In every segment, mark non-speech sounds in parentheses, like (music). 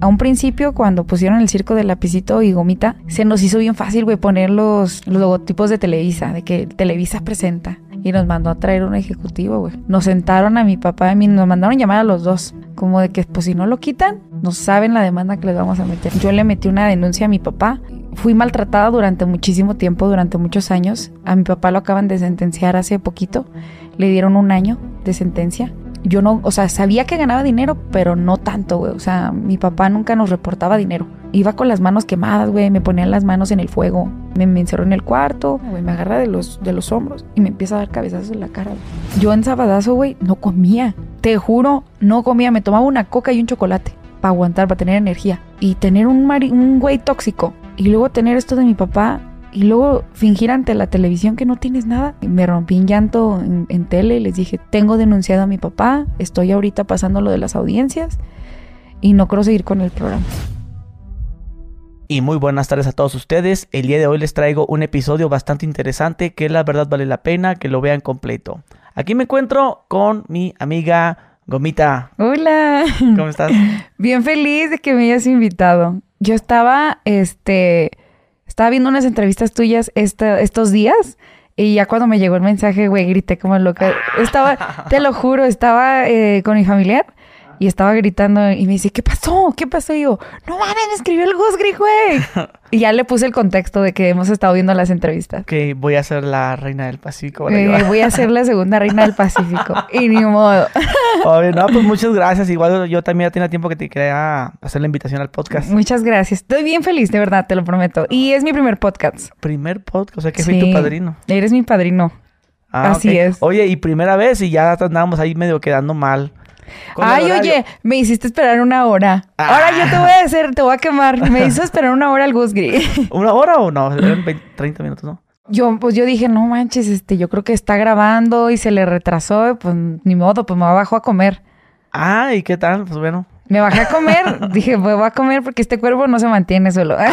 A un principio, cuando pusieron el circo de lapicito y gomita, se nos hizo bien fácil, güey, poner los, logotipos de Televisa, de que Televisa presenta. Y nos mandó a traer un ejecutivo, güey. Nos sentaron a mi papá y a mí, nos mandaron llamar a los dos. Como de que, pues si no lo quitan, no saben la demanda que les vamos a meter. Yo le metí una denuncia a mi papá. Fui maltratada durante muchísimo tiempo, durante muchos años. A mi papá lo acaban de sentenciar hace poquito. Le dieron un año de sentencia yo no, o sea, sabía que ganaba dinero, pero no tanto, güey. O sea, mi papá nunca nos reportaba dinero. Iba con las manos quemadas, güey, me ponían las manos en el fuego. Me, encerró en el cuarto, güey, me agarra de los, de los hombros y me empieza a dar cabezazos en la cara. Yo en sabadazo, güey, no comía. Te juro, no comía. Me tomaba una coca y un chocolate para aguantar, para tener energía. Y tener un, un güey tóxico. Y luego tener esto de mi papá, y luego fingir ante la televisión que no tienes nada. Me rompí en llanto en, tele, les dije, tengo denunciado a mi papá, estoy ahorita pasando lo de las audiencias y no quiero seguir con el programa. Y muy buenas tardes a todos ustedes. El día de hoy les traigo un episodio bastante interesante que la verdad vale la pena que lo vean completo. Aquí me encuentro con mi amiga Gomita. Hola. ¿Cómo estás? (laughs) Bien feliz de que me hayas invitado. Yo estaba, este, estaba viendo unas entrevistas tuyas estos días y ya cuando me llegó el mensaje, güey, grité como loca. Estaba, te lo juro, estaba eh, con mi familiar y estaba gritando y me dice, ¿qué pasó? ¿Qué pasó? Y yo, no mames, escribió el Gusgri, güey. (laughs) y ya le puse el contexto de que hemos estado viendo las entrevistas. Que voy a ser la reina del Pacífico. Eh, voy a ser la (laughs) segunda reina del Pacífico. y ni modo. (laughs) Oye, no, pues muchas gracias. Igual yo también ya tenía tiempo que te quería hacer la invitación al podcast. Muchas gracias. Estoy bien feliz, de verdad, te lo prometo. Y es mi primer podcast. Primer podcast, o sea que fui tu padrino. Eres mi padrino. Ah, Así es. Oye, y primera vez y ya andábamos ahí medio quedando mal. Ay, oye, me hiciste esperar una hora. Ahora yo te voy a hacer, te voy a quemar. Me hizo esperar una hora el Gus (laughs) ¿Una hora o no? Eran 30 minutos, ¿no? Yo, pues yo dije, no manches, este, yo creo que está grabando y se le retrasó, pues ni modo, pues me bajo a comer. Ah, ¿y qué tal? Pues bueno. Me bajé a comer, (laughs) dije, pues voy a comer porque este cuerpo no se mantiene solo. (laughs)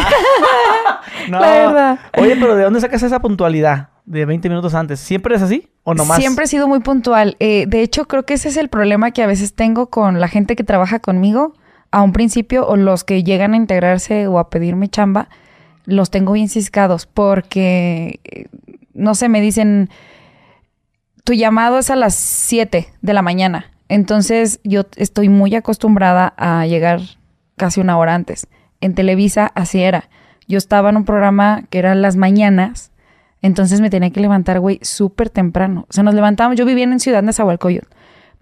(laughs) no. La verdad. Oye, pero ¿de dónde sacas esa puntualidad? De 20 minutos antes. ¿Siempre es así? ¿O no más? Siempre he sido muy puntual. Eh, de hecho, creo que ese es el problema que a veces tengo con la gente que trabaja conmigo a un principio o los que llegan a integrarse o a pedirme chamba, los tengo bien ciscados porque, eh, no sé, me dicen, tu llamado es a las 7 de la mañana. Entonces yo estoy muy acostumbrada a llegar casi una hora antes. En Televisa así era. Yo estaba en un programa que era las mañanas entonces me tenía que levantar, güey, súper temprano. O sea, nos levantábamos, yo vivía en Ciudad de Nezahualcóyotl.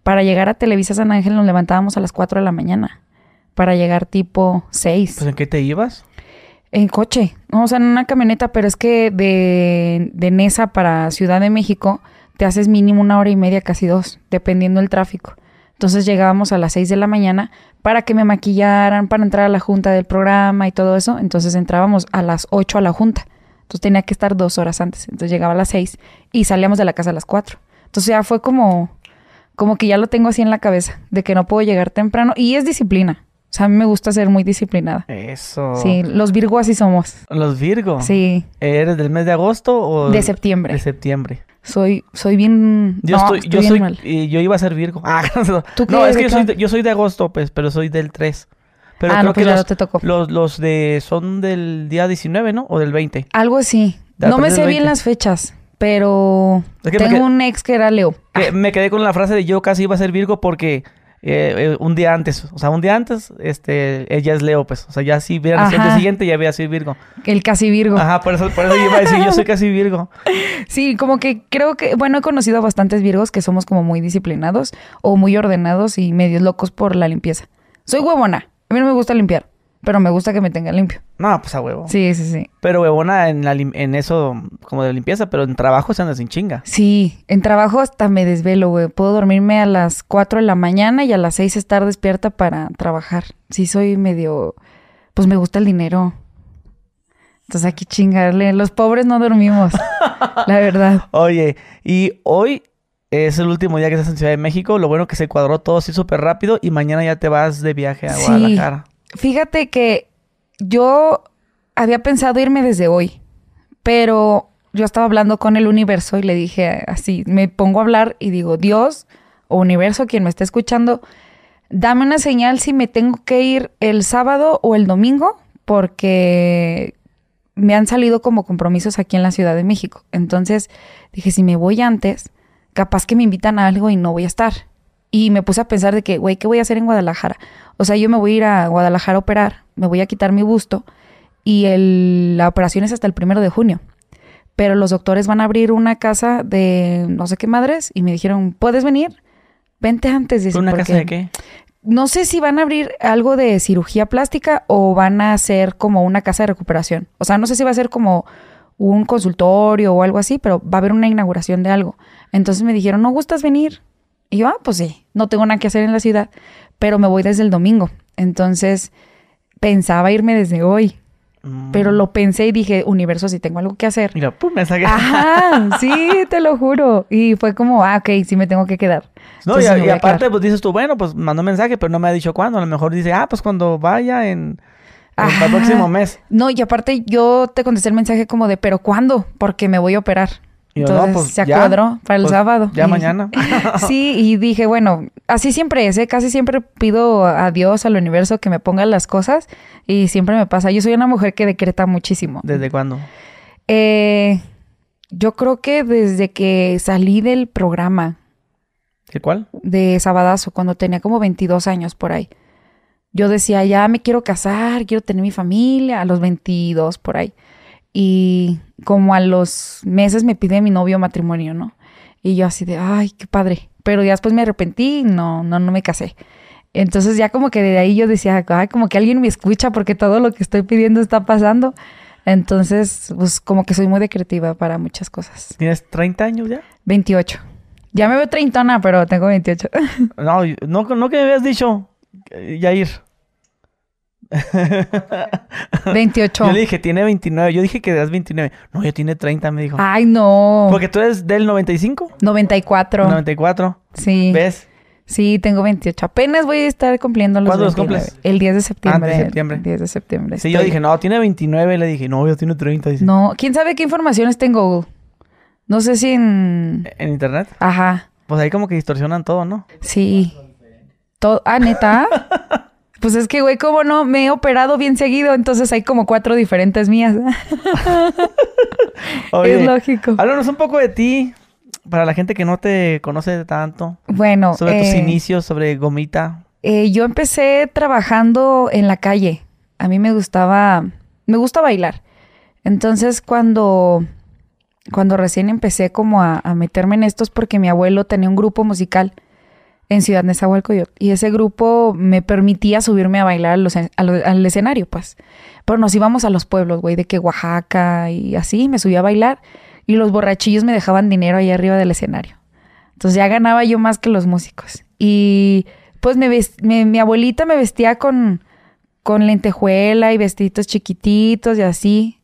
Para llegar a Televisa San Ángel nos levantábamos a las 4 de la mañana. Para llegar tipo 6. ¿Pues en qué te ibas? En coche. o sea, en una camioneta, pero es que de, de Nesa para Ciudad de México te haces mínimo una hora y media, casi dos, dependiendo del tráfico. Entonces llegábamos a las 6 de la mañana para que me maquillaran, para entrar a la junta del programa y todo eso. Entonces entrábamos a las 8 a la junta. Entonces tenía que estar dos horas antes. Entonces llegaba a las seis y salíamos de la casa a las cuatro. Entonces ya fue como, como que ya lo tengo así en la cabeza, de que no puedo llegar temprano. Y es disciplina. O sea, a mí me gusta ser muy disciplinada. Eso. Sí, los Virgo así somos. ¿Los Virgo? Sí. ¿Eres del mes de agosto o...? De septiembre. De septiembre. Soy, soy bien... Yo estoy, yo soy, y yo iba a ser Virgo. (laughs) Ah, ¿Tú no, es que yo soy, yo soy de agosto, pues, pero soy del 3. Pero ah, no, pues los, te tocó. Los, de son del día 19, ¿no? O del 20. Algo así. no me sé bien las fechas, pero tengo un ex que era Leo. Me quedé con la frase de yo casi iba a ser Virgo porque eh, eh, un día antes, o sea, un día antes, este, ella es Leo, pues. O sea, ya si hubiera el día siguiente ya había sido Virgo. El casi Virgo. Ajá, por eso, por eso yo iba a decir, yo soy casi Virgo. (laughs) Sí, como que creo que, bueno, he conocido a bastantes Virgos que somos como muy disciplinados o muy ordenados y medios locos por la limpieza. Soy huevona. A mí no me gusta limpiar, pero me gusta que me tenga limpio. No, pues a huevo. Sí, sí, sí. Pero huevona en, la en eso como de limpieza, pero en trabajo se anda sin chinga. Sí, en trabajo hasta me desvelo, güey. Puedo dormirme a las 4 de la mañana y a las 6 estar despierta para trabajar. Sí, soy medio... Pues me gusta el dinero. Entonces aquí chingarle. Los pobres no dormimos, (laughs) la verdad. Oye, y hoy es el último día que estás en Ciudad de México. Lo bueno que se cuadró todo así súper rápido y mañana ya te vas de viaje a Guadalajara. Fíjate que yo había pensado irme desde hoy, pero yo estaba hablando con el universo y le dije así, me pongo a hablar y digo, Dios o universo, quien me está escuchando, dame una señal si me tengo que ir el sábado o el domingo, porque me han salido como compromisos aquí en la Ciudad de México. Entonces dije, si me voy antes, capaz que me invitan a algo y no voy a estar. Y me puse a pensar de que, güey, ¿qué voy a hacer en Guadalajara? O sea, yo me voy a ir a Guadalajara a operar, me voy a quitar mi busto y el, la operación es hasta el primero de junio. Pero los doctores van a abrir una casa de no sé qué madres y me dijeron, ¿puedes venir? Vente antes. de ¿Una casa de qué? No sé si van a abrir algo de cirugía plástica o van a ser como una casa de recuperación. O sea, no sé si va a ser como un consultorio o algo así, pero va a haber una inauguración de algo. Entonces me dijeron, ¿no gustas venir? Y yo, ah, pues sí, no tengo nada que hacer en la ciudad, pero me voy desde el domingo. Entonces pensaba irme desde hoy. Pero mm. lo pensé y dije, universo, si tengo algo que hacer. Mira, pum, mensaje. Ajá, sí, te lo juro. Y fue como, ah, ok, sí me tengo que quedar. No, y, aparte, pues dices tú, bueno, pues mandó mensaje, pero no me ha dicho cuándo. A lo mejor dice, ah, pues cuando vaya en, el próximo mes. No, y aparte yo te contesté el mensaje como de, pero ¿cuándo? Porque me voy a operar. Entonces pues, se cuadró para el pues, sábado. Ya mañana. (laughs) sí, y dije, bueno, así siempre es, ¿eh? Casi siempre pido a Dios, al universo, que me ponga las cosas y siempre me pasa. Yo soy una mujer que decreta muchísimo. ¿Desde cuándo? Eh, yo creo que desde que salí del programa. ¿De cuál? De Sabadazo, cuando tenía como 22 años por ahí. Yo decía, ya me quiero casar, quiero tener mi familia, a los 22 por ahí. Y como a los meses me pide mi novio matrimonio, ¿no? Y yo así de, ay, qué padre. Pero ya después me arrepentí y no, no, no me casé. Entonces ya como que de ahí yo decía, ay, como que alguien me escucha porque todo lo que estoy pidiendo está pasando. Entonces, pues como que soy muy decretiva para muchas cosas. ¿Tienes 30 años ya? 28. Ya me veo treintona, pero tengo 28. (laughs) no, no, no que me habías dicho, Yair. (laughs) 28. Yo le dije, tiene 29. Yo dije que das 29. No, yo tiene 30, me dijo. Ay, no. Porque tú eres del 95. 94. 94. Sí. ¿Ves? Sí, tengo 28. Apenas voy a estar cumpliendo los ¿Cuándo los cumples? El 10 de septiembre. De septiembre. El 10 de septiembre. Sí, yo dije, no, tiene 29. Le dije, no, yo tiene 30. No, ¿quién sabe qué informaciones tengo No sé si en... ¿En internet? Ajá. Pues ahí como que distorsionan todo, ¿no? Sí. Todo... Ah, ¿neta? (laughs) Pues es que, güey, como no, me he operado bien seguido, entonces hay como cuatro diferentes mías. (laughs) es lógico. Háblanos un poco de ti, para la gente que no te conoce tanto. Bueno. Sobre tus eh, inicios, sobre Gomita. Eh, yo empecé trabajando en la calle. A mí me gustaba, me gusta bailar. Entonces, cuando, cuando recién empecé como a, a meterme en estos, porque mi abuelo tenía un grupo musical en Ciudad Nezahualcóyotl. Y ese grupo me permitía subirme a bailar al, escenario, pues. Pero nos íbamos a los pueblos, güey, de que Oaxaca y así, me subía a bailar y los borrachillos me dejaban dinero ahí arriba del escenario. Entonces ya ganaba yo más que los músicos. Y pues me, mi abuelita me vestía con, con lentejuela y vestiditos chiquititos y así.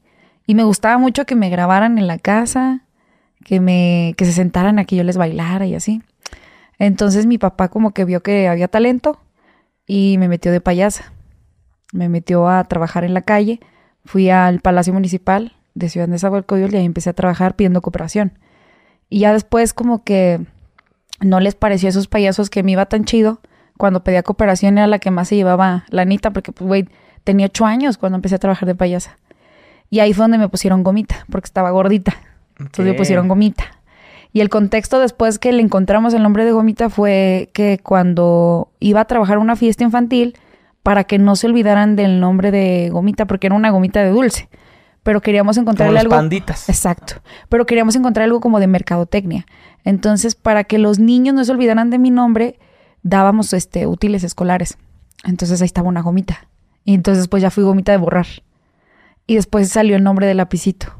Y me gustaba mucho que me grabaran en la casa, que, me, que se sentaran a que yo les bailara y así. Entonces mi papá como que vio que había talento y me metió de payasa. Me metió a trabajar en la calle. Fui al Palacio Municipal de Ciudad de Zahualcóyotl y ahí empecé a trabajar pidiendo cooperación. Y ya después como que no les pareció a esos payasos que me iba tan chido. Cuando pedía cooperación era la que más se llevaba la anita porque pues güey, tenía ocho años cuando empecé a trabajar de payasa. Y ahí fue donde me pusieron gomita, porque estaba gordita. Entonces me pusieron gomita. Y el contexto después que le encontramos el nombre de Gomita fue que cuando iba a trabajar una fiesta infantil, para que no se olvidaran del nombre de Gomita, porque era una gomita de dulce. Pero queríamos encontrarle algo. panditas. Exacto. Pero queríamos encontrar algo como de mercadotecnia. Entonces, para que los niños no se olvidaran de mi nombre, dábamos este útiles escolares. Entonces ahí estaba una gomita. Y entonces pues ya fui gomita de borrar. Y después salió el nombre del lapicito.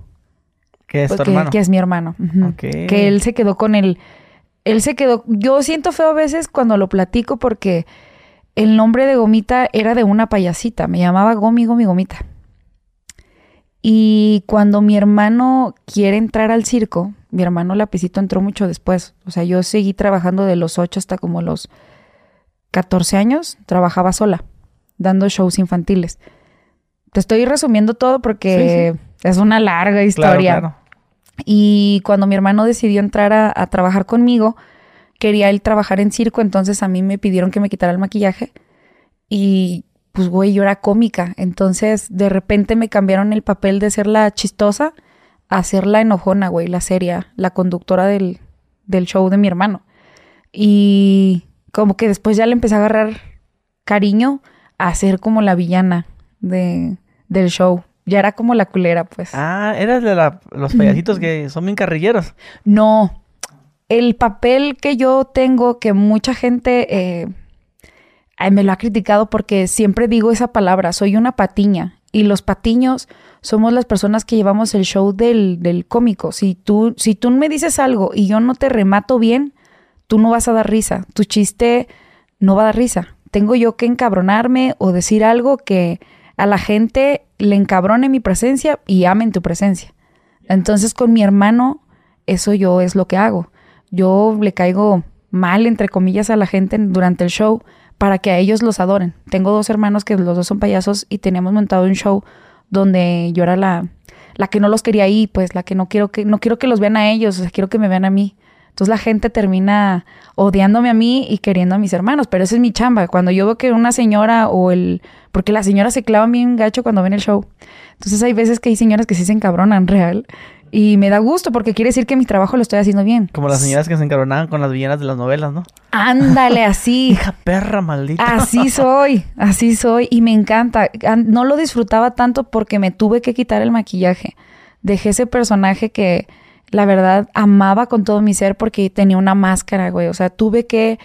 ¿Qué es tu hermano? Que es mi hermano. Que él se quedó con el... Él se quedó... Yo siento feo a veces cuando lo platico porque el nombre de Gomita era de una payasita. Me llamaba Gomi, Gomi, Gomita. Y cuando mi hermano quiere entrar al circo, mi hermano Lapicito entró mucho después. O sea, yo seguí trabajando de los 8 hasta como los 14 años. Trabajaba sola, dando shows infantiles. Te estoy resumiendo todo porque es una larga historia. Y cuando mi hermano decidió entrar a, trabajar conmigo, quería él trabajar en circo, entonces a mí me pidieron que me quitara el maquillaje y pues güey, yo era cómica, entonces de repente me cambiaron el papel de ser la chistosa a ser la enojona, güey, la seria, la conductora del, del show de mi hermano. Y como que después ya le empecé a agarrar cariño a ser como la villana de, del show. Ya era como la culera, pues. Ah, eras de la- los payasitos que son bien carrilleros. No. El papel que yo tengo, que mucha gente eh, me lo ha criticado porque siempre digo esa palabra, soy una patiña. Y los patiños somos las personas que llevamos el show del, del cómico. Si tú, si tú me dices algo y yo no te remato bien, tú no vas a dar risa. Tu chiste no va a dar risa. Tengo yo que encabronarme o decir algo que a la gente le encabrone mi presencia y amen tu presencia. Entonces con mi hermano, eso yo es lo que hago. Yo le caigo mal, entre comillas, a la gente durante el show para que a ellos los adoren. Tengo dos hermanos que los dos son payasos y teníamos montado un show donde yo era la, la que no los quería ahí, pues la que no quiero que, no quiero que los vean a ellos, o sea, quiero que me vean a mí. Entonces la gente termina odiándome a mí y queriendo a mis hermanos, pero esa es mi chamba. Cuando yo veo que una señora o el... Porque la señora se clava bien gacho cuando ven el show. Entonces hay veces que hay señoras que sí se encabronan real. Y me da gusto porque quiere decir que mi trabajo lo estoy haciendo bien. Como las señoras que se encabronaban con las villanas de las novelas, ¿no? Ándale, así. (laughs) Hija perra maldita. Así (laughs) soy, así soy y me encanta. An- No lo disfrutaba tanto porque me tuve que quitar el maquillaje. Dejé ese personaje que la verdad amaba con todo mi ser porque tenía una máscara, güey. O sea, tuve que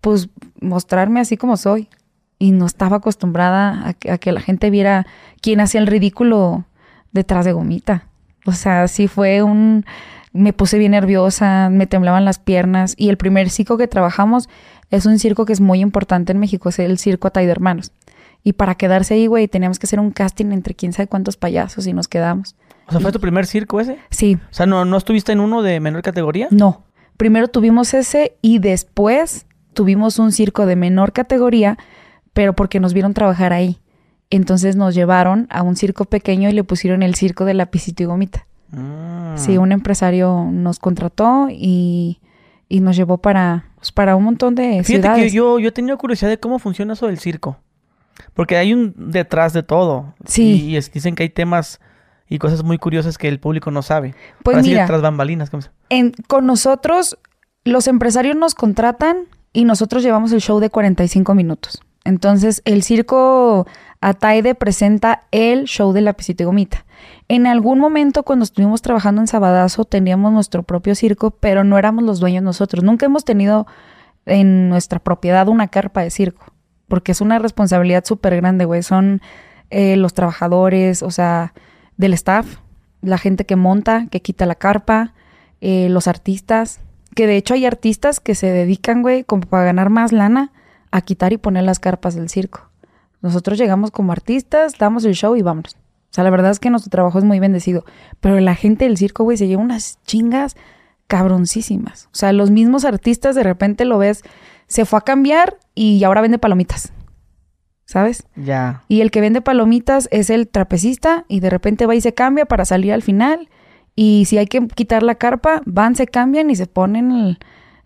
pues mostrarme así como soy y no estaba acostumbrada a que, a que la gente viera quién hacía el ridículo detrás de Gomita. O sea, sí fue un... Me puse bien nerviosa, me temblaban las piernas y el primer circo que trabajamos es un circo que es muy importante en México, es el Circo Atay de Hermanos. Y para quedarse ahí, güey, teníamos que hacer un casting entre quién sabe cuántos payasos y nos quedamos. O sea, ¿fue tu primer circo ese? Sí, O sea, ¿no, no estuviste en uno de menor categoría? no. Primero tuvimos ese y después tuvimos un circo de menor categoría, pero porque nos vieron trabajar ahí. Entonces nos llevaron a un circo pequeño y le pusieron el circo de lapicito y gomita. Mm. Sí, un empresario nos contrató y, y nos llevó para, pues, para un montón de Fíjate ciudades. que yo, yo tenido curiosidad de cómo funciona eso del circo. Porque hay un detrás de todo. Sí. Y, es- dicen que hay temas y cosas muy curiosas que el público no sabe. Pues Ahora sí tras bambalinas. ¿cómo se- en- con nosotros, los empresarios nos contratan y nosotros llevamos el show de 45 minutos. Entonces, el circo Ataide presenta el show de Lapicito y Gomita. En algún momento, cuando estuvimos trabajando en Sabadazo, teníamos nuestro propio circo, pero no éramos los dueños nosotros. Nunca hemos tenido en nuestra propiedad una carpa de circo, porque es una responsabilidad súper grande, güey. Son eh, los trabajadores, o sea, del staff, la gente que monta, que quita la carpa, eh, los artistas, que de hecho hay artistas que se dedican, güey, como para ganar más lana, a quitar y poner las carpas del circo. Nosotros llegamos como artistas, damos el show y vámonos. O sea, la verdad es que nuestro trabajo es muy bendecido. Pero la gente del circo, güey, se lleva unas chingas cabroncísimas. O sea, los mismos artistas de repente lo ves, se fue a cambiar y ahora vende palomitas. ¿Sabes? Ya. Y el que vende palomitas es el trapecista y de repente va y se cambia para salir al final. Y si hay que quitar la carpa, van, se cambian y se ponen el-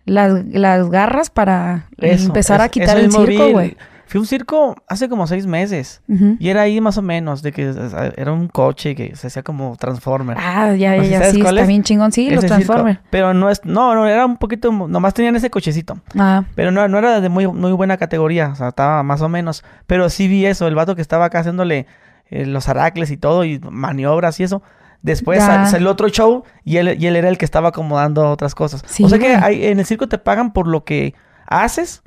las, las garras para Eso, empezar a quitar el circo, güey. Fui a un circo hace como seis meses. Y era ahí más o menos, de que era un coche que se hacía como Transformer. Ah, ya, No ya, sí, está es. bien chingón. Sí, los circo. Transformers. Pero no es, no, no, era un poquito, nomás tenían ese cochecito. Ah, Pero no, no era de muy, muy buena categoría, o sea, estaba más o menos. Pero sí vi eso, el vato que estaba acá haciéndole eh, los aracles y todo, y maniobras y eso. Después sal- salió otro show y él, y él era el que estaba acomodando otras cosas. Sí, o sea que hay- en el circo te pagan por lo que haces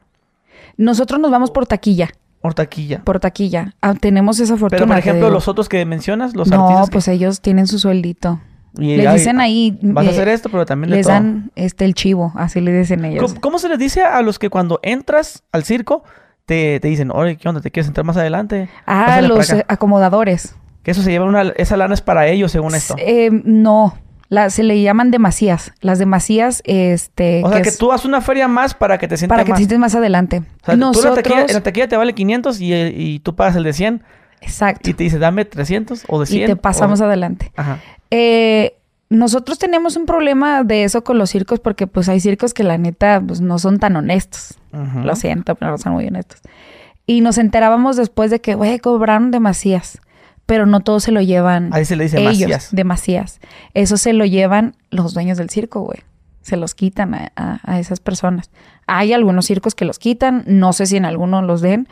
nosotros nos vamos por taquilla, o taquilla. por taquilla. Ah, tenemos esa fortuna. Pero por ejemplo, los otros que mencionas, los no, artistas. que- pues ellos tienen su sueldito. y Les dicen ahí. Vas a eh, hacer esto, pero también les dan este el chivo, así le dicen ellos. ¿Cómo, cómo se les dice a los que cuando entras al circo te, te dicen, oye, ¿qué onda? ¿Te quieres entrar más adelante? Ah, Pásale los acá". eh, acomodadores. Que eso se lleva una... Esa lana es para ellos, según esto. Eh, no, la- se le llaman demasías. Las demasías, este, O sea, que es tú haces una feria más para que te sientas para que te más. sientes más adelante. O sea, tú en la, Nosotros, taquilla, en la taquilla te vale 500 y, y tú pagas el de 100 exacto, y te dice, dame 300 o de 100. y te pasamos o- adelante. Ajá. Eh, nosotros tenemos un problema de eso con los circos porque pues hay circos que la neta pues no son tan honestos. Lo siento, pero no son muy honestos. Y nos enterábamos después de que, güey, cobraron demasiadas. Pero no todos se lo llevan Ahí se le dice ellos, Macías. demasiadas. Eso se lo llevan los dueños del circo, güey. Se los quitan a, a- a esas personas. Hay algunos circos que los quitan, no sé si en algunos los den,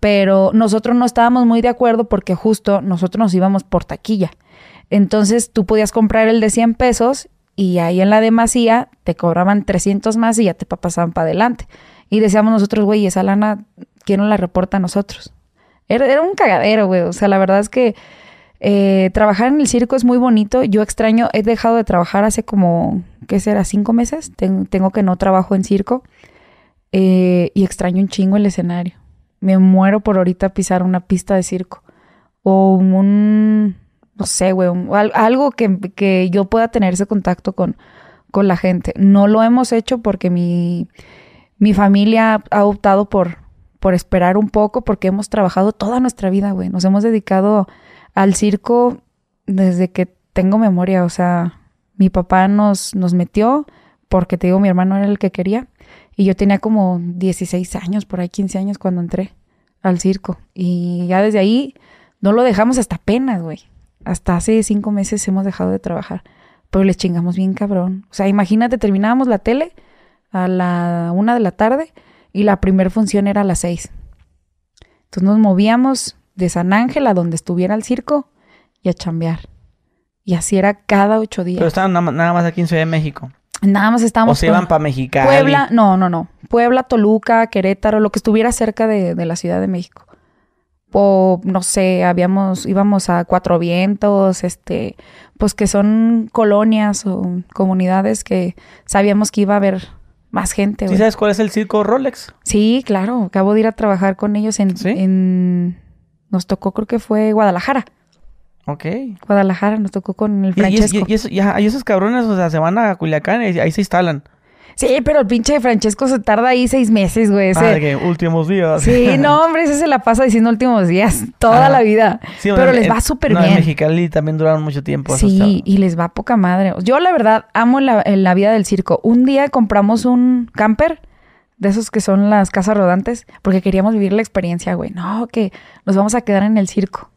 pero nosotros no estábamos muy de acuerdo porque justo nosotros nos íbamos por taquilla. Entonces tú podías comprar el de 100 pesos y ahí en la demasía te cobraban 300 más y ya te pa- pasaban para adelante. Y decíamos nosotros, güey, esa lana, ¿quién nos la reporta a nosotros? Era, un cagadero, güey. O sea, la verdad es que eh, trabajar en el circo es muy bonito. Yo extraño, he dejado de trabajar hace como, ¿qué será? ¿Cinco meses? Ten- tengo que no trabajo en circo. Eh, y extraño un chingo el escenario. Me muero por ahorita pisar una pista de circo. O un, no sé, güey, algo que, que yo pueda tener ese contacto con, con la gente. No lo hemos hecho porque mi, mi familia ha optado por, por esperar un poco porque hemos trabajado toda nuestra vida, güey. Nos hemos dedicado al circo desde que tengo memoria. O sea, mi papá nos, nos metió porque te digo, mi hermano era el que quería. Y yo tenía como 16 años, por ahí 15 años cuando entré al circo. Y ya desde ahí no lo dejamos hasta apenas, güey. Hasta hace cinco meses hemos dejado de trabajar. Pero les chingamos bien cabrón. O sea, imagínate, terminábamos la tele a la una de la tarde y la primera función era a las seis. Entonces nos movíamos de San Ángel a donde estuviera el circo y a chambear. Y así era cada ocho días. Pero estaban nada, más aquí en Ciudad de México. Nada más O estábamos... se con- iban para Mexicali. Puebla, no, no, no. Puebla, Toluca, Querétaro, lo que estuviera cerca de, de la Ciudad de México. O no sé, habíamos, íbamos a Cuatro Vientos, este, pues que son colonias o comunidades que sabíamos que iba a haber más gente. ¿Sí sabes cuál es el circo Rolex? Sí, claro. Acabo de ir a trabajar con ellos en, ¿Sí? en- nos tocó, creo que fue Guadalajara. Ok. Guadalajara, nos tocó con el Francesco. y- y eso- y ajá, y esos cabrones, o sea, se van a Culiacán y ahí se instalan. Sí, pero el pinche Francesco se tarda ahí seis meses, güey. ese- Ah, de que últimos días. Sí, (laughs) no, hombre, ese se la pasa diciendo últimos días, toda la vida. Sí, pero en- les en- va súper no, En bien. Mexicali también duraron mucho tiempo. Sí, y les va poca madre. Yo, la verdad, amo la, en la vida del circo. Un día compramos un camper, de esos que son las casas rodantes, porque queríamos vivir la experiencia, güey. No, que nos vamos a quedar en el circo.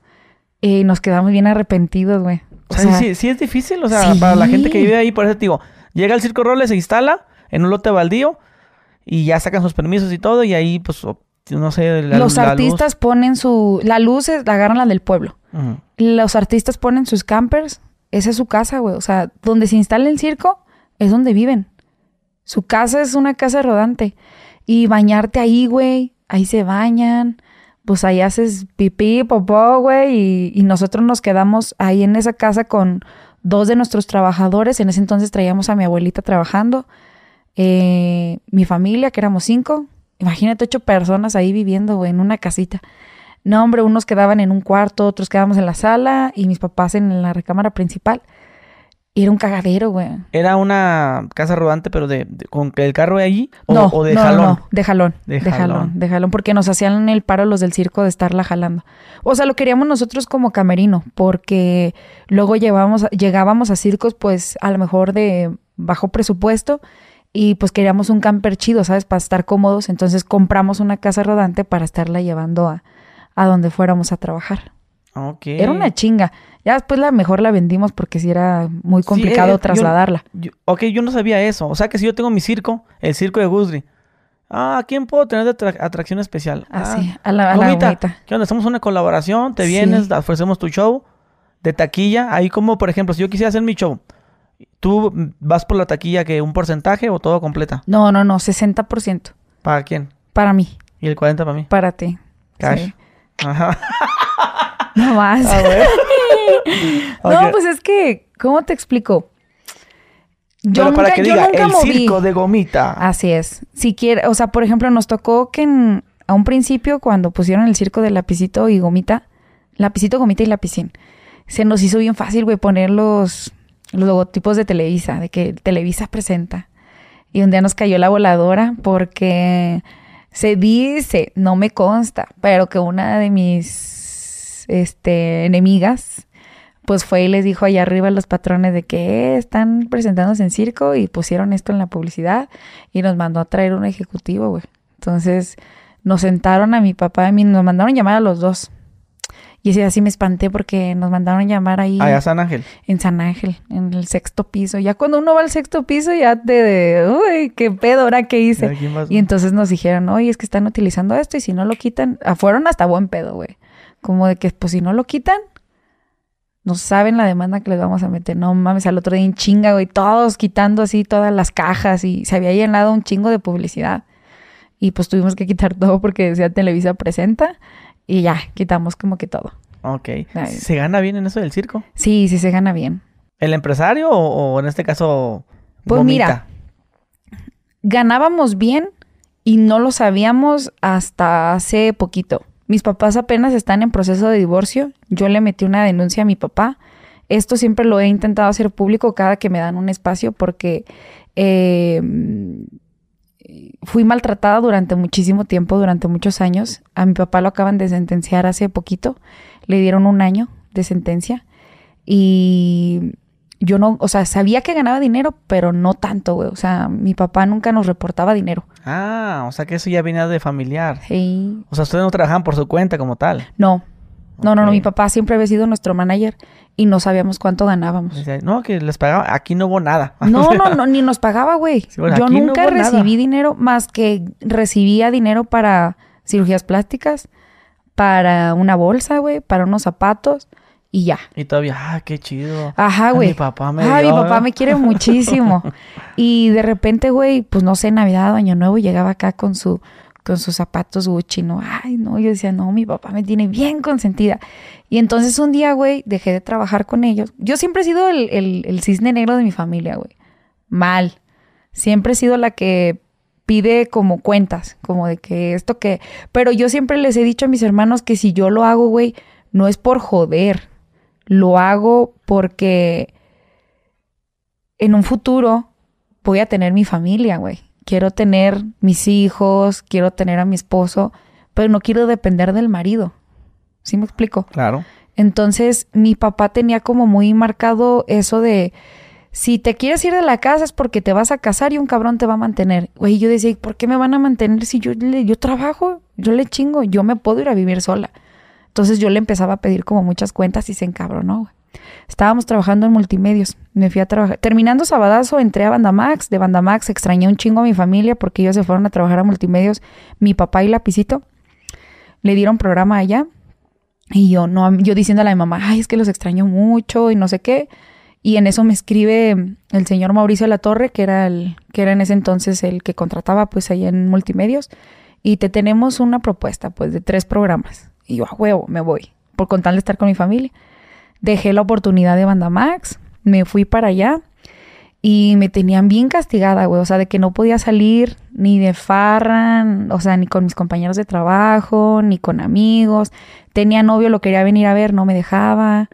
Y nos quedamos bien arrepentidos, güey. O sea, sí, sí es difícil, o sea, sí. para la gente que vive ahí, por eso te digo, llega el circo Rolex, se instala en un lote baldío y ya sacan sus permisos y todo y ahí, pues, no sé, la, los la luz. artistas ponen su... La luz es, la agarran la del pueblo. Los artistas ponen sus campers. Esa es su casa, güey. O sea, donde se instala el circo es donde viven. Su casa es una casa rodante. Y bañarte ahí, güey. Ahí se bañan. Pues ahí haces pipí, popó, güey. Y, y nosotros nos quedamos ahí en esa casa con dos de nuestros trabajadores. En ese entonces traíamos a mi abuelita trabajando. Eh, mi familia, que éramos cinco. Imagínate ocho personas ahí viviendo, güey, en una casita. No, hombre, unos quedaban en un cuarto, otros quedábamos en la sala y mis papás en la recámara principal. Y era un cagadero, güey. ¿Era una casa rodante, pero de, de- con el carro de allí? ¿O, no, o de no, jalón? no, de jalón. De De, jalón. jalón. de jalón, porque nos hacían el paro los del circo de estarla jalando. O sea, lo queríamos nosotros como camerino, porque luego llevábamos, llegábamos a circos, pues, a lo mejor de bajo presupuesto, y pues queríamos un camper chido, ¿sabes? Para estar cómodos. Entonces compramos una casa rodante para estarla llevando a, a donde fuéramos a trabajar. Ok. Era una chinga. Ya después la mejor la vendimos porque sí era muy complicado eh, yo- trasladarla. Yo- ok, yo no sabía eso. O sea que si yo tengo mi circo, el circo de Gusri. Ah, ¿a quién puedo tener de atra- atracción especial? Así, Ah, a la, a la. ¿qué onda? Hacemos una colaboración, te Sí. vienes, ofrecemos tu show de taquilla. Ahí como, por ejemplo, si yo quisiera hacer mi show, ¿tú vas por la taquilla que un porcentaje o todo completa? No, no, no, 60% ¿Para quién? para mí, Y el 40 para mí. para ti. Cash. Sí. Ajá. (laughs) No más. A ver. (laughs) No, pues es que, ¿cómo te explico? Yo Pero nunca, para que yo diga, nunca el moví. circo de gomita. Así es. Si quiere, o sea, por ejemplo, nos tocó que en- a un principio, cuando pusieron el circo de lapicito y gomita, lapicito, gomita y lapicín, se nos hizo bien fácil, güey, poner los, los logotipos de Televisa, de que Televisa presenta. Y un día nos cayó la voladora porque se dice, no me consta, pero que una de mis este, enemigas pues fue y les dijo allá arriba a los patrones de que "Eh, están presentándose en circo y pusieron esto en la publicidad y nos mandó a traer un ejecutivo, güey. Entonces nos sentaron a mi papá y a mí, nos mandaron llamar a los dos. Y ese día sí me espanté porque nos mandaron llamar ahí Allá San Ángel. en San Ángel, en el sexto piso. Ya cuando uno va al sexto piso ya te de, uy, qué pedo, ahora qué hice. ¿A? Y entonces nos dijeron, oye, es que están utilizando esto y si no lo quitan, ah, fueron hasta buen pedo, güey. Como de que, pues si no lo quitan, no saben la demanda que les vamos a meter. No mames, al otro día en chinga, güey, todos quitando así todas las cajas y se había llenado un chingo de publicidad. Y pues tuvimos que quitar (laughs) todo porque decía Televisa presenta y ya, quitamos como que todo. Ok. Ay. ¿Se gana bien en eso del circo? Sí, sí se gana bien. ¿El empresario o, o en este caso... Pues mira, ganábamos bien y no lo sabíamos hasta hace poquito. Mis papás apenas están en proceso de divorcio. Yo le metí una denuncia a mi papá. Esto siempre lo he intentado hacer público cada que me dan un espacio porque eh, fui maltratada durante muchísimo tiempo, durante muchos años. A mi papá lo acaban de sentenciar hace poquito. Le dieron un año de sentencia. Y yo no, o sea, sabía que ganaba dinero, pero no tanto, güey. O sea, mi papá nunca nos reportaba dinero. Ah, o sea que eso ya venía de familiar. Sí. O sea, ustedes no trabajaban por su cuenta como tal. No. No, no, no, mi papá siempre había sido nuestro manager y no sabíamos cuánto ganábamos. No, que les pagaba. Aquí no hubo nada. (laughs) No, no, no, ni nos pagaba, güey. Sí, bueno, Yo no nunca nada. recibí dinero más que recibía dinero para cirugías plásticas, para una bolsa, güey, para unos zapatos y ya. Y todavía, ah, qué chido. Ajá, güey. mi papá me Ah, mi papá ¿eh? me quiere muchísimo. (laughs) y de repente, güey, pues no sé, Navidad Año Nuevo llegaba acá con su con sus zapatos Gucci, ¿no? Ay, no, yo decía, no, mi papá me tiene bien consentida. Y entonces un día, güey, dejé de trabajar con ellos. Yo siempre he sido el, el, el cisne negro de mi familia, güey. Mal. Siempre he sido la que pide como cuentas, como de que esto que... Pero yo siempre les he dicho a mis hermanos que si yo lo hago, güey, no es por joder. Lo hago porque en un futuro voy a tener mi familia, güey. Quiero tener mis hijos, quiero tener a mi esposo, pero no quiero depender del marido. ¿Sí me explico? Claro. Entonces, mi papá tenía como muy marcado eso de si te quieres ir de la casa es porque te vas a casar y un cabrón te va a mantener. Güey, yo decía, ¿y ¿por qué me van a mantener si yo le, yo trabajo, yo le chingo, yo me puedo ir a vivir sola? Entonces yo le empezaba a pedir como muchas cuentas y se encabronó, güey. Estábamos trabajando en multimedios. Me fui a trabajar. Terminando Sabadazo, entré a Bandamax. De Bandamax extrañé un chingo a mi familia porque ellos se fueron a trabajar a multimedios. Mi papá y Lapicito le dieron programa allá. Y yo, no, yo diciéndole a mi mamá, ay, es que los extraño mucho y no sé qué. Y en eso me escribe el señor Mauricio La Torre, que era el, que era en ese entonces el que contrataba pues ahí en multimedios. Y te tenemos una propuesta pues de tres programas. Y yo, a huevo, me voy. Por contarle estar con mi familia. Dejé la oportunidad de Bandamax, me fui para allá y me tenían bien castigada, güey. O sea, de que no podía salir ni de farra, o sea, ni con mis compañeros de trabajo, ni con amigos. Tenía novio, lo quería venir a ver, no me dejaba.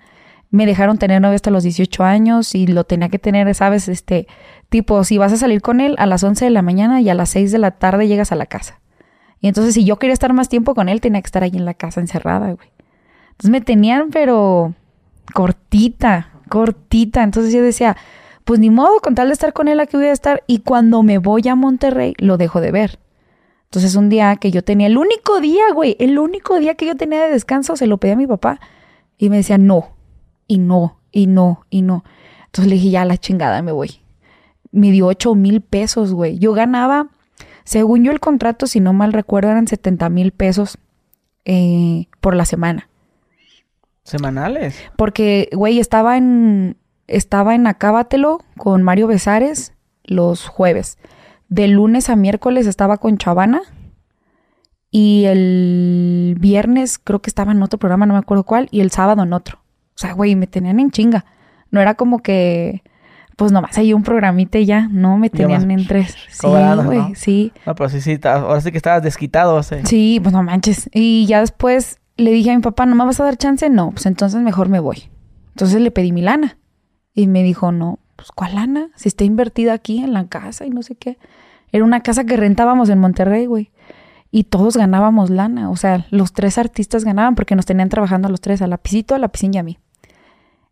Me dejaron tener novio hasta los 18 años y lo tenía que tener, ¿sabes? Este, tipo, si vas a salir con él a las 11 de la mañana y a las 6 de la tarde llegas a la casa. Y entonces, si yo quería estar más tiempo con él, tenía que estar ahí en la casa encerrada, güey. Entonces me tenían, pero cortita, cortita. Entonces yo decía, pues ni modo, con tal de estar con él, aquí voy a estar. Y cuando me voy a Monterrey, lo dejo de ver. Entonces un día que yo tenía, el único día, güey, el único día que yo tenía de descanso, se lo pedí a mi papá. Y me decía, no, y no, y no, y no. Entonces le dije, ya la chingada, me voy. Me dio ocho mil pesos, güey. Yo ganaba, según yo el contrato, si no mal recuerdo, eran 70 mil pesos eh, por la semana. ¿Semanales? Porque, güey, estaba en. Estaba en Acábatelo con Mario Besares los jueves. De lunes a miércoles estaba con Chavana. Y el viernes creo que estaba en otro programa, no me acuerdo cuál. Y el sábado en otro. O sea, güey, me tenían en chinga. No era como que. Pues nomás hay un programita y ya. No, me tenían en tres. Sí, güey, ¿no? sí. No, pero sí, sí, ahora sí que estabas desquitado. sí. Sí, pues no manches. Y ya después le dije a mi papá, ¿no me vas a dar chance? No, pues entonces mejor me voy. Entonces le pedí mi lana. Y me dijo, no, pues ¿cuál lana? Si está invertida aquí en la casa y no sé qué. Era una casa que rentábamos en Monterrey, güey. Y todos ganábamos lana. O sea, los tres artistas ganaban porque nos tenían trabajando a los tres, a Lapicito, a Lapicín y a mí.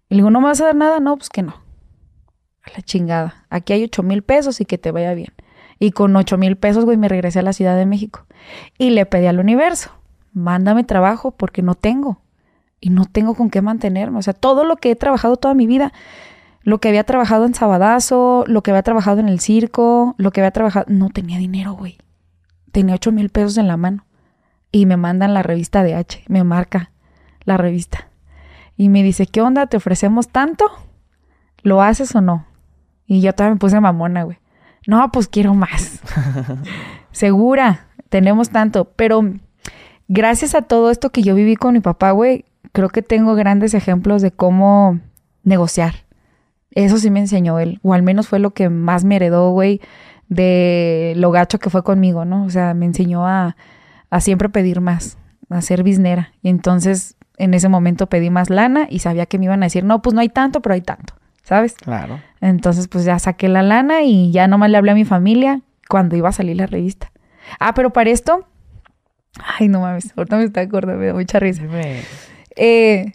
Y le digo, ¿no me vas a dar nada? No, pues que no. A la chingada. Aquí hay ocho mil pesos y que te vaya bien. Y con ocho mil pesos, güey, me regresé a la Ciudad de México. Y le pedí al universo, mándame trabajo porque no tengo. Y no tengo con qué mantenerme. O sea, todo lo que he trabajado toda mi vida, lo que había trabajado en Sabadazo, lo que había trabajado en el circo, lo que había trabajado, no tenía dinero, güey. Tenía ocho mil pesos en la mano. Y me mandan la revista de H, me marca la revista. Y me dice, ¿qué onda? ¿Te ofrecemos tanto? ¿Lo haces o no? Y yo también me puse mamona, güey. No, pues quiero más. (laughs) Segura, tenemos tanto. Pero gracias a todo esto que yo viví con mi papá, güey, creo que tengo grandes ejemplos de cómo negociar. Eso sí me enseñó él, o al menos fue lo que más me heredó, güey, de lo gacho que fue conmigo, ¿no? O sea, me enseñó a, a siempre pedir más, a ser biznera. Y entonces en ese momento pedí más lana y sabía que me iban a decir, no, pues no hay tanto, pero hay tanto, ¿sabes? Claro. Entonces, pues ya saqué la lana y ya nomás le hablé a mi familia cuando iba a salir la revista. Ah, pero para esto, ay, no mames, ahorita me está acordando, me da mucha risa. Eh,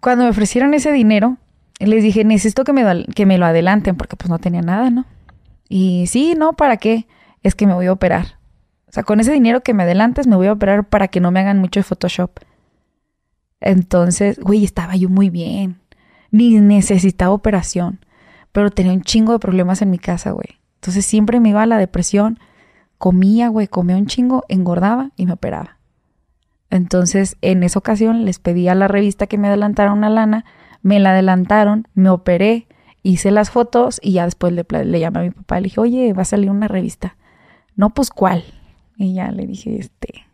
cuando me ofrecieron ese dinero, les dije, necesito que me, que me lo adelanten porque pues no tenía nada, ¿no? Y sí, no, ¿para qué? Es que me voy a operar. O sea, con ese dinero que me adelantes me voy a operar para que no me hagan mucho de Photoshop. Entonces, güey, estaba yo muy bien. Ni necesitaba operación. Pero tenía un chingo de problemas en mi casa, güey. Entonces siempre me iba a la depresión. Comía, güey, comía un chingo, engordaba y me operaba. Entonces, en esa ocasión les pedí a la revista que me adelantara una lana, me la adelantaron, me operé, hice las fotos y ya después le, le llamé a mi papá y le dije, oye, va a salir una revista. No, pues, ¿cuál? Y ya le dije, este,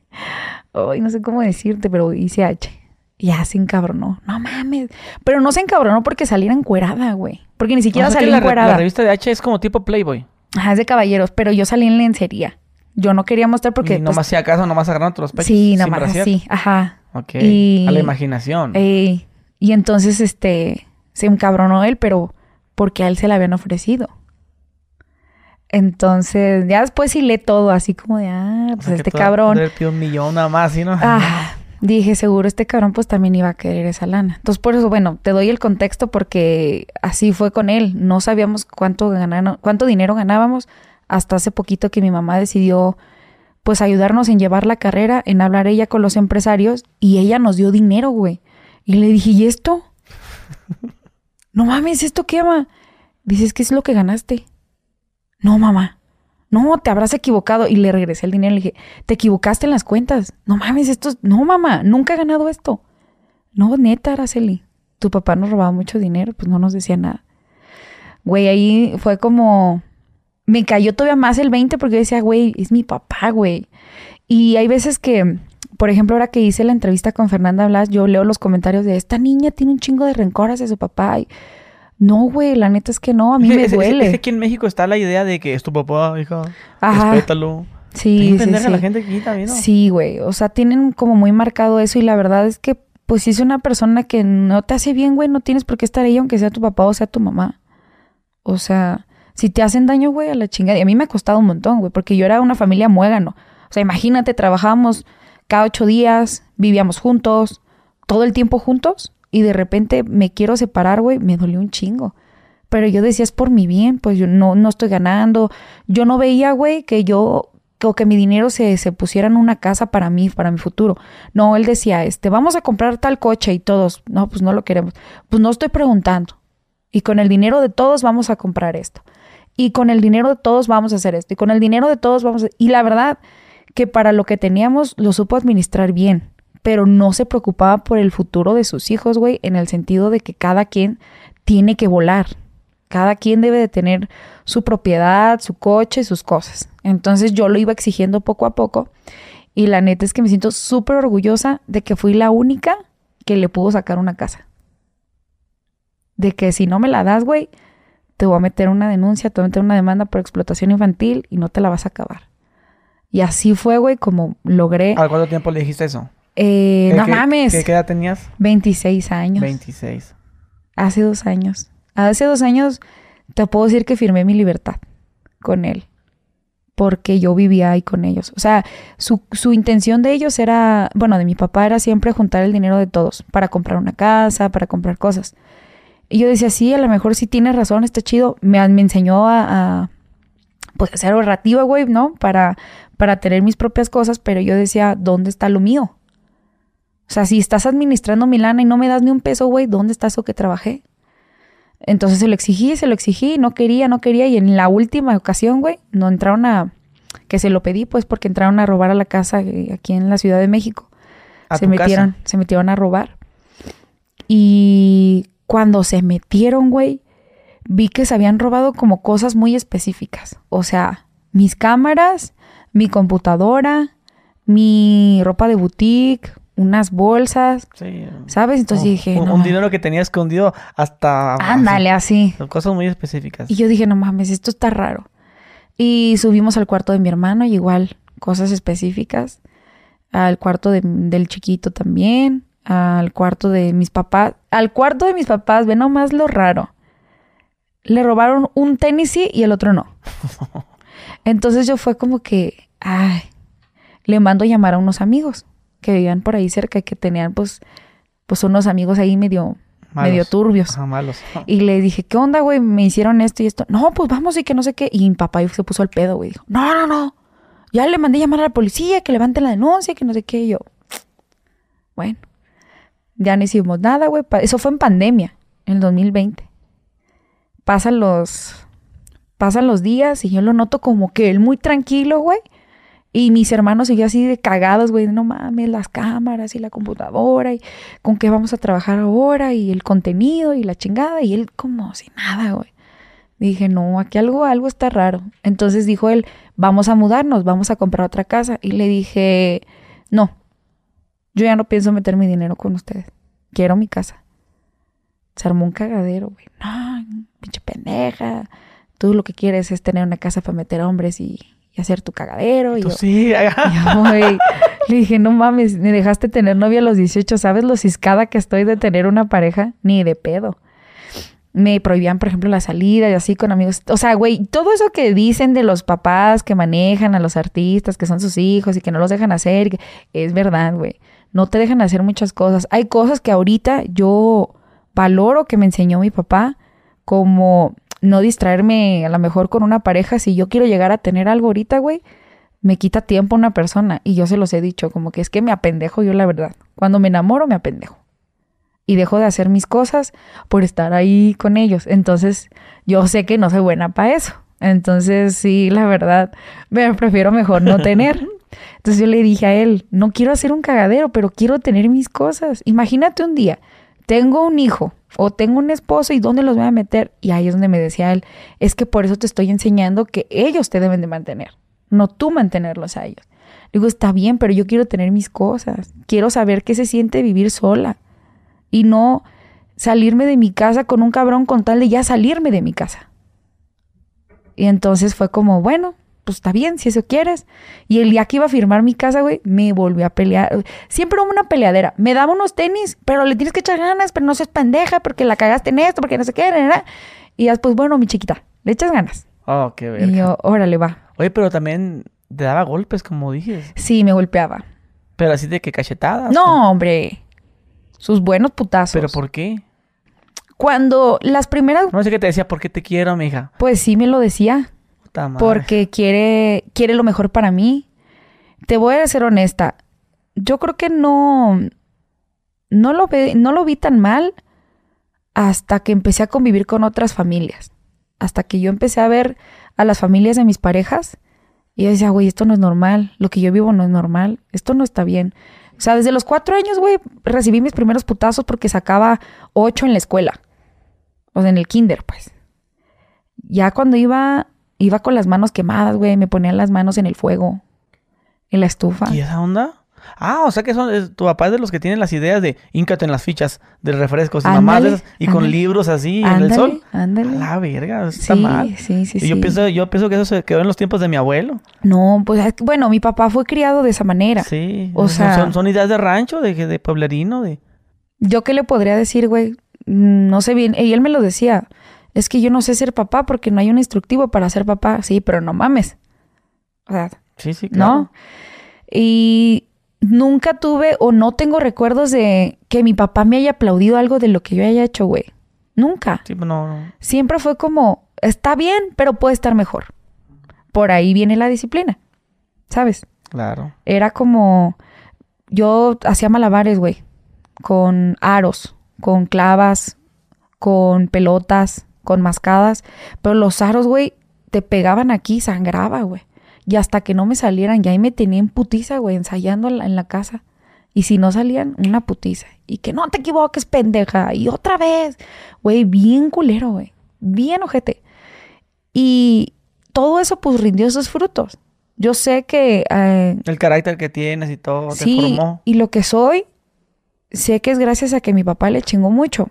ay, no sé cómo decirte, pero hice H. Y ya se encabronó. No mames. Pero no se encabronó porque saliera encuerada, güey. Porque ni siquiera O sea que salí la, re- encuerada. la revista de H es como tipo Playboy. Ajá, es de caballeros, pero yo salí en lencería. Yo no quería mostrar porque... y pues, nomás si acaso, nomás agarrando los pechos. sí, nomás así. Ajá. Ok. Y- A la imaginación. Eh, y entonces, este, se encabronó él, pero porque a él se le habían ofrecido. Entonces, ya después sí lee todo, así como de, ah, O pues sea, este cabrón. pidió un millón nada más, ¿sí, no? Ah, dije, seguro este cabrón pues también iba a querer esa lana. Entonces, por eso, bueno, te doy el contexto porque así fue con él. No sabíamos cuánto ganano- cuánto dinero ganábamos hasta hace poquito que mi mamá decidió pues ayudarnos en llevar la carrera, en hablar ella con los empresarios y ella nos dio dinero, güey. Y le dije, ¿y esto? (laughs) No mames, ¿esto qué, ma? Dices, ¿qué es lo que ganaste? No, mamá. No, te habrás equivocado. Y le regresé el dinero y le dije, te equivocaste en las cuentas. No mames, esto es... No, mamá, nunca he ganado esto. No, neta, Araceli. Tu papá nos robaba mucho dinero, pues no nos decía nada. Güey, ahí fue como... Me cayó todavía más el 20 porque yo decía, güey, es mi papá, güey. Y hay veces que, por ejemplo, ahora que hice la entrevista con Fernanda Blas, yo leo los comentarios de esta niña tiene un chingo de rencor hacia su papá. No, güey, la neta es que no, a mí Es me es- es- duele. Es que aquí en México está la idea de que es tu papá, hija. Ajá. Respétalo. Sí, sí, sí. la gente aquí también, ¿no? Sí, güey. O sea, tienen como muy marcado eso y la verdad es que, pues, si es una persona que no te hace bien, güey, no tienes por qué estar ahí aunque sea tu papá o sea tu mamá. O sea, si te hacen daño, güey, a la chingada. Y a mí me ha costado un montón, güey, porque yo era una familia muégano. O sea, imagínate, trabajábamos cada ocho días, vivíamos juntos, todo el tiempo juntos y de repente me quiero separar, güey, me dolió un chingo. Pero yo decía, es por mi bien, pues yo no, no estoy ganando. Yo no veía, güey, que yo, o que mi dinero se, se pusiera en una casa para mí, para mi futuro. No, él decía, este, vamos a comprar tal coche y todos, no, pues no lo queremos. Pues no estoy preguntando. Y con el dinero de todos vamos a comprar esto. Y con el dinero de todos vamos a hacer esto. Y con el dinero de todos vamos a... Y la verdad que para lo que teníamos lo supo administrar bien. Pero no se preocupaba por el futuro de sus hijos, güey, en el sentido de que cada quien tiene que volar. Cada quien debe de tener su propiedad, su coche, sus cosas. Entonces yo lo iba exigiendo poco a poco. Y la neta es que me siento súper orgullosa de que fui la única que le pudo sacar una casa. De que si no me la das, güey, te voy a meter una denuncia, te voy a meter una demanda por explotación infantil y no te la vas a acabar. Y así fue, güey, como logré... ¿Al cuánto tiempo le dijiste eso? Eh, ¿Qué- no qué- mames. ¿Qué, qué edad tenías? 26 años. 26. Hace dos años. Hace dos años te puedo decir que firmé mi libertad con él. porque yo vivía ahí con ellos. O sea, su, su, intención de ellos era, bueno, de mi papá era siempre juntar el dinero de todos para comprar una casa, para comprar cosas. Y yo decía, sí, a lo mejor sí tienes razón, está chido. Me, me enseñó a, a, pues, a ser ahorrativa, güey, ¿no? Para, para tener mis propias cosas, pero yo decía, ¿dónde está lo mío? O sea, si estás administrando mi lana y no me das ni un peso, güey, ¿dónde está eso que trabajé? Entonces se lo exigí, se lo exigí, no quería, no quería. Y en la última ocasión, güey, no entraron a. que se lo pedí, pues, porque entraron a robar a la casa eh, aquí en la Ciudad de México. ¿A se tu metieron, casa? se metieron a robar. Y cuando se metieron, güey, vi que se habían robado como cosas muy específicas. O sea, mis cámaras, mi computadora, mi ropa de boutique, unas bolsas, Sí. ¿sabes? Entonces Un- dije, un, no. un dinero que tenía escondido hasta... Ándale, así. Son cosas muy específicas. Y yo dije, no mames, esto está raro. Y subimos al cuarto de mi hermano, y igual, cosas específicas. Al cuarto de- del chiquito también. Al cuarto de mis papás. Al cuarto de mis papás, ve nomás lo raro. Le robaron un tenis sí y el otro no. (laughs) Entonces yo fue como que, ay, le mando a llamar a unos amigos que vivían por ahí cerca y que tenían pues, pues unos amigos ahí medio, Malos. medio turbios. Ajá, malos. Y le dije, ¿qué onda, güey? Me hicieron esto y esto. No, pues vamos y que no sé qué. Y mi papá se puso al pedo, güey. Dijo, no, no, no. Ya le mandé llamar a la policía, que levanten la denuncia, que no sé qué. Y yo, bueno, ya no hicimos nada, güey. Eso fue en pandemia, en el 2020. Pasan los, pasan los días y yo lo noto como que él muy tranquilo, güey. Y mis hermanos seguían así de cagados, güey. No mames, las cámaras y la computadora y con qué vamos a trabajar ahora y el contenido y la chingada. Y él como sin nada, güey. Dije, no, aquí algo, algo está raro. Entonces dijo él, vamos a mudarnos, vamos a comprar otra casa. Y le dije, no, yo ya no pienso meter mi dinero con ustedes. Quiero mi casa. Se armó un cagadero, güey. No, pinche pendeja. Tú lo que quieres es tener una casa para meter hombres y, y hacer tu cagadero. Y yo, sí. (laughs) yo, güey, le dije, no mames, me dejaste tener novia a los 18. ¿Sabes lo ciscada que estoy de tener una pareja? Ni de pedo. Me prohibían, por ejemplo, la salida y así con amigos. O sea, güey, todo eso que dicen de los papás que manejan a los artistas, que son sus hijos y que no los dejan hacer, que- es verdad, güey. No te dejan hacer muchas cosas. Hay cosas que ahorita yo valoro que me enseñó mi papá, como no distraerme a lo mejor con una pareja. Si yo quiero llegar a tener algo ahorita, güey, me quita tiempo una persona. Y yo se los he dicho, como que es que me apendejo yo, la verdad. Cuando me enamoro, me apendejo. Y dejo de hacer mis cosas por estar ahí con ellos. Entonces, yo sé que no soy buena para eso. Entonces, sí, la verdad, me prefiero mejor no tener. (laughs) Entonces yo le dije a él, no quiero hacer un cagadero, pero quiero tener mis cosas. Imagínate un día, tengo un hijo o tengo un esposo y ¿dónde los voy a meter? Y ahí es donde me decía él, es que por eso te estoy enseñando que ellos te deben de mantener, no tú mantenerlos a ellos. Digo, está bien, pero yo quiero tener mis cosas. Quiero saber qué se siente vivir sola y no salirme de mi casa con un cabrón con tal de ya salirme de mi casa. Y entonces fue como, bueno, pues está bien, si eso quieres. Y el día que iba a firmar mi casa, güey, me volvió a pelear. Siempre hubo una peleadera. Me daba unos tenis, pero le tienes que echar ganas, pero no seas pendeja, porque la cagaste en esto, porque no sé qué, ¿verdad? Y después, bueno, mi chiquita, le echas ganas. Oh, qué verga. Y yo, órale, va. Oye, pero también te daba golpes, como dices. Sí, me golpeaba. Pero así de que cachetadas. ¿o? No, hombre. Sus buenos putazos. ¿Pero por qué? Cuando las primeras, No sé qué te decía, ¿por qué te quiero, mija? pues sí me lo decía. Porque quiere, quiere lo mejor para mí. Te voy a ser honesta. Yo creo que no, no lo, ve, no lo vi tan mal hasta que empecé a convivir con otras familias. Hasta que yo empecé a ver a las familias de mis parejas y yo decía, güey, esto no es normal. Lo que yo vivo no es normal. Esto no está bien. O sea, desde los cuatro años, güey, recibí mis primeros putazos porque sacaba ocho en la escuela. O en el kinder, pues. Ya cuando iba, iba con las manos quemadas, güey, me ponían las manos en el fuego, en la estufa. ¿Y esa onda? Ah, o sea que son, es- tu papá es de los que tienen las ideas de íncate en las fichas de refrescos y esas, y con ándale. libros así en el Ándale, sol. A ándale. la verga, está Sí, mal. sí, sí, y yo sí. pienso, yo pienso que eso se quedó en los tiempos de mi abuelo. No, pues bueno, mi papá fue criado de esa manera. Sí. O sea- son, son ideas de rancho, de, de pueblerino, de. Yo qué le podría decir, güey, no sé bien. Y él me lo decía. Es que yo no sé ser papá porque no hay un instructivo para ser papá. Sí, pero no mames. O sea, Sí, sí, claro. ¿no? Y nunca tuve o no tengo recuerdos de que mi papá me haya aplaudido algo de lo que yo haya hecho, güey. Nunca. Sí, pues no, no. Siempre fue como, está bien, pero puede estar mejor. Por ahí viene la disciplina, ¿sabes? Claro. Era como, yo hacía malabares, güey, con aros, con clavas, con pelotas, con mascadas, pero los aros, güey, te pegaban aquí, sangraba, güey. Y hasta que no me salieran, ya ahí me tenía en putiza, güey, ensayando en la, en la casa. Y si no salían, una putiza. Y que no te equivoques, pendeja. Y otra vez. Güey, bien culero, güey. Bien ojete. Y todo eso, pues, rindió sus frutos. Yo sé que... eh, El carácter que tienes y todo te sí, formó. y lo que soy, sé que es gracias a que mi papá le chingó mucho.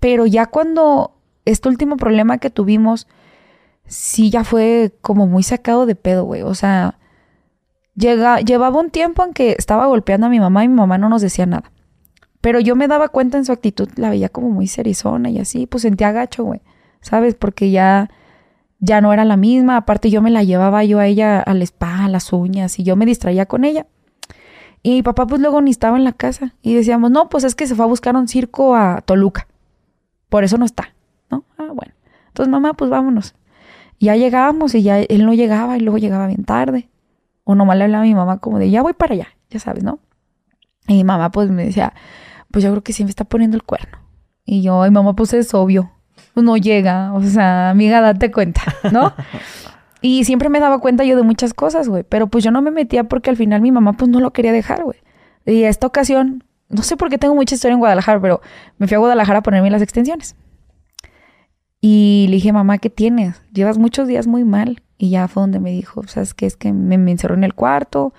Pero ya cuando este último problema que tuvimos, sí ya fue como muy sacado de pedo, güey. O sea, llega, llevaba un tiempo en que estaba golpeando a mi mamá y mi mamá no nos decía nada. Pero yo me daba cuenta en su actitud, la veía como muy serizona y así, pues sentía gacho, güey. ¿Sabes? Porque ya, ya no era la misma. Aparte yo me la llevaba yo a ella al spa, a las uñas y yo me distraía con ella. Y mi papá pues luego ni estaba en la casa. Y decíamos, no, pues es que se fue a buscar un circo a Toluca. Por eso no está, Ah, bueno. Entonces, mamá, pues vámonos. Ya llegábamos y ya él no llegaba y luego llegaba bien tarde. O nomás le hablaba a mi mamá como de, ya voy para allá, ya sabes, ¿no? Y mi mamá pues me decía, pues yo creo que sí me está poniendo el cuerno. Y yo, ay mamá, pues es obvio. Pues no llega, o sea, amiga, date cuenta, ¿no? Y siempre me daba cuenta yo de muchas cosas, güey. Pero pues yo no me metía porque al final mi mamá pues no lo quería dejar, güey. Y esta ocasión, no sé por qué tengo mucha historia en Guadalajara, pero me fui a Guadalajara a ponerme las extensiones. Y le dije, mamá, ¿qué tienes? Llevas muchos días muy mal. Y ya fue donde me dijo, ¿sabes qué? Es que me, me encerró en el cuarto,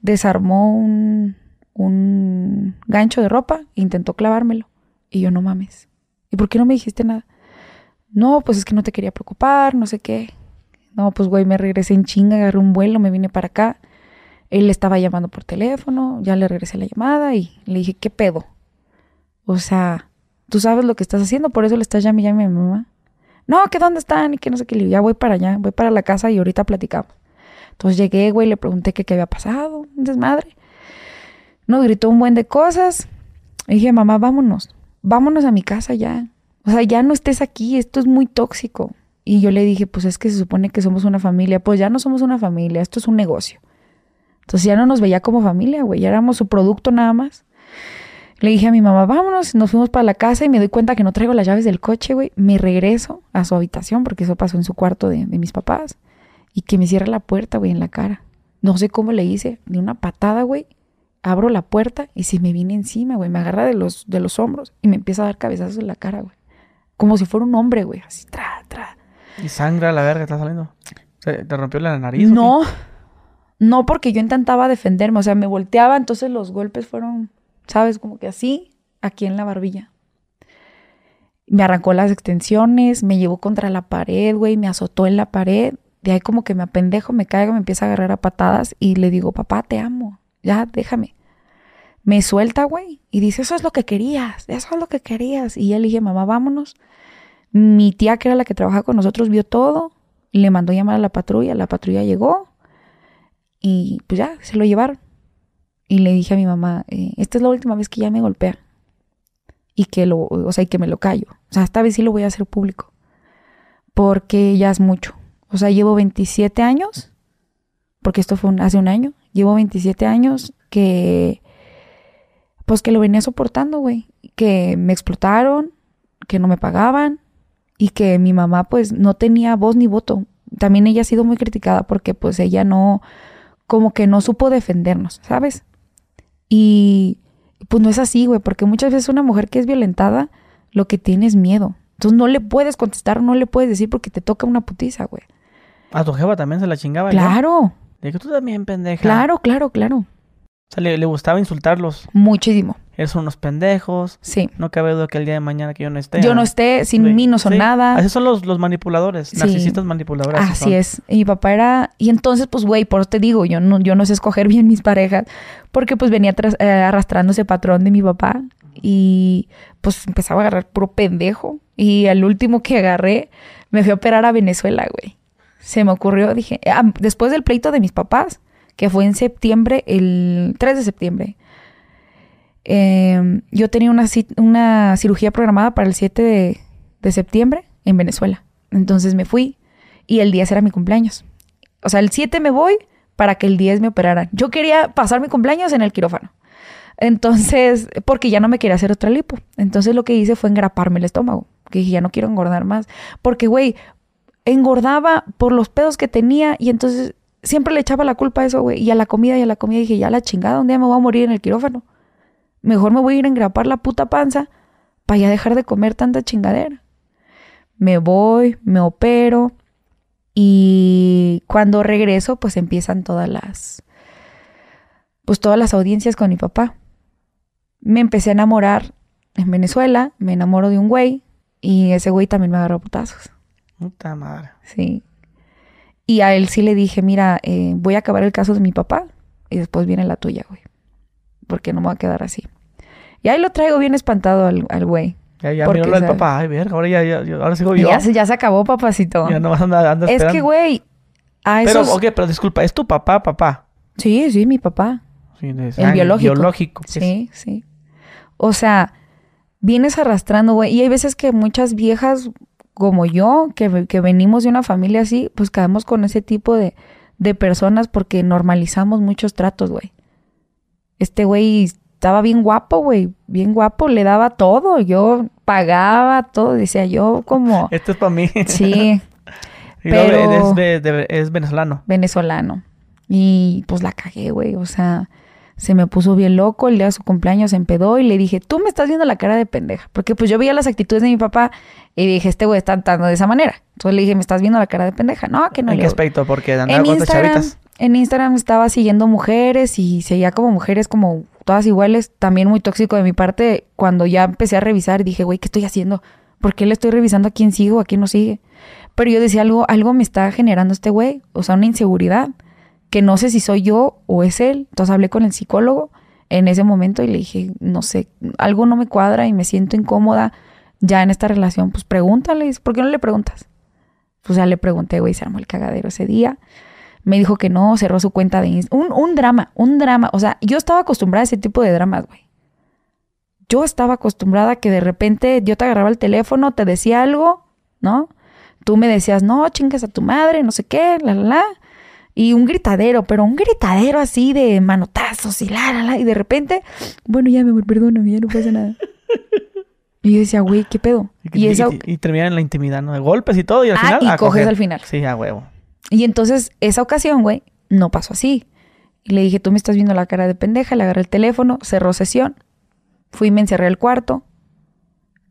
desarmó un, un gancho de ropa e intentó clavármelo. Y yo, no mames. ¿Y por qué no me dijiste nada? No, pues es que no te quería preocupar, no sé qué. No, pues güey, me regresé en chinga, agarré un vuelo, me vine para acá. Él le estaba llamando por teléfono, ya le regresé la llamada y le dije, ¿qué pedo? O sea, tú sabes lo que estás haciendo, por eso le estás llamando a mi mamá. No, que dónde están y que no sé qué. Le digo, ya voy para allá, voy para la casa y ahorita platicamos. Entonces llegué, güey, le pregunté qué había pasado, un desmadre. Nos gritó un buen de cosas. Y dije, mamá, vámonos, vámonos a mi casa ya. O sea, ya no estés aquí, esto es muy tóxico. Y yo le dije, pues es que se supone que somos una familia. Pues ya no somos una familia, esto es un negocio. Entonces ya no nos veía como familia, güey, ya éramos su producto nada más. Le dije a mi mamá, vámonos, nos fuimos para la casa y me doy cuenta que no traigo las llaves del coche, güey. Me regreso a su habitación, porque eso pasó en su cuarto de, de mis papás. Y que me cierra la puerta, güey, en la cara. No sé cómo le hice, ni una patada, güey. Abro la puerta y se me viene encima, güey. Me agarra de los, de los hombros y me empieza a dar cabezazos en la cara, güey. Como si fuera un hombre, güey. Así, tra, tra. Y sangra la verga está saliendo. ¿Se- ¿Te rompió la nariz? No, no porque yo intentaba defenderme, o sea, me volteaba, entonces los golpes fueron, ¿sabes? Como que así, aquí en la barbilla. Me arrancó las extensiones, me llevó contra la pared, güey, me azotó en la pared. De ahí como que me apendejo, me caigo, me empieza a agarrar a patadas y le digo, papá, te amo, ya, déjame. Me suelta, güey, y dice, eso es lo que querías, eso es lo que querías. Y él le dije, mamá, vámonos. Mi tía, que era la que trabajaba con nosotros, vio todo, le mandó llamar a la patrulla, la patrulla llegó y pues ya, se lo llevaron. Y le dije a mi mamá, eh, esta es la última vez que ya me golpea. Y que lo, o sea, y que me lo callo. O sea, esta vez sí lo voy a hacer público. Porque ya es mucho. O sea, llevo 27 años, porque esto fue hace un año, llevo 27 años que, pues que lo venía soportando, güey. Que me explotaron, que no me pagaban y que mi mamá pues no tenía voz ni voto. También ella ha sido muy criticada porque pues ella no, como que no supo defendernos, ¿sabes? Y pues no es así, güey, porque muchas veces una mujer que es violentada lo que tiene es miedo. Entonces no le puedes contestar, no le puedes decir porque te toca una putiza, güey. A tu jefa también se la chingaba. Claro, Le dije, tú también, pendeja. claro, claro, claro. O sea, le, le gustaba insultarlos. Muchísimo, Eres unos pendejos. sí. No cabe duda que el día de mañana que yo no esté. Yo no ah, esté, sin sí, mí no son sí. nada. Así son los, los manipuladores. Sí. Narcisistas manipuladores. Así es. Y mi papá era... Y entonces, pues, güey, por eso te digo, yo no, yo no sé escoger (laughs) bien mis parejas. Porque, pues, venía tras- eh, arrastrando ese patrón de mi papá. Y, pues, empezaba a agarrar puro pendejo. Y al último que agarré, me fui a operar a Venezuela, güey. se me ocurrió, dije, ah, después del pleito de mis papás, que fue en septiembre, el 3 de septiembre, em, yo tenía una, una, cirugía programada para el 7 de, de septiembre en Venezuela. Entonces me fui y el 10 era mi cumpleaños. O sea, el 7 me voy para que el 10 me operaran. Yo quería pasar mi cumpleaños en el quirófano. Entonces, porque ya no me quería hacer otra lipo. Entonces lo que hice fue engraparme el estómago. Que dije, ya no quiero engordar más. Porque, güey, engordaba por los pedos que tenía y entonces siempre le echaba la culpa a eso, güey. Y a la comida y a la comida dije, ya la chingada, un día me voy a morir en el quirófano. Mejor me voy a ir a engrapar la puta panza para ya dejar de comer tanta chingadera. Me voy, me opero y cuando regreso pues empiezan todas las pues todas las audiencias con mi papá me empecé a enamorar en Venezuela, me enamoro de un güey y ese güey también me agarró putazos. Puta madre. Sí. Y a él sí le dije, mira, eh, voy a acabar el caso de mi papá y después viene la tuya, güey. Porque no me va a quedar así. Y ahí lo traigo bien espantado al, güey. Ya, ya miró el papá. Ay, verga, ahora ya, ya, ahora sigo yo. Ya se, ya se acabó, papacito. Ya no vas a andar, Es que, güey, a Pero, ok, pero disculpa, ¿es tu papá, papá? Sí, sí, mi papá. el biológico. biológico. Sí, sí. O sea, vienes arrastrando, güey. Y hay veces que muchas viejas como yo, que, venimos de una familia así, pues caemos con ese tipo de, de personas porque normalizamos muchos tratos, güey. Este güey estaba bien guapo, güey, bien guapo, le daba todo, yo pagaba todo, decía yo como... (laughs) Esto es para mí. Sí. (laughs) (laughs) pero... Es, es venezolano. Venezolano. Y pues la cagué, güey, o sea, se me puso bien loco, el día de su cumpleaños se empedó y le dije, tú me estás viendo la cara de pendeja. Porque pues yo veía las actitudes de mi papá y dije, este güey está andando de esa manera. Entonces le dije, me estás viendo la cara de pendeja. No, que no. ¿En qué aspecto? Porque en Instagram, En Instagram estaba siguiendo mujeres y seguía como mujeres como todas iguales. También muy tóxico de mi parte cuando ya empecé a revisar dije, güey, ¿qué estoy haciendo? ¿Por qué le estoy revisando a quién sigo, a quién no sigue? Pero yo decía, algo, algo me está generando este güey. O sea, una inseguridad que no sé si soy yo o es él. Entonces hablé con el psicólogo en ese momento y le dije, no sé, algo no me cuadra y me siento incómoda ya en esta relación. Pues pregúntale, ¿por qué no le preguntas? Pues ya le pregunté, güey, se armó el cagadero ese día. Me dijo que no, cerró su cuenta de Instagram. Un, un drama, un drama. O sea, yo estaba acostumbrada a ese tipo de dramas, güey. Yo estaba acostumbrada a que de repente yo te agarraba el teléfono, te decía algo, ¿no? Tú me decías, no, chingas a tu madre, no sé qué, la, la, la y un gritadero, pero un gritadero así de manotazos y la, la, la. Y de repente, bueno, ya me perdóname, ya no pasa nada. (laughs) Y yo decía, güey, ¿qué pedo? Y, y, terminar en la intimidad, ¿no? De golpes y todo, y al ah, final. Y coges al final. Sí, a huevo. Y entonces, esa ocasión, güey, no pasó así. Y le dije, tú me estás viendo la cara de pendeja, le agarré el teléfono, cerró sesión. Fui, me encerré al cuarto.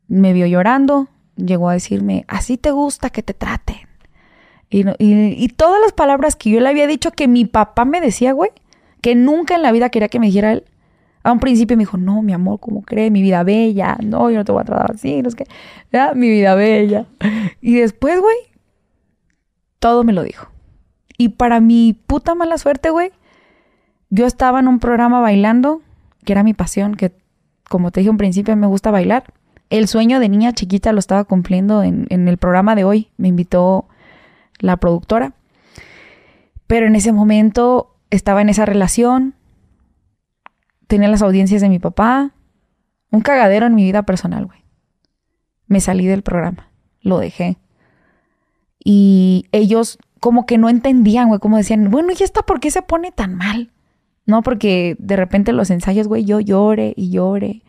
Me vio llorando. Llegó a decirme, así te gusta que te traten. Y, todas las palabras que yo le había dicho que mi papá me decía, güey, que nunca en la vida quería que me dijera él. A un principio me dijo, no, mi amor, ¿cómo cree? Mi vida bella. No, yo no te voy a tratar así, no es que. Mi vida bella. Y después, güey, todo me lo dijo. Y para mi puta mala suerte, güey, yo estaba en un programa bailando, que era mi pasión, que como te dije un principio, me gusta bailar. El sueño de niña chiquita lo estaba cumpliendo en, en el programa de hoy. Me invitó la productora. Pero en ese momento estaba en esa relación, tenía las audiencias de mi papá, un cagadero en mi vida personal, güey. Me salí del programa, lo dejé. Y ellos como que no entendían, güey, como decían, bueno, ¿y esta por qué se pone tan mal? No, porque de repente los ensayos, güey, yo lloré y lloré.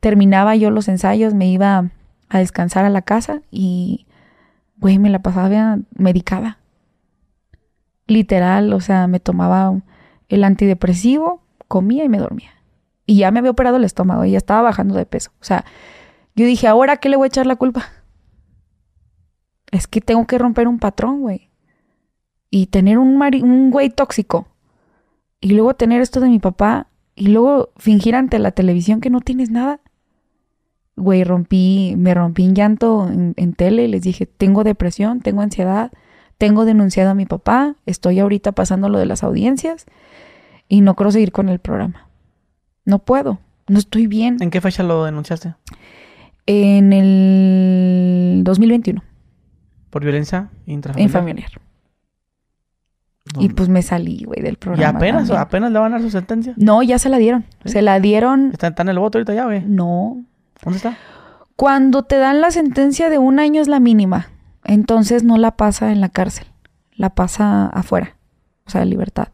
Terminaba yo los ensayos, me iba a descansar a la casa y güey, me la pasaba medicada. Literal, o sea, me tomaba el antidepresivo, comía y me dormía. Y ya me había operado el estómago y ya estaba bajando de peso. O sea, yo dije, ¿ahora qué le voy a echar la culpa? Es que tengo que romper un patrón, güey. Y tener un, un güey tóxico. Y luego tener esto de mi papá. Y luego fingir ante la televisión que no tienes nada güey, rompí, me rompí en llanto en, en tele, les dije, tengo depresión, tengo ansiedad, tengo denunciado a mi papá, estoy ahorita pasando lo de las audiencias y no quiero seguir con el programa. No puedo, no estoy bien. ¿En qué fecha lo denunciaste? En el 2021. ¿Por violencia intrafamiliar? Infamiliar. Y pues me salí, güey, del ¿Y programa. apenas, también. apenas le van a dar su sentencia? No, ya se la dieron. ¿Sí? Se la dieron. Está, está en el voto ahorita ya, güey. No. ¿Dónde está? Cuando te dan la sentencia de un año es la mínima. Entonces no la pasa en la cárcel. La pasa afuera. O sea, libertad.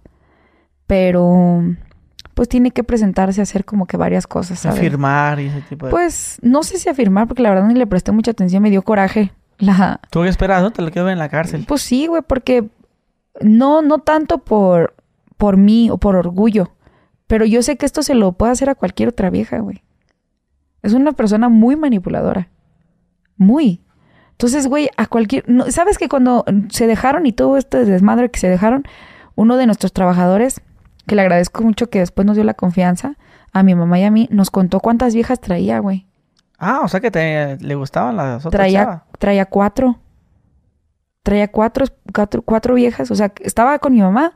Pero pues tiene que presentarse a hacer como que varias cosas, ¿sabes? Firmar y ese tipo de... Pues no sé si afirmar, porque la verdad ni le presté mucha atención, me dio coraje. La, ¿Tú qué esperas, no? Te lo quedo en la cárcel. Pues sí, güey, porque no, no tanto por, por mí o por orgullo, pero yo sé que esto se lo puede hacer a cualquier otra vieja, güey. Es una persona muy manipuladora. Muy. Entonces, güey, a cualquier... no, ¿Sabes que cuando se dejaron y todo este desmadre que se dejaron, uno de nuestros trabajadores, que le agradezco mucho que después nos dio la confianza, a mi mamá y a mí, nos contó cuántas viejas traía, güey. Ah, o sea que te, le gustaban las otras Traía, traía cuatro. Traía cuatro, cuatro, cuatro viejas. O sea, estaba con mi mamá,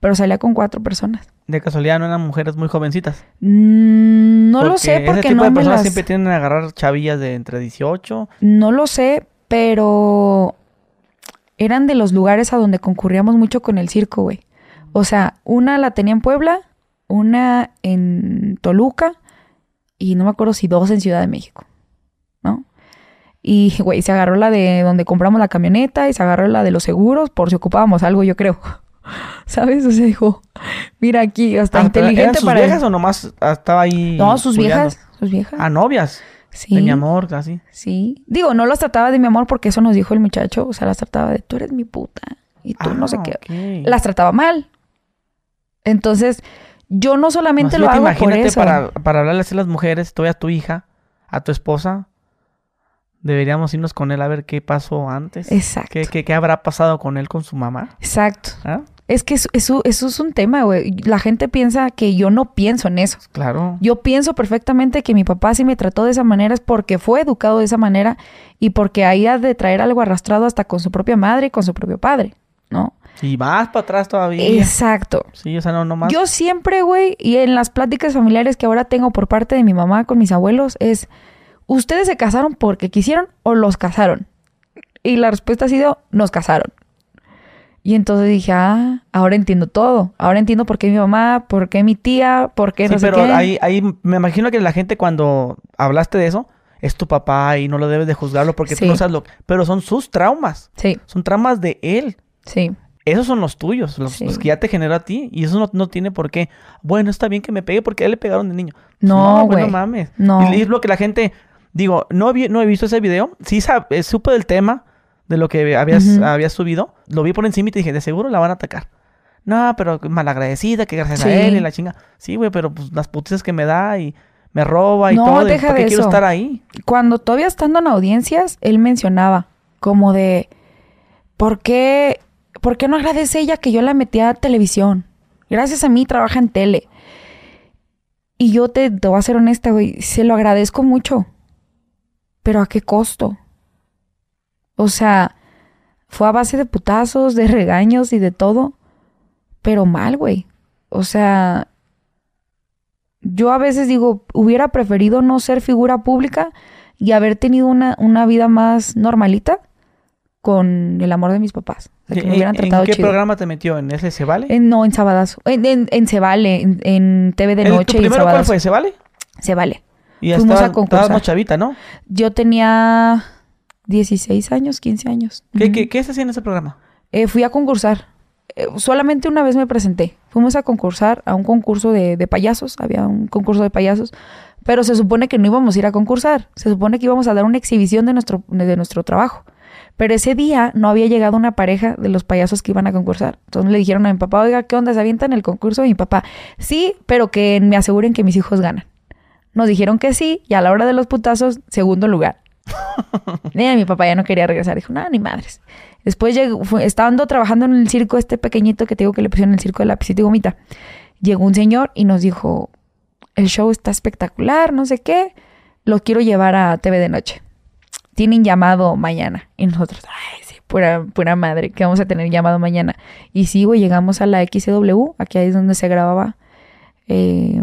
pero salía con cuatro personas. De casualidad no eran mujeres muy jovencitas. Mm, no lo sé ese porque tipo no de me personas las... siempre tienden a agarrar chavillas de entre 18. No lo sé, pero eran de los lugares a donde concurríamos mucho con el circo, güey. O sea, una la tenía en Puebla, una en Toluca y no me acuerdo si dos en Ciudad de México, ¿no? Y, güey, se agarró la de donde compramos la camioneta y se agarró la de los seguros por si ocupábamos algo, yo creo. (laughs) ¿Sabes? O sea, dijo, mira aquí, hasta Ah, pero ¿Eran inteligente sus para... viejas o nomás estaba ahí? No, sus viejas, sus viejas. Ah, novias. sí. De mi amor, casi. Sí. Digo, no las trataba de mi amor porque eso nos dijo el muchacho. O sea, las trataba de tú eres mi puta. Y tú no sé Ah, qué. Las trataba mal. Entonces, yo no solamente No, lo hago por imagínate eso. para, para hablarle así a las mujeres, todavía a tu hija, a tu esposa. Deberíamos irnos con él a ver qué pasó antes. Exacto. ¿Qué, qué, qué habrá pasado con él, con su mamá? Exacto. ¿Ah? Es que eso, eso, eso es un tema, güey. La gente piensa que yo no pienso en eso. Claro. Yo pienso perfectamente que mi papá si me trató de esa manera es porque fue educado de esa manera y porque ahí ha de traer algo arrastrado hasta con su propia madre y con su propio padre, ¿no? Y más para atrás todavía. Exacto. Sí, o sea, no, no más. Yo siempre, güey, y en las pláticas familiares que ahora tengo por parte de mi mamá con mis abuelos es, ¿ustedes se casaron porque quisieron o los casaron? Y la respuesta ha sido, nos casaron. Y entonces dije, ah, ahora entiendo todo. Ahora entiendo por qué mi mamá, por qué mi tía, por qué Sí, no sé pero qué. ahí, ahí me imagino que la gente cuando hablaste de eso, es tu papá y no lo debes de juzgarlo porque Sí. tú no sabes lo... Pero son sus traumas. Sí, Son traumas de él. sí. Esos son los tuyos, los, Sí. los que ya te generó a ti. Y eso no, no tiene por qué. Bueno, está bien que me pegue porque a él le pegaron de niño. No, güey, güey. no mames. No. Y es lo que la gente... Digo, no, vi- no he visto ese video. Sí eh, supe del tema de lo que habías, habías subido. Lo vi por encima y te dije, de seguro la van a atacar. No, pero malagradecida, que gracias Sí. a él y la chinga. Sí, güey, pero pues las putizas que me da y me roba y No, todo. deja ¿Por qué de quiero eso. estar ahí? Cuando todavía estando en audiencias, él mencionaba como de, ¿por qué, ¿por qué no agradece ella que yo la metí a televisión? Gracias a mí trabaja en tele. Y yo te, te voy a ser honesta, güey, se lo agradezco mucho. Pero ¿a qué costo? O sea, fue a base de putazos, de regaños y de todo. Pero mal, güey. O sea, yo a veces digo, hubiera preferido no ser figura pública y haber tenido una, una vida más normalita con el amor de mis papás. O sea, que me ¿En, hubieran en tratado qué chido. programa te metió? ¿En ese se vale? En- no, en Sabadazo. En, en, en Se Vale, en, en TV de ¿El- Noche ¿Tu y en primero cuál fue? ¿Se vale? Se Vale. Y Fuimos a estabas, concursar. estabas chavita, ¿no? Yo tenía 16 años, 15 años. ¿Qué, qué, qué se hacía en ese programa? Eh, fui a concursar. Eh, solamente una vez me presenté. Fuimos a concursar a un concurso de, de payasos. Había un concurso de payasos. Pero se supone que no íbamos a ir a concursar. Se supone que íbamos a dar una exhibición de nuestro, de nuestro trabajo. Pero ese día no había llegado una pareja de los payasos que iban a concursar. Entonces le dijeron a mi papá, oiga, ¿qué onda? ¿Se avientan el concurso? Y mi papá, sí, pero que me aseguren que mis hijos ganan. Nos dijeron que sí, y a la hora de los putazos, segundo lugar. (laughs) Y mi papá ya no quería regresar. Dijo, no, ni madres. Después llegó, fue- estando trabajando en el circo, este pequeñito que te digo que le pusieron el circo de lapicito y gomita, llegó un señor y nos dijo, el show está espectacular, no sé qué, lo quiero llevar a TV de noche. Tienen llamado mañana. Y nosotros, ay, sí, pura, pura madre, que vamos a tener llamado mañana. Y sí, güey, llegamos a la XW, aquí es donde se grababa, eh,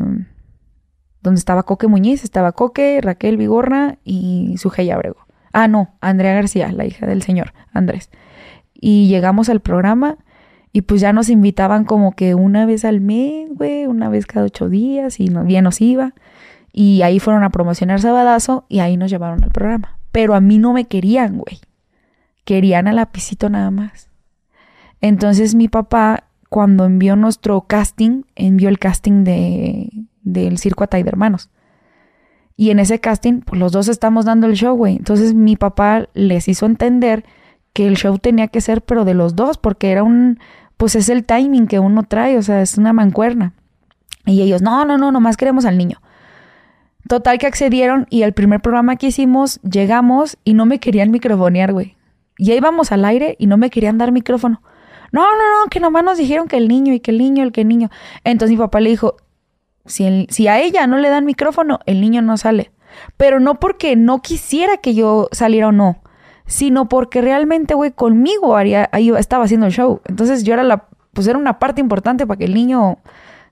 donde estaba Coque Muñiz, estaba Coque, Raquel Vigorra y Sujei Abrego. Ah, no, Andrea García, la hija del señor Andrés. Y llegamos al programa Y pues ya nos invitaban como que una vez al mes, güey, una vez cada ocho días y bien nos iba. Y ahí fueron a promocionar Sabadazo y ahí nos llevaron al programa. Pero a mí no me querían, güey. Querían al lapicito nada más. Entonces mi papá, cuando envió nuestro casting, envió el casting de, del Circo Atay de Hermanos. Y en ese casting, pues los dos estamos dando el show, güey. Entonces mi papá les hizo entender que el show tenía que ser, pero de los dos, porque era un, pues es el timing que uno trae, o sea, es una mancuerna. Y ellos, no, no, no, nomás queremos al niño. Total que accedieron y el primer programa que hicimos, llegamos y no me querían microfonear, güey. Ya íbamos al aire y no me querían dar micrófono. No, no, no, que nomás nos dijeron que el niño y que el niño, el que el niño. Entonces mi papá le dijo, si, a ella no le dan micrófono, el niño no sale. Pero no porque no quisiera que yo saliera o no, sino porque realmente, güey, conmigo haría, estaba haciendo el show. Entonces yo era la, pues era una parte importante para que el niño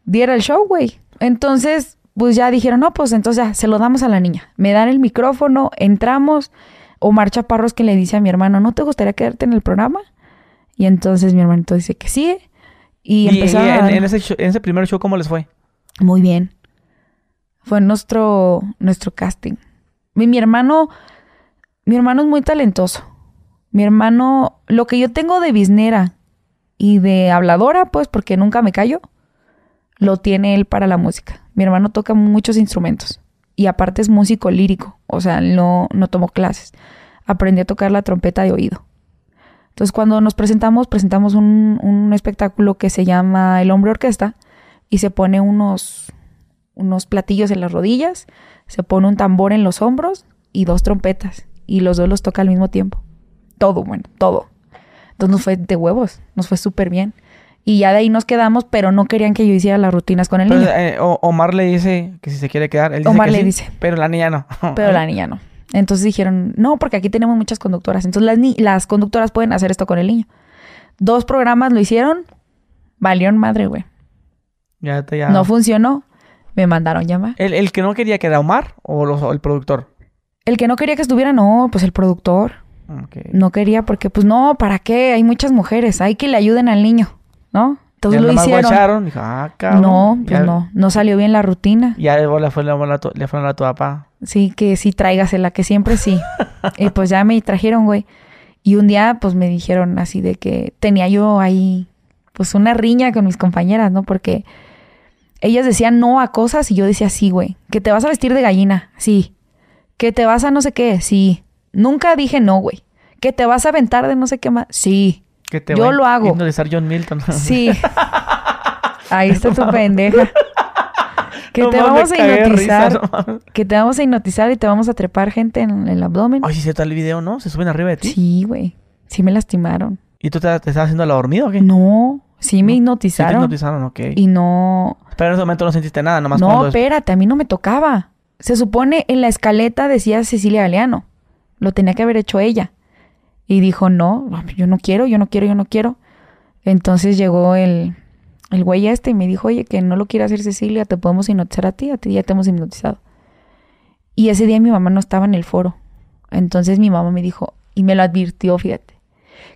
diera el show, güey. Entonces, pues ya dijeron, no, pues entonces ya, se lo damos a la niña. Me dan el micrófono, entramos. Omar Chaparros que le dice a mi hermano, ¿no te gustaría quedarte en el programa? Y entonces mi hermanito dice que sí. Y, empezó en, en, ese en ese primer show, ¿cómo les fue? Muy bien. Fue nuestro, nuestro casting. Mi, mi hermano, mi hermano es muy talentoso. Mi hermano, lo que yo tengo de biznera y de habladora, pues, porque nunca me callo, lo tiene él para la música. Mi hermano toca muchos instrumentos y aparte es músico lírico, o sea, no, no tomó clases. Aprendí a tocar la trompeta de oído. Entonces, cuando nos presentamos, presentamos un, un espectáculo que se llama El Hombre Orquesta y se pone unos, unos platillos en las rodillas, se pone un tambor en los hombros y dos trompetas. Y los dos los toca al mismo tiempo. Todo, bueno, todo. Entonces nos fue de huevos, nos fue súper bien. Y ya de ahí nos quedamos, pero no querían que yo hiciera las rutinas con el niño. Eh, Omar le dice que si se quiere quedar, él dice Omar que le sí, dice. Pero la niña no. Pero la niña no. Entonces dijeron, no, porque aquí tenemos muchas conductoras. Entonces las, ni las conductoras pueden hacer esto con el niño. Dos programas lo hicieron, valieron madre, güey. Ya te ya. No funcionó, me mandaron llamar. ¿El, el que no quería que era Omar o, los- o el productor? El que no quería que estuviera, no, pues el productor. Ok. No quería porque, pues no, ¿para qué? Hay muchas mujeres, hay que le ayuden al niño, ¿no? Entonces Ya lo hicieron. guacharon, dijo, ah, cabrón. No, pues Ya- no, no salió bien la rutina. Ya le fue, le le fueron a tu papá. Sí, que sí, tráigasela, que siempre sí. (laughs) y pues ya me trajeron, güey. Y un día, pues me dijeron así de que tenía yo ahí, pues una riña con mis compañeras, ¿no? Porque ellas decían no a cosas y yo decía sí, güey. Que te vas a vestir de gallina, sí. Que te vas a no sé qué, sí. Nunca dije no, güey. Que te vas a aventar de no sé qué más, sí. Que te Yo va lo hago. hipnotizar John Milton. (laughs) Sí. Ahí (laughs) está tu pendeja. (laughs) Que No te mames, vamos a hipnotizar. risa, no mames. que te vamos a hipnotizar y te vamos a trepar gente en el abdomen. Ay, sí, está el video, ¿no? Se suben arriba de ti. Sí, güey. Sí me lastimaron. ¿Y tú te, te estás haciendo la dormida o qué? No, sí me No. Sí te hipnotizaron. hipnotizaron, ok. y no... Pero en ese momento no sentiste nada, nomás No, espérate, a mí no me tocaba. Se supone en la escaleta decía Cecilia Galeano. Lo tenía que haber hecho ella. Y dijo, no, yo no quiero, yo no quiero, yo no quiero. Entonces llegó el, el güey este y me dijo, oye, que no lo quiere hacer Cecilia, te podemos hipnotizar a ti, a ti ya te hemos hipnotizado. Y ese día mi mamá no estaba en el foro. Entonces mi mamá me dijo, y me lo advirtió, fíjate,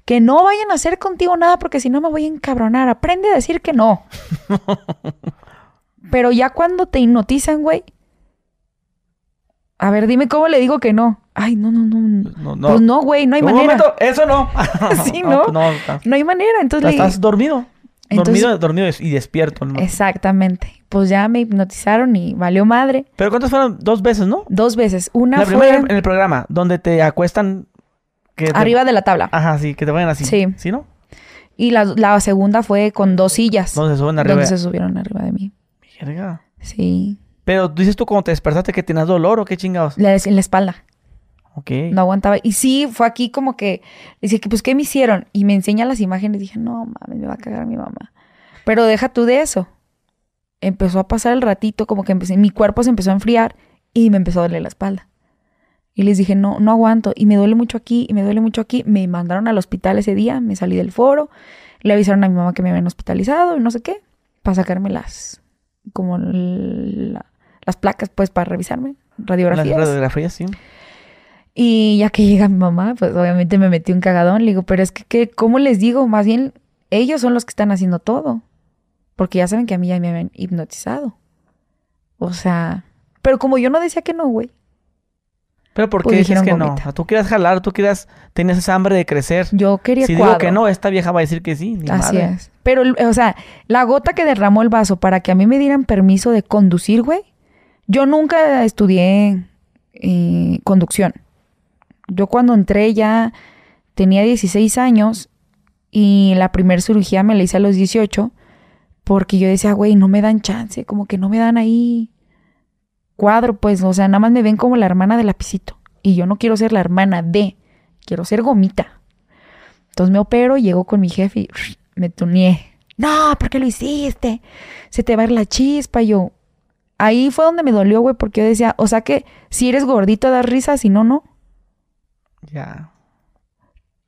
que no vayan a hacer contigo nada porque si no me voy a encabronar. Aprende a decir que no. (laughs) Pero ya cuando te hipnotizan, güey. A ver, dime cómo le digo que no. Ay, no, no, no. No, no. Pues no, güey, no hay Un manera. momento, eso no. (laughs) Sí, (laughs) ¿no? pues no, hay manera. Entonces le estás dormido. Entonces- dormido, dormido y despierto. ¿no? Exactamente. Pues ya me hipnotizaron y valió madre. Pero ¿cuántas fueron? Dos veces, ¿no? Dos veces. Una la fue primera en el programa, donde te acuestan... Que te- arriba de la tabla. Ajá, sí, que te vayan así. Sí. ¿Sí, no? Y la, la segunda fue con dos sillas. Donde se suben arriba. Donde se subieron arriba de mí. Verga. Sí. Pero dices tú cuando te despertaste que tenías dolor o qué chingados. La, en la espalda. Ok. No aguantaba. Y sí, fue aquí como que... Dice que, pues, ¿qué me hicieron? Y me enseña las imágenes. Dije, no, mames, me va a cagar mi mamá. Pero deja tú de eso. Empezó a pasar el ratito, como que empecé, mi cuerpo se empezó a enfriar y me empezó a doler la espalda. Y les dije, no, no aguanto. Y me duele mucho aquí, y me duele mucho aquí. Me mandaron al hospital ese día, me salí del foro. Le avisaron a mi mamá que me habían hospitalizado y no sé qué. Para sacarme las, como la- las placas, pues, para revisarme. Las Radiografías. radiografías, sí. Y ya que llega mi mamá, pues obviamente me metí un cagadón. Le digo, pero es que, ¿qué- ¿cómo les digo? Más bien, Ellos son los que están haciendo todo. Porque ya saben que a mí ya me habían hipnotizado. O sea, pero como yo no decía que no, güey. Pero ¿por qué Pues dices dijeron que no? gomita. Tú quieras jalar, tú quieras, tienes esa hambre de crecer. Yo quería Si cuadro. digo que no, esta vieja va a decir que sí. Ni Así madre. es. Pero, o sea, la gota que derramó el vaso para que a mí me dieran permiso de conducir, güey. Yo nunca estudié eh, conducción. Yo cuando entré ya tenía 16 años y la primera cirugía me la hice a los 18 porque yo decía, güey, no me dan chance, como que no me dan ahí cuadro, pues, o sea, nada más me ven como la hermana de lapicito. Y yo no quiero ser la hermana de, quiero ser gomita. Entonces me opero, llego con mi jefe y me tuneé. No, ¿por qué lo hiciste? Se te va a ir la chispa. Yo, ahí fue donde me dolió, güey, porque yo decía, o sea que si eres gordito das risa, si no, no. Ya.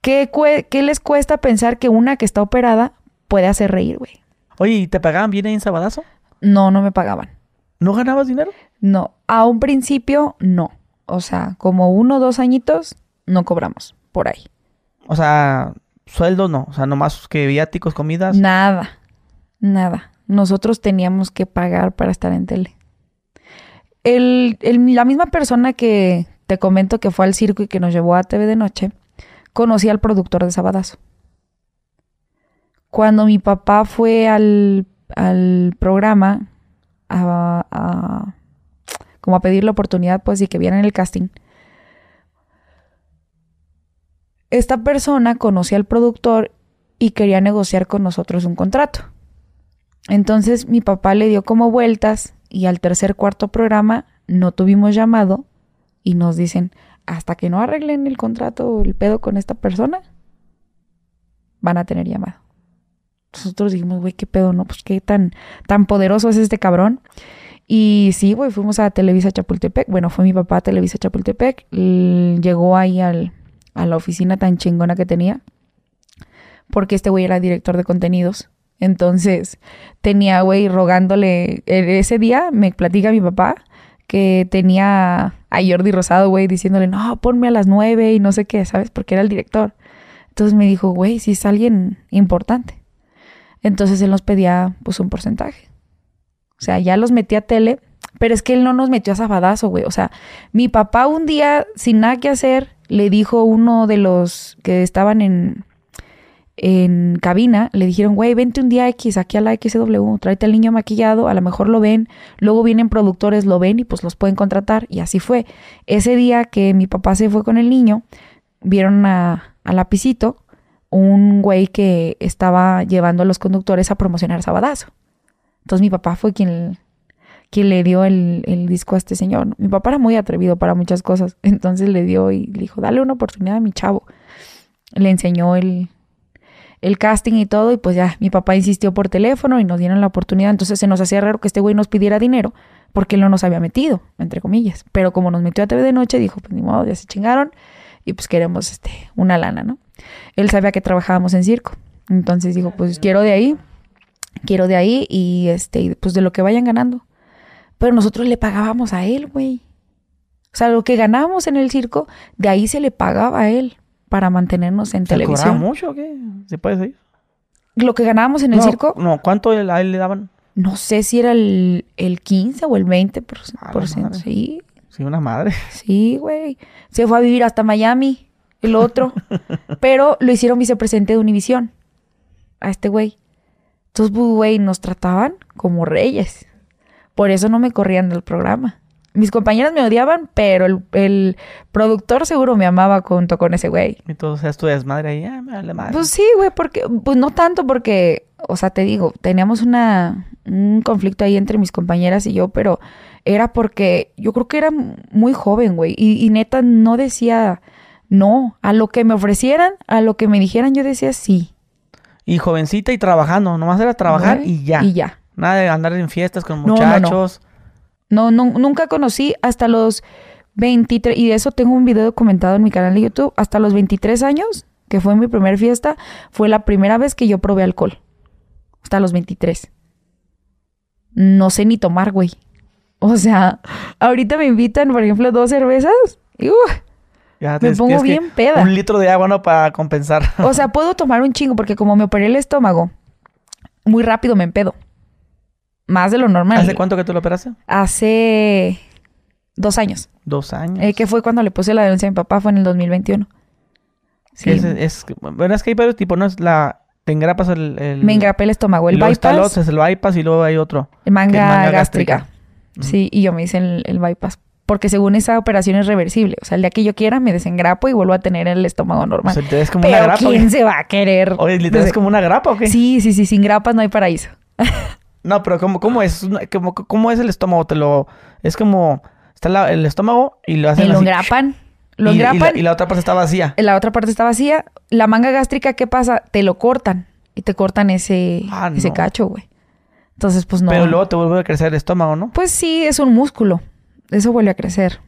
¿Qué, qué les cuesta pensar que una que está operada puede hacer reír, güey? Oye, ¿y te pagaban bien ahí en Sabadazo? No, no me pagaban. ¿No ganabas dinero? No, a un principio no. O sea, como uno o dos añitos, no cobramos por ahí. O sea, sueldo no. O sea, nomás que viáticos, comidas. Nada, nada. Nosotros teníamos que pagar para estar en tele. El, el- la misma persona que te comento que fue al circo y que nos llevó a TV de noche, conocía al productor de Sabadazo. Cuando mi papá fue al, al programa a, a- como a pedir la oportunidad, pues, y que vieran el casting, esta persona conocía al productor y quería negociar con nosotros un contrato. Entonces mi papá le dio como vueltas y al tercer cuarto programa no tuvimos llamado y nos dicen, hasta que no arreglen el contrato o el pedo con esta persona, van a tener llamado. Nosotros dijimos, güey, qué pedo, ¿no? Pues qué tan, tan poderoso es este cabrón. Y sí, güey, fuimos a Televisa Chapultepec. Bueno, fue mi papá a Televisa Chapultepec. Llegó ahí al, a la oficina tan chingona que tenía. Porque este güey era director de contenidos. Entonces tenía, güey, rogándole. e- Ese día me platica mi papá que tenía a Jordi Rosado, güey, diciéndole, no, ponme a las nueve y no sé qué, ¿sabes? Porque era el director. Entonces me dijo, güey, si es alguien importante. Entonces él nos pedía, pues, un porcentaje. O sea, ya los metí a tele, pero es que él no nos metió a sabadazo, güey. O sea, mi papá un día, sin nada que hacer, le dijo a uno de los que estaban en, en cabina, le dijeron, güey, vente un día X aquí a la XW, tráete al niño maquillado, a lo mejor lo ven, luego vienen productores, lo ven y pues los pueden contratar. Y así fue. Ese día que mi papá se fue con el niño, vieron a, a Lapicito, un güey que estaba llevando a los conductores a promocionar Sabadazo. Entonces mi papá fue quien, quien le dio el, el disco a este señor. Mi papá era muy atrevido para muchas cosas. (laughs) Entonces le dio y le dijo, dale una oportunidad a mi chavo. Le enseñó el, el casting y todo. Y pues ya, mi papá insistió por teléfono y nos dieron la oportunidad. Entonces se nos hacía raro que este güey nos pidiera dinero porque él no nos había metido, entre comillas. Pero como nos metió a TV de noche, dijo, pues ni modo, ya se chingaron. Y pues queremos este, una lana, ¿no? Él sabía que trabajábamos en circo. Entonces dijo, pues quiero de ahí quiero de ahí y este, pues de lo que vayan ganando. Pero nosotros le pagábamos a él, güey. O sea, lo que ganábamos en el circo, de ahí se le pagaba a él para mantenernos en ¿Se televisión. mucho o qué? ¿Se puede decir? Lo que ganábamos en el circo, No, ¿cuánto a él le daban? no sé si era el, el 15 o el 20%. Por, por ciento. Sí, Sí, una madre. sí, güey. Se fue a vivir hasta Miami, el otro. (laughs) Pero lo hicieron vicepresidente de Univisión. A este güey. Entonces, pues, güey, nos trataban como reyes. Por eso no me corrían del programa. Mis compañeras me odiaban, pero el, el productor seguro me amaba junto con ese güey. Y todo seas tu desmadre ahí. Ah, me vale madre. Pues sí, güey, porque, pues no tanto porque, o sea, te digo, teníamos una, un conflicto ahí entre mis compañeras y yo, pero era porque yo creo que era muy joven, güey, y, y neta no decía no, a lo que me ofrecieran, a lo que me dijeran, yo decía sí. Y jovencita y trabajando. Nomás era trabajar güey, y ya. Y ya. Nada de andar en fiestas con No, no, no. No, no, nunca conocí hasta los 23, y de eso tengo un video documentado en mi canal de YouTube, hasta los 23 años, que fue mi primera fiesta, fue la primera vez que yo probé alcohol. Hasta los 23. No sé ni tomar, güey. O sea, ahorita me invitan, por ejemplo, dos cervezas y uh, Ya Me pongo bien peda. Un litro de agua, ¿no? Para compensar. O sea, puedo tomar un chingo porque como me operé el estómago, muy rápido me empedo. Más de lo normal. ¿Hace cuánto que tú lo operaste? Hace dos años. Dos años. Eh, que fue cuando le puse la denuncia a mi papá, fue en el 2021. Sí. Es, es, bueno, es que hay varios tipos, ¿no? Es la... Te engrapas el... el Me engrapé el estómago. y El luego está el bypass, otro, es el bypass y luego hay otro. manga, que es manga gástrica. Sí, y yo me hice el, el bypass. Porque según esa operación es reversible. O sea, el día que yo quiera me desengrapo y vuelvo a tener el estómago O normal. sea, te como una Pero grapa. ¿quién se va a querer? Oye, ¿literal es Desde- como una grapa o qué? Sí, sí, sí. Sin grapas no hay paraíso. (laughs) No, pero ¿cómo, cómo es? ¿Cómo, ¿Cómo es el estómago? Te lo... Es como... Está la- el estómago y lo hacen Y lo así. engrapan. Lo y, y la, y la otra parte está vacía. La otra parte está vacía. La manga gástrica, ¿qué pasa? Te lo cortan. Y te cortan ese, Ah, ese no. cacho, güey. Entonces, pues no. Pero luego te vuelve a crecer el estómago, ¿no? Pues sí, es un músculo. Eso vuelve a crecer.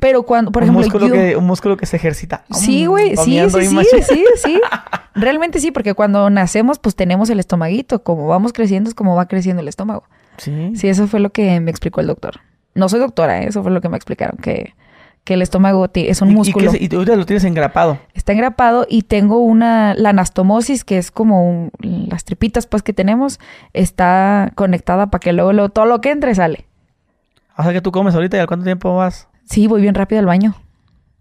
Pero cuando, por un, ejemplo, músculo yo... que, un músculo que se ejercita. Sí, Mm, güey, sí, sí, sí, sí, sí. (laughs) Realmente sí, porque cuando nacemos, pues tenemos el estomaguito. Como vamos creciendo, es como va creciendo el estómago. Sí. Sí, eso fue lo que me explicó el doctor. No soy doctora, ¿eh? eso fue lo que me explicaron, que, que el estómago es un músculo. Y, tú lo tienes engrapado. Está engrapado y tengo una, la anastomosis, que es como un- las tripitas pues que tenemos, está conectada para que luego, luego todo lo que entre sale. O sea que tú comes ahorita y al cuánto tiempo vas. Sí, voy bien rápido al baño.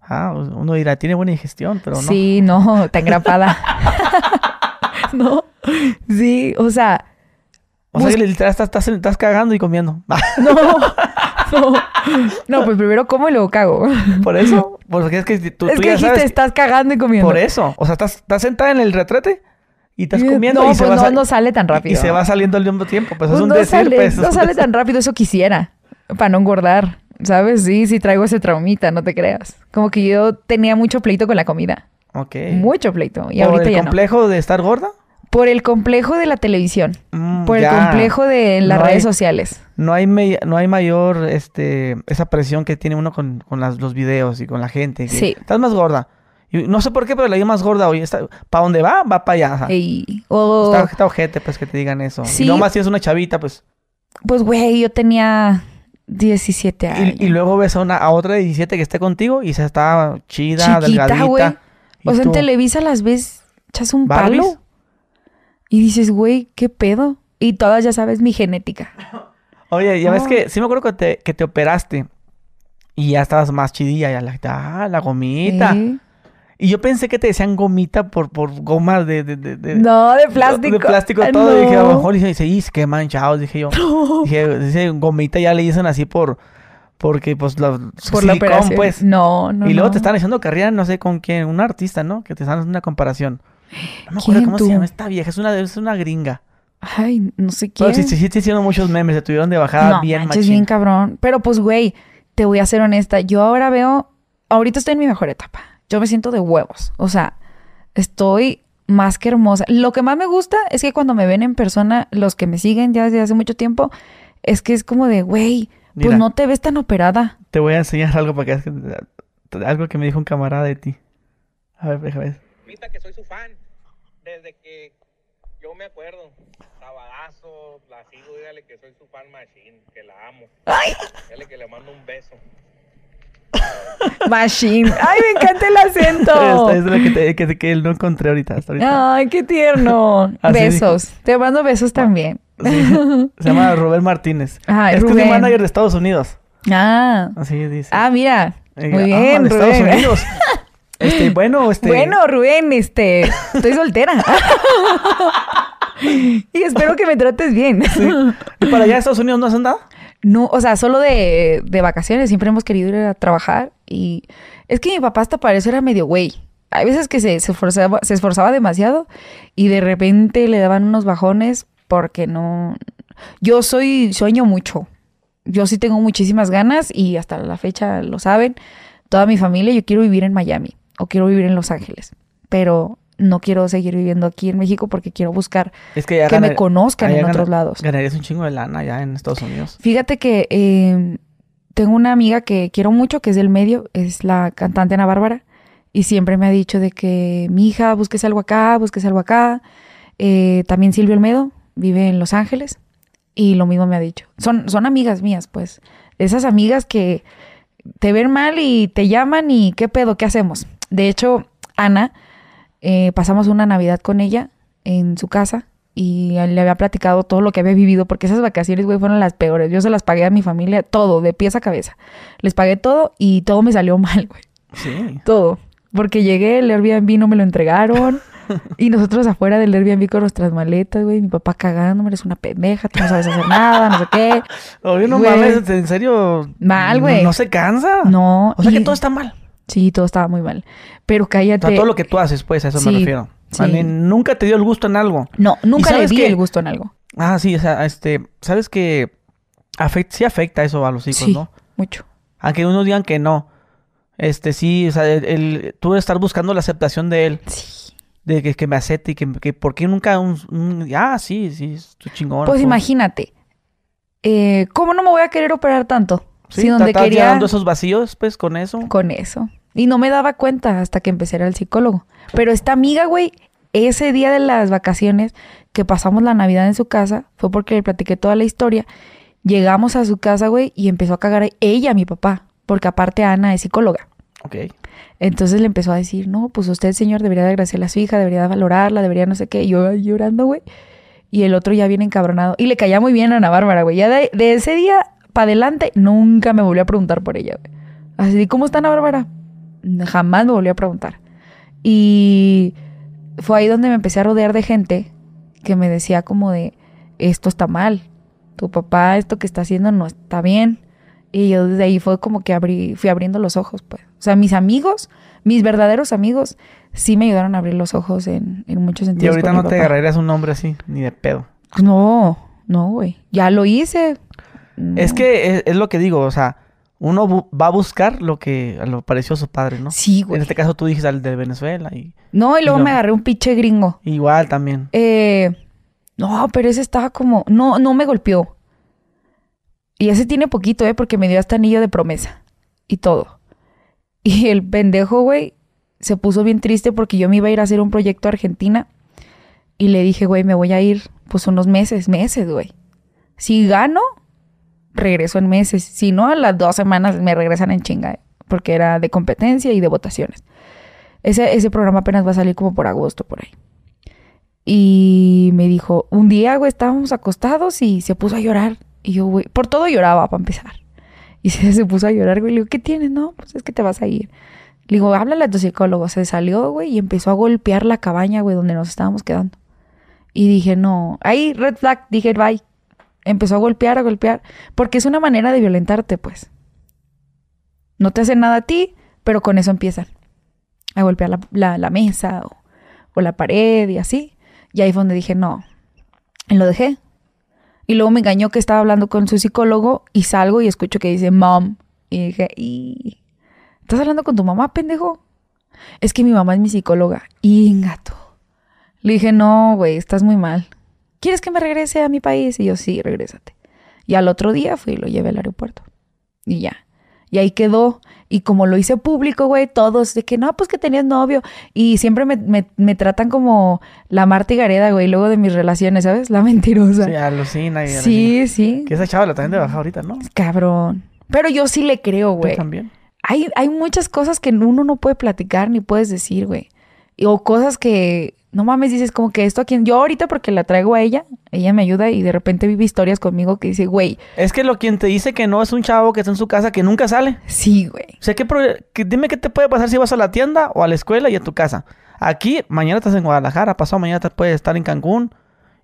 Ah, uno dirá, tiene buena digestión, pero no. Sí, no, (laughs) está engrapada. (laughs) no, sí, o sea, O sea literal estás, estás, estás cagando y comiendo. (laughs) no, no, no, pues primero como y luego cago. Por eso. Porque es que tú, es tú que ya dijiste, sabes. estás cagando y comiendo. Por eso. O sea, estás, estás sentada en el retrete y estás comiendo no, y se pues va no, sal- no sale tan rápido. Y se va saliendo al mismo tiempo. Pues, Pues es un no, decir, sale, pues. no sale tan rápido, eso quisiera, para no engordar, ¿sabes? Sí, sí traigo ese traumita, no te creas. Como que yo tenía mucho pleito con la comida, Ok. mucho pleito, y ¿Por ahorita el ya complejo de estar gorda? Por el complejo de la televisión, Mm, por ya. el complejo de las No redes hay- sociales. No hay, me- no hay mayor, este, esa presión que tiene uno con, con las- los videos y con la gente. que Sí. Estás más gorda. Y no sé por qué, pero la vi más gorda hoy. ¿Para dónde va? Va para allá. ajá. Y, o, Está, está ojete, pues, que te digan eso. Sí. Y nomás tienes una chavita, pues. pues, güey, yo tenía 17 años. Y, y luego ves a, una, a otra de 17 que esté contigo y se está chida, Chiquita, delgadita. güey. Y O sea, en Televisa las ves, echas un ¿Barbies? palo. Y dices, güey, ¿qué pedo? Y todas ya sabes mi genética. (laughs) Oye, ya ves No. que sí me acuerdo que te, que te operaste y ya estabas más chidilla. Ya la, ah, la gomita. Sí. Y yo pensé que te decían gomita por, por gomas de, de, de, de- No, de plástico. De plástico todo. Y dije, a lo no. mejor dice, "Y, qué manchados, dije yo. (laughs) Dije, dice, gomita ya le dicen así por, porque pues la, Por la silicón, operación. pues. No, no. y luego no. te están echando carrera, no sé con quién, un artista, ¿no? Que te están haciendo una comparación. No me acuerdo ¿Quién, cómo tú? se llama esta vieja, es una, es una gringa. Ay, no sé Pero quién. sí, sí, sí, sí hicieron muchos memes, se tuvieron de bajada no, bien manches, machín. bien cabrón. Pero pues, güey, te voy a ser honesta. Yo ahora veo... Ahorita estoy en mi mejor etapa. Yo me siento de huevos. O sea, estoy más que hermosa. Lo que más me gusta es que cuando me ven en persona, los que me siguen ya desde hace mucho tiempo, es que es como de, güey, pues Mira. no te ves tan operada. Te voy a enseñar algo para que algo que me dijo un camarada de ti. A ver, déjame ver. Mita que soy su fan. Desde que yo me acuerdo. Sabadazo, la sigo, dígale que soy su fan machine, que la amo. Dígale que le mando un beso. (laughs) Machine. Ay, me encanta el acento. (laughs) Esta es la que, te- que, que no encontré ahorita. Hasta ahorita. Ay, qué tierno. (laughs) Así Besos. Te mando besos también. Sí. Se llama Rubén Martínez. Es que es Rubén. el manager de Estados Unidos. Ah. Así dice. Ah, mira. Muy ah, bien, de Estados Rubén. Unidos. Este, bueno, este. Bueno, Rubén, este, estoy soltera. y espero que me trates bien. ¿Y para allá de Estados Unidos no has andado? No, o sea, solo de, de vacaciones. Siempre hemos querido ir a trabajar. Y es que mi papá hasta para eso era medio güey. Hay veces que se, se, esforzaba, se esforzaba demasiado y de repente le daban unos bajones porque no... Yo soy, sueño mucho. Yo sí tengo muchísimas ganas y hasta la fecha lo saben. Toda mi familia, yo quiero vivir en Miami o quiero vivir en Los Ángeles. Pero no quiero seguir viviendo aquí en México porque quiero buscar Es que ya me conozcan allá en otros lados. Ganarías un chingo de lana allá en Estados Unidos. Fíjate que eh, tengo una amiga que quiero mucho, que es del medio, es la cantante Ana Bárbara, y siempre me ha dicho de que mi hija, búsquese algo acá, búsquese algo acá. Eh, también Silvio Olmedo vive en Los Ángeles y lo mismo me ha dicho. Son, son amigas mías, pues. Esas amigas que te ven mal y te llaman y qué pedo, ¿qué hacemos? De hecho, Ana, eh, pasamos una Navidad con ella en su casa y le había platicado todo lo que había vivido, porque esas vacaciones, güey, fueron las peores. Yo se las pagué a mi familia, todo, de pies a cabeza. Les pagué todo y todo me salió (laughs) mal, güey. Sí. Todo. Porque llegué, el Airbnb no me lo entregaron. (laughs) y nosotros afuera del Airbnb con nuestras maletas, güey. Mi papá cagándome, eres una pendeja, tú no sabes hacer nada, no sé qué. Oye, no Güey. mames, en serio. Mal, güey. No, se cansa. No. O sea que todo está mal. Sí, todo estaba muy mal. Pero O cállate. sea, todo lo que tú haces, pues, a eso me refiero. sí. A mí nunca te dio el gusto en algo. No, nunca le qué? el gusto en algo. Ah, sí, o sea, este, sabes que afect- sí afecta eso a los hijos, Sí, ¿no? mucho. Aunque unos digan que no. Este, sí, o sea, el, el- tú estar buscando la aceptación de él, Sí. de que, que me acepte y que, que ¿por qué nunca un, un- ah, sí, sí, es tu chingón. Pues tú. imagínate. eh, ¿Cómo no me voy a querer operar tanto? Sí, si donde quería llenando esos vacíos, pues, con eso. con eso. Y no me daba cuenta hasta que empecé a ir al psicólogo. Pero esta amiga, güey, ese día de las vacaciones que pasamos la Navidad en su casa, fue porque le platiqué toda la historia. Llegamos a su casa, güey, y empezó a cagar a ella, a mi papá. Porque aparte Ana es psicóloga. Ok. Entonces le empezó a decir, no, pues usted, señor, debería de agradecerle a su hija, debería de valorarla, debería no sé qué. Y yo llorando, güey. Y el otro ya viene encabronado. Y le caía muy bien a Ana Bárbara, güey. Ya de, de ese día para adelante, nunca me volvió a preguntar por ella, güey. Así, ¿cómo está Ana Bárbara? Jamás me volvió a preguntar. Y fue ahí donde me empecé a rodear de gente que me decía como de, esto está mal. Tu papá, esto que está haciendo no está bien. Y yo desde ahí fue como que abrí, fui abriendo los ojos, pues. O sea, mis amigos, mis verdaderos amigos, sí me ayudaron a abrir los ojos en, en muchos Y sentidos. ahorita con mi no te agarrarías un nombre así, ni de pedo. No, no, güey. Ya lo hice. No. Es que es, es lo que digo, o sea, uno va a buscar lo que lo pareció a su padre, ¿no? Sí, En güey. este caso tú dijiste al de Venezuela y No, y luego me agarré un pinche gringo. igual también. Eh, no, pero ese estaba como. No, no me golpeó. Y ese tiene poquito, ¿eh? Porque me dio hasta anillo de promesa. Y todo. Y el pendejo, güey, se puso bien triste porque yo me iba a ir a hacer un proyecto a Argentina. Y le dije, güey, me voy a ir, pues unos meses, meses, güey. Si gano, regreso en meses. Si no, a las dos semanas me regresan en chinga. Porque era de competencia y de votaciones. Ese, ese programa apenas va a salir como por agosto, por ahí. Y me dijo, un día, güey, estábamos acostados y se puso a llorar. Y yo, güey, por todo lloraba para empezar. Y (laughs) se, se puso a llorar, güey. Le digo, ¿qué tienes? No, pues es que te vas a ir. Le digo, háblale a tu psicólogo. Se salió, güey, y empezó a golpear la cabaña, güey, donde nos estábamos quedando. Y dije, no. Ahí, red flag, dije, bye. Empezó a golpear, a golpear. Porque es una manera de violentarte, pues. No te hacen nada a ti, pero con eso empiezan. A golpear la, la- mesa o, o la pared y así. Y ahí fue donde dije, no. Y lo dejé. Y luego me engañó que estaba hablando con su psicólogo y salgo y escucho que dice mom. Y dije, y ¿estás hablando con tu mamá, pendejo? Es que mi mamá es mi psicóloga. Y gato. Le dije, no, güey, estás muy mal. ¿Quieres que me regrese a mi país? Y yo, sí, regrésate. Y al otro día fui y lo llevé al aeropuerto. Y ya. Y ahí quedó. Y como lo hice público, güey, todos de que no, pues que tenías novio. Y siempre me, me- me tratan como la Marta y Gareda, güey, luego de mis relaciones, ¿sabes? La mentirosa. Sí, alucina y alucina. Sí, sí. Que esa chava la también de baja ahorita, ¿no? Cabrón. Pero yo sí le creo, güey. también. Hay, hay muchas cosas que uno no puede platicar ni puedes decir, güey. O cosas que, no mames, dices como que esto a quien... Yo ahorita porque la traigo a ella, ella me ayuda y de repente vive historias conmigo que dice, güey, Es que lo quien te dice que no es un chavo que está en su casa que nunca sale. sí, güey. O sea, ¿qué pro- que- dime qué te puede pasar si vas a la tienda o a la escuela y a tu casa. Aquí, mañana estás en Guadalajara, pasado mañana te puedes estar en Cancún.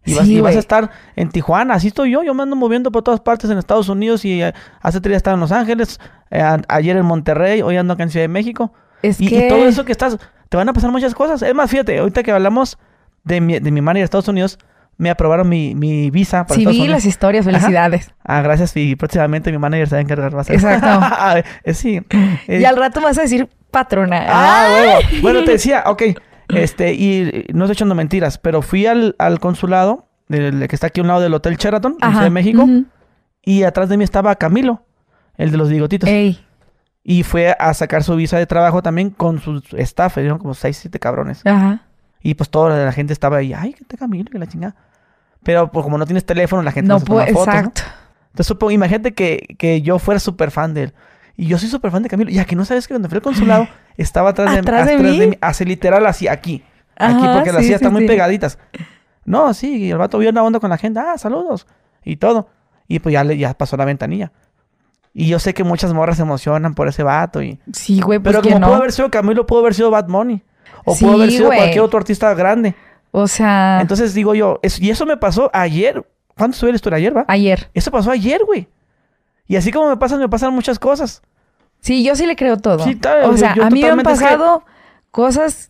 Y, vas, Sí, y vas a estar en Tijuana. Así estoy yo. Yo me ando moviendo por todas partes en Estados Unidos y eh, hace tres días estaba en Los Ángeles, eh, a- ayer en Monterrey, hoy ando acá en Ciudad de México. Es y, y que... todo eso que estás, te van a pasar muchas cosas. Es más, fíjate, ahorita que hablamos de mi, de mi manager de Estados Unidos, me aprobaron mi, mi visa para Sí, Estados vi Unidos. las historias, felicidades. Ah, gracias. Y próximamente mi manager se va a encargar. Exacto. (laughs) Eh, sí. Eh, Y al rato vas a decir patrona. Ah, huevo. Bueno, te decía, ok. Este, y no estoy echando mentiras, pero fui al, al consulado, del, que está aquí a un lado del Hotel Sheraton, en Ajá, Ciudad de México, y atrás de mí estaba Camilo, el de los bigotitos. Ey, Y fue a sacar su visa de trabajo también con su staff, eran como seis, siete cabrones. ajá. Y pues toda la gente estaba ahí, ay, que te Camilo, que la chingada. Pero pues, como no tienes teléfono, la gente no, No se toma fotos, ¿no? exacto. Entonces supongo, imagínate que, que yo fuera súper fan de él. Y yo soy súper fan de Camilo. Y aquí no sabes que donde fui al consulado (laughs) estaba atrás de, ¿Atrás de mí? Así literal, así, aquí. Aquí, Ajá, porque las sí, sillas sí, están muy pegaditas. No, sí, y el vato vio una onda con la gente. Ah, saludos. Y todo. Y pues ya, le, ya pasó la ventanilla. Y yo sé que muchas morras se emocionan por ese vato. Y... Sí, güey, pues Pero que como no. pudo haber sido Camilo, pudo haber sido Bad Money. O Sí, pudo haber sido güey. cualquier otro artista grande. O sea, Entonces digo yo, es- y eso me pasó ayer. ¿Cuándo estuve la historia ayer, va? ayer. Eso pasó ayer, güey. Y así como me pasan, me pasan muchas cosas. Sí, yo sí le creo todo. Sí, tal, o sea, yo a mí me han que- pasado cosas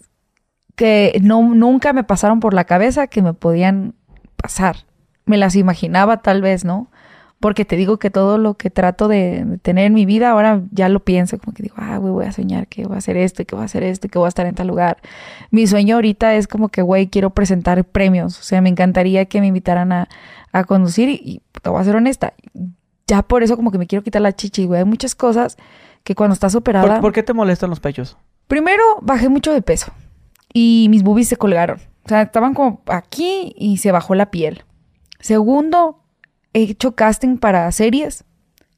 que no, nunca me pasaron por la cabeza que me podían pasar. Me las imaginaba tal vez, ¿no? Porque te digo que todo lo que trato de, tener en mi vida, ahora ya lo pienso, como que digo, ah, güey, voy a soñar que voy a hacer esto y que voy a hacer esto y que voy a estar en tal lugar. Mi sueño ahorita es como que, güey, quiero presentar premios. O sea, me encantaría que me invitaran a, a conducir y, y te voy a ser honesta. Ya por eso como que me quiero quitar la chichi, güey. Hay muchas cosas que cuando estás operada... ¿Por, por qué te molestan los pechos? Primero, bajé mucho de peso y mis boobies se colgaron. O sea, estaban como aquí y se bajó la piel. Segundo, he hecho casting para series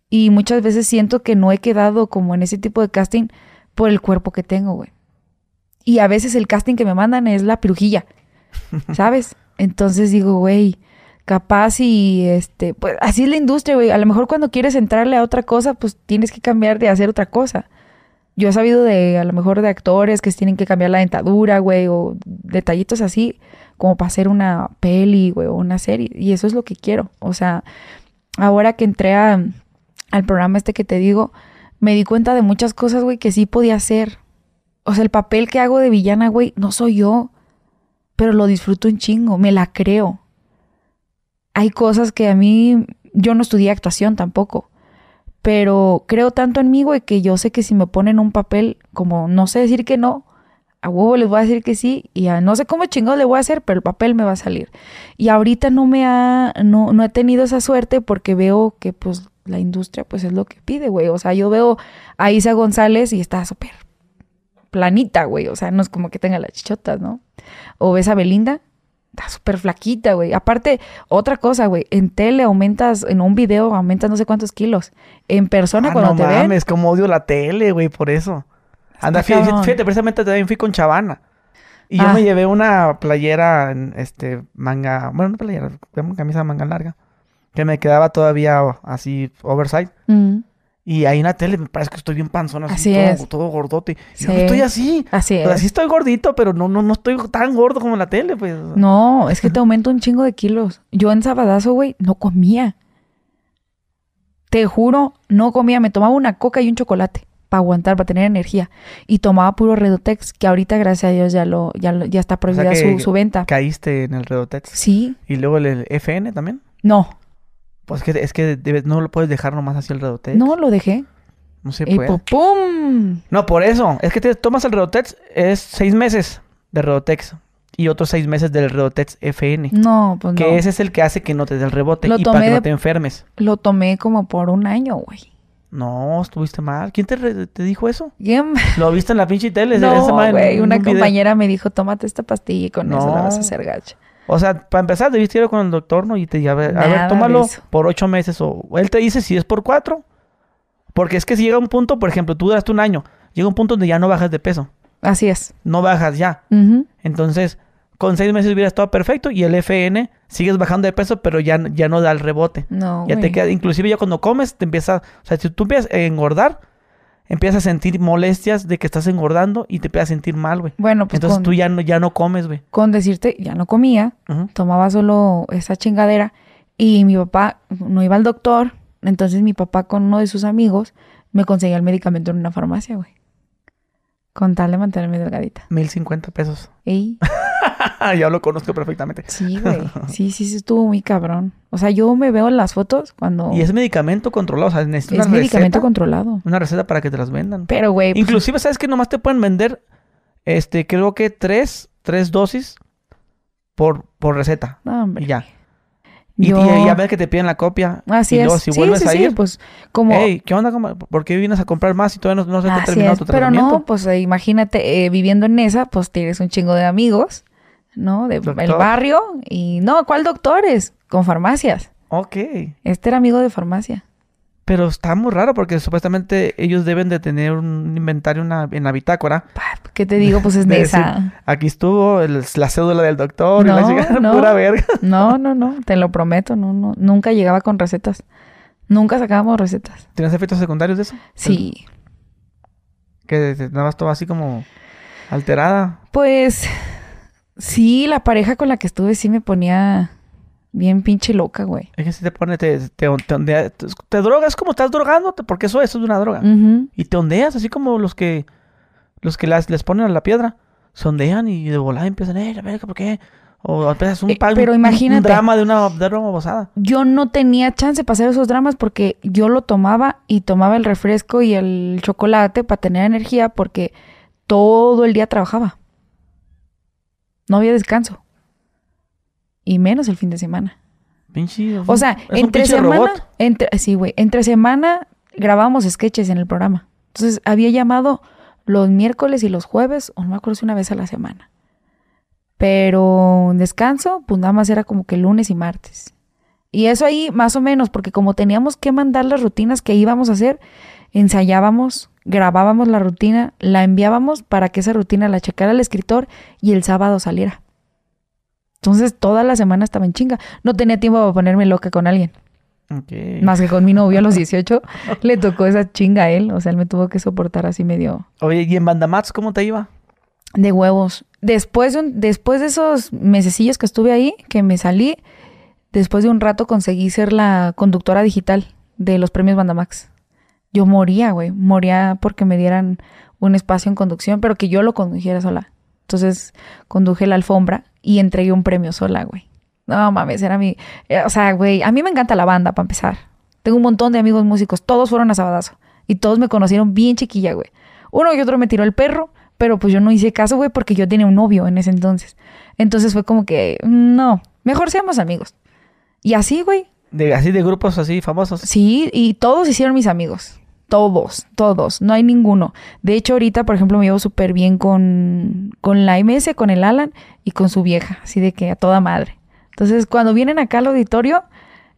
y muchas veces siento que no he quedado como en ese tipo de casting por el cuerpo que tengo, güey. Y a veces el casting que me mandan es la pirujilla, (laughs) ¿sabes? Entonces digo, güey, capaz y este, pues así es la industria, güey. A lo mejor cuando quieres entrarle a otra cosa, pues tienes que cambiar de hacer otra cosa. Yo he sabido de, a lo mejor, de actores que tienen que cambiar la dentadura, güey, o detallitos así, como para hacer una peli, güey, o una serie. Y eso es lo que quiero. O sea, ahora que entré a- al programa este que te digo, me di cuenta de muchas cosas, güey, que sí podía hacer. O sea, el papel que hago de villana, güey, no soy yo, pero lo disfruto un chingo, me la creo. Hay cosas que a mí, yo no estudié actuación tampoco, pero creo tanto en mí, güey, que yo sé que si me ponen un papel, como no sé decir que no, a huevo les voy a decir que sí, y a no sé cómo chingón le voy a hacer, pero el papel me va a salir. Y ahorita no me ha, no, no he tenido esa suerte porque veo que, pues, la industria, pues, es lo que pide, güey. O sea, yo veo a Isa González y está súper planita, güey. O sea, no es como que tenga las chichotas, ¿no? O ves a Belinda, está súper flaquita, güey. Aparte, otra cosa, güey. En tele aumentas, en un video aumentas no sé cuántos kilos. En persona, Ah, cuando no te ven. mames, como odio la tele, güey, por eso. Anda, fíjate, precisamente también fui con Chavana. Y yo Ah. me llevé una playera, este, manga, bueno, una playera, una camisa de manga larga, que me quedaba todavía así, oversize. Mm, Y ahí en la tele me parece que estoy bien panzón, así, Así todo, es. todo gordote. Sí. yo no estoy así. así es. sí estoy gordito, pero no, no, no estoy tan gordo como en la tele, pues. No, es que (laughs) te aumenta un chingo de kilos. Yo en Sabadazo, güey, no comía. Te juro, no comía. Me tomaba una coca y un chocolate para aguantar, para tener energía. Y tomaba puro Redotex, que ahorita, gracias a Dios, ya lo, ya, lo- ya está prohibida que- su, su venta. Caíste en el Redotex. Sí, Y luego el, el FN también. no, Pues que, es que debes- no lo puedes dejar nomás así el Redotex. no lo dejé. No se Y puede. pu- ¡pum! No, por eso. Es que te tomas el Redotex, es seis meses de Redotex. Y otros seis meses del Redotex FN. No, pues Que no. ese es el que hace que no te dé el rebote Lo y para que no te enfermes. Lo tomé como por un año, güey. No, estuviste mal. ¿Quién te, te dijo eso? ¿Quién? Lo viste en la pinche tele. No, güey. un Una video. compañera me dijo, tómate esta pastilla y con eso la vas a No. hacer gacha. O sea, para empezar, debiste ir con el doctor, ¿no? Y te diga, a ver, a ver, tómalo por ocho meses. O él te dice si es por cuatro. Porque es que si llega un punto, por ejemplo, tú duraste un año. Llega un punto donde ya no bajas de peso. Así es. No bajas ya. Entonces, con seis meses hubiera estado perfecto. Y el FN, sigues bajando de peso, pero ya, ya no da el rebote. No, Ya te queda, inclusive ya cuando comes, te empieza, o sea, si tú empiezas a engordar, empiezas a sentir molestias de que estás engordando y te empiezas a sentir mal, güey. Bueno, pues Entonces con, tú ya no, ya no comes, güey. con decirte, ya no comía, tomaba solo esa chingadera y mi papá no iba al doctor, entonces mi papá con uno de sus amigos me conseguía el medicamento en una farmacia, güey. Con tal de mantenerme delgadita. 1050 pesos. Ey, (laughs) (laughs) ya lo conozco perfectamente. sí, güey. (laughs) Sí, sí, sí, estuvo muy cabrón. O sea, yo me veo en las fotos cuando Y es medicamento controlado, o sea, necesitas es una medicamento receta, controlado. una receta para que te las vendan. Pero, güey, pues, Inclusive, ¿sabes que nomás te pueden vender, este, creo que tres, tres dosis por, por receta? no, hombre. Y ya. Y, Yo- y ya ves que te piden la copia. Así y luego es. si sí, vuelves sí, a sí, ir, pues como Hey, ¿qué onda? ¿Por qué vienes a comprar más y todavía no, no se te ha terminado es, tu pero tratamiento? no, pues imagínate, eh, viviendo en esa, pues tienes un chingo de amigos, ¿no? De, Doctor. el barrio y no, ¿cuál doctores? Con farmacias. Ok. Este era amigo de farmacia. Pero está muy raro porque supuestamente ellos deben de tener un inventario en la, en la bitácora. ¿Qué te digo? Pues es (laughs) De de decir, esa. Aquí estuvo el- la cédula del doctor y la No, chica, no. pura verga. No, (laughs) no, no, te lo prometo, no, no, nunca llegaba con recetas. Nunca sacábamos recetas. ¿Tienes efectos secundarios de eso? Sí. Que te dabas todo así como alterada. Pues sí, la pareja con la que estuve sí me ponía bien pinche loca, güey. Es que si te pone, te, te, te ondea- te- te drogas como estás drogándote, porque eso, eso es una droga. Y te ondeas, así como los que los que las, les ponen a la piedra. Se ondean y de volada empiezan, eh, la verga, ¿por qué? O empiezas un, Eh, pero un- un imagínate. drama de una, de una babosada. Yo no tenía chance para hacer esos dramas porque yo lo tomaba y tomaba el refresco y el chocolate para tener energía porque todo el día trabajaba. No había descanso. Y menos el fin de semana. Pinche. O sea, entre semana, robot. entre, sí, güey, entre semana grabábamos sketches en el programa. Entonces había llamado los miércoles y los jueves, o no me acuerdo si una vez a la semana. Pero descanso, pues nada más era como que lunes y martes. Y eso ahí más o menos, porque como teníamos que mandar las rutinas que íbamos a hacer, ensayábamos, grabábamos la rutina, la enviábamos para que esa rutina la checara el escritor y el sábado saliera. Entonces toda la semana estaba en chinga. No tenía tiempo para ponerme loca con alguien. Más que con mi novio a los (laughs) 18, le tocó esa chinga a él. O sea, él me tuvo que soportar así medio Oye, ¿y en Bandamats cómo te iba? de huevos. Después de, un- después de esos mesecillos que estuve ahí, que me salí, después de un rato conseguí ser la conductora digital de los premios Bandamax. Yo moría, güey. Moría porque me dieran un espacio en conducción, pero que yo lo condujera sola. Entonces conduje la alfombra y entregué un premio sola, güey. No mames, era mi. eh, O sea, güey, a mí me encanta la banda, para empezar. Tengo un montón de amigos músicos, todos fueron a Sabadazo. Y todos me conocieron bien chiquilla, güey. Uno y otro me tiró el perro, pero pues yo no hice caso, güey, porque yo tenía un novio en ese entonces. Entonces fue como que, no, mejor seamos amigos. Y así, güey. De, así de grupos así famosos. Sí, y todos hicieron mis amigos. Todos, todos. No hay ninguno. De hecho, ahorita, por ejemplo, me llevo súper bien con, con la MS, con el Alan y con su vieja. Así de que a toda madre. Entonces, cuando vienen acá al auditorio,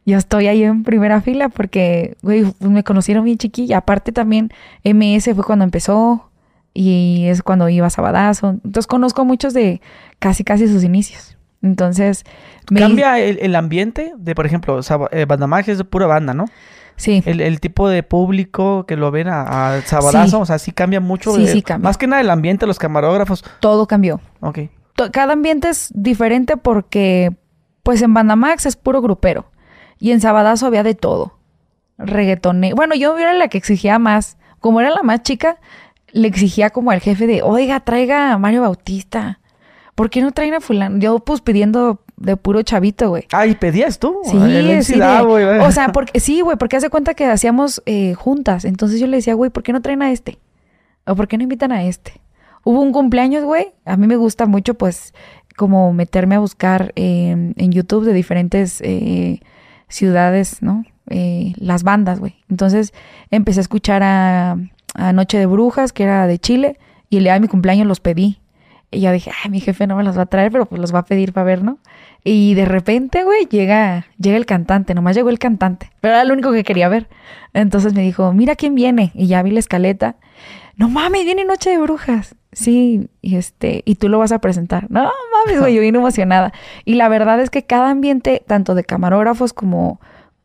yo estoy ahí en primera fila porque, güey, pues, me conocieron bien chiquilla. Aparte también, MS fue cuando empezó y es cuando iba a Sabadazo. Entonces, conozco a muchos de casi, casi sus inicios. Entonces, me... Cambia el, el ambiente de, por ejemplo, Saba- eh, Bandamax es de pura banda, ¿no? Sí. El, el tipo de público que lo ven a, a Sabadazo, Sí. o sea, sí cambia mucho. Sí, sí cambia. Más que nada el ambiente, los camarógrafos. Todo cambió. Ok. cada ambiente es diferente porque, pues en Bandamax es puro grupero. Y en Sabadazo había de todo. Reggaetone. Bueno, yo era la que exigía más. Como era la más chica, le exigía como al jefe de, oiga, traiga a Mario Bautista. ¿Por qué no traen a fulano? Yo pues pidiendo de puro chavito, güey. Ah, ¿y pedías tú? Sí, El sí, de- güey. o sea, porque sí, güey, porque hace cuenta que hacíamos eh, juntas. Entonces yo le decía, güey, ¿por qué no traen a este? ¿O por qué no invitan a este? Hubo un cumpleaños, güey. A mí me gusta mucho, pues, como meterme a buscar eh, en YouTube de diferentes eh, ciudades, ¿no? Eh, las bandas, güey. Entonces empecé a escuchar a, a Noche de Brujas, que era de Chile, y el día de mi cumpleaños los pedí. Y yo dije, ay, mi jefe no me los va a traer, pero pues los va a pedir para ver, ¿no? Y de repente, güey, llega, llega el cantante, nomás llegó el cantante, pero era lo único que quería ver. Entonces me dijo, mira quién viene, y ya vi la escaleta. No mames, viene Noche de Brujas. Sí, y este, y tú lo vas a presentar. No mames, güey, yo vine emocionada. Y la verdad es que cada ambiente, tanto de camarógrafos como,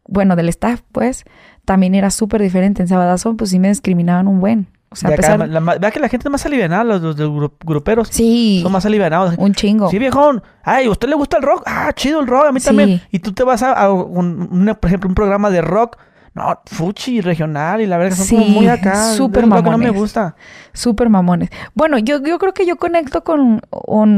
bueno, del staff, pues, también era súper diferente. En Sabadazo, pues sí me discriminaban un buen. O sea, De a acá, pesar... la ma- vea que la gente es más alivianada, los, los gruperos. Sí, Son más alivianados. un chingo. Sí, viejón. Ay, ¿a usted le gusta el rock? Ah, chido el rock, a mí Sí. también. Y tú te vas a, a un- una- por ejemplo, un programa de rock. No, fuchi, regional y la verdad son como Sí, muy acá. (laughs) súper es lo que no me mamones. gusta. Súper mamones. Bueno, yo, yo creo que yo conecto con,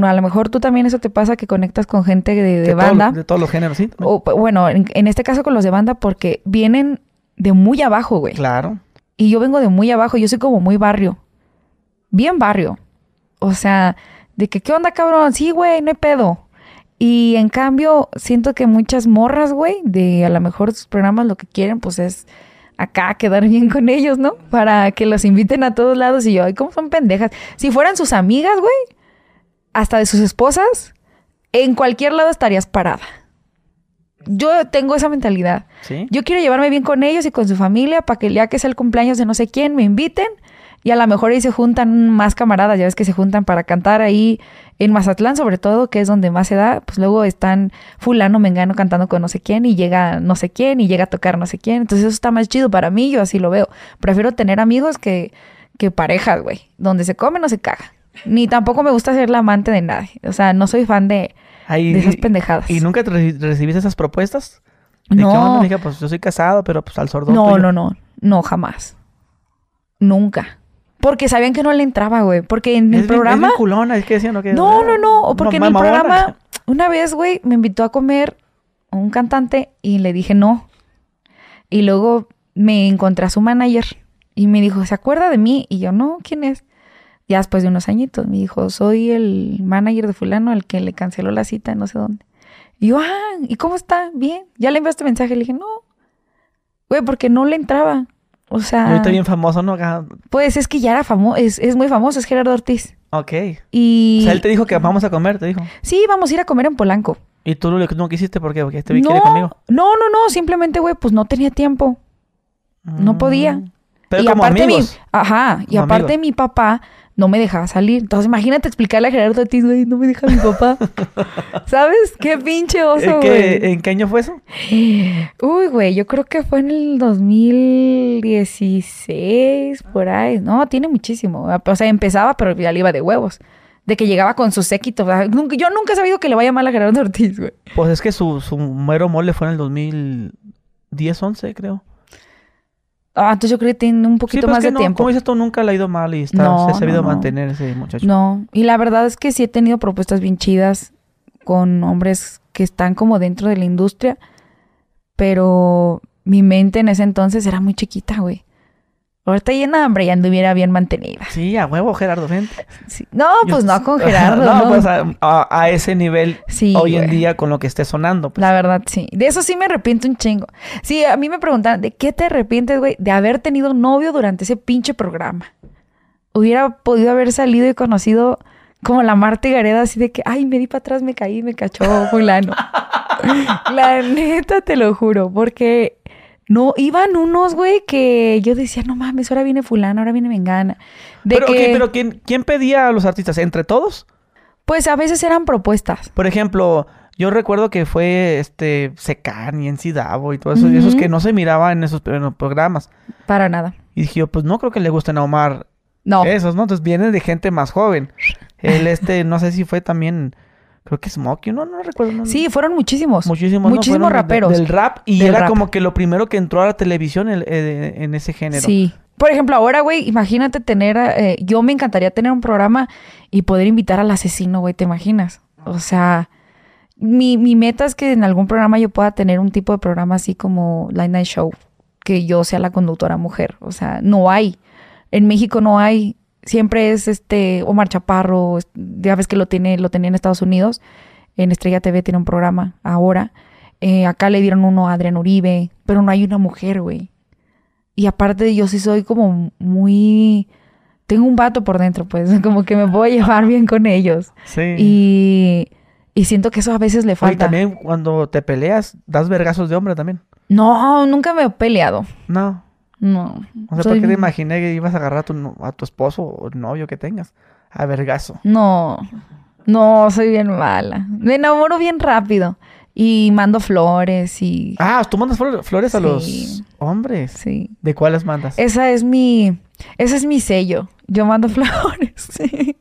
a lo mejor tú también eso te pasa que conectas con gente de, de De, todos banda. de todos los géneros, sí. O, bueno, en, en este caso con los de banda porque vienen de muy abajo, güey. Claro. Y yo vengo de muy abajo, yo soy como muy barrio. Bien barrio. O sea, de que, ¿qué onda, cabrón? Sí, güey, no hay pedo. Y en cambio, siento que muchas morras, güey, de a lo mejor sus programas lo que quieren, pues es acá quedar (laughs) bien con ellos, ¿no? Para que los inviten a todos lados. Y yo, ay, ¿cómo son pendejas? Si fueran sus amigas, güey, hasta de sus esposas, en cualquier lado estarías parada. Yo tengo esa mentalidad. ¿Sí? Yo quiero llevarme bien con ellos y con su familia para que ya que sea el cumpleaños de no sé quién, me inviten. Y a lo mejor ahí se juntan más camaradas, ya ves que se juntan para cantar ahí en Mazatlán, sobre todo, que es donde más se da. Pues luego están fulano, mengano cantando con no sé quién y llega no sé quién y llega a tocar no sé quién. Entonces eso está más chido para mí, yo así lo veo. Prefiero tener amigos que, que parejas, güey. Donde se come no se caga. Ni tampoco me gusta ser la amante de nadie. O sea, no soy fan de, De esas pendejadas. ¿Y nunca re- recibiste esas propuestas? ¿De qué No. onda? Dije, pues yo soy casado, pero pues al sordo. No, tuyo. no, no. No, jamás. Nunca. Porque sabían que no le entraba, güey. Porque en Es el programa... Es culona, es que decían, ¿no? Que- No, no, no. O porque en el mamona. programa, una vez, güey, me invitó a comer un cantante y le dije no. Y luego me encontré a su manager y me dijo, ¿se acuerda de mí? Y yo, no, ¿quién es? Ya después de unos añitos me dijo, soy el manager de fulano al que le canceló la cita no sé dónde. Y yo, ah, ¿y cómo está? Bien. Ya le enviaste mensaje. Le dije, no. Güey, porque no le entraba. O sea, ahorita bien famoso, ¿no? Pues es que ya era famoso, es, es muy famoso, es Gerardo Ortiz. Ok. Y O sea, él te dijo que vamos a comer, te dijo. sí, vamos a ir a comer en Polanco. Y tú no, no quisiste, ¿por qué? Porque este no, quiere conmigo. no, no, no, simplemente, güey, pues no tenía tiempo. No Mm. podía. Pero y como aparte mi, amigos. ajá, y aparte amigos. mi papá no me dejaba salir. Entonces imagínate explicarle a Gerardo Ortiz, güey, no me deja mi papá. (laughs) ¿Sabes? Qué pinche ¿En oso, qué, güey. ¿En qué año fue eso? Uy, güey, yo creo que fue en el 2016, por ahí. No, tiene muchísimo. O sea, empezaba, pero ya le iba de huevos. De que llegaba con su séquito. Yo nunca he sabido que le vaya mal a Gerardo Ortiz, güey. Pues es que su, su mero mole fue en el 2010, 11, creo. Ah, entonces yo creo que tiene un poquito pues más que de no, tiempo. Como dices tú, nunca le ha ido mal y está, No, se ha sabido no. mantener ese muchacho. No, y la verdad es que sí he tenido propuestas bien chidas con hombres que están como dentro de la industria, pero mi mente en ese entonces era muy chiquita, güey. Ahorita llena de hambre ya anduviera bien mantenida. Sí, a huevo, Gerardo, vente. Sí. No, Yo- pues no con (laughs) Gerardo, no, no. pues a, a- a ese nivel Sí, hoy en día con lo que esté sonando. pues. La verdad, sí. De eso sí me arrepiento un chingo. Sí, a mí me preguntan, ¿de qué te arrepientes, güey? De haber tenido novio durante ese pinche programa. Hubiera podido haber salido y conocido como la Marta Gareda, así de que, ay, me di para atrás, me caí, me cachó fulano. (laughs) la neta, te lo juro, porque no, iban unos, güey, que yo decía, no mames, ahora viene fulano, ahora viene Mengana. De pero, que, pero ¿quién, ¿quién pedía a los artistas? ¿Entre todos? pues a veces eran propuestas. Por ejemplo, yo recuerdo que fue este Secan y NC Davo y todo eso, y esos que no se miraban en esos en los programas. Para nada. Y dije yo, pues no creo que le gusten a Omar No. esos, ¿no? Entonces vienen de gente más joven. (laughs) Él, este, no sé si fue también, creo que Smokey, no, no recuerdo. no- Sí, fueron muchísimos. Muchísimos, ¿no? Muchísimos Fueron de- raperos. del rap y Del era rap. como que lo primero que entró a la televisión el- en ese género. Sí. Por ejemplo, ahora, güey, imagínate tener, eh, yo me encantaría tener un programa y poder invitar al asesino, güey, ¿te imaginas? O sea, mi, mi meta es que en algún programa yo pueda tener un tipo de programa así como Line Night Show, que yo sea la conductora mujer. O sea, no hay. En México no hay. Siempre es este Omar Chaparro, ya ves que lo tiene, lo tenía en Estados Unidos. En Estrella TV tiene un programa ahora. Eh, acá le dieron uno a Adrián Uribe, pero no hay una mujer, güey. Y aparte yo sí soy como muy... Tengo un vato por dentro, pues, (laughs) como que me puedo llevar bien con ellos. Sí. Y, y siento que eso a veces le falta. también cuando te peleas, das vergazos de hombre también. No, nunca me he peleado. No. No. No sé Soy- por qué te imaginé que ibas a agarrar a tu, a tu esposo o novio que tengas. A vergazo. No, no, soy bien mala. Me enamoro bien rápido. Y mando flores y... Ah, tú mandas flor- flores a los hombres. Sí. ¿De cuáles mandas? Esa es mi... Ese es mi sello. Yo mando (laughs) flores. sí.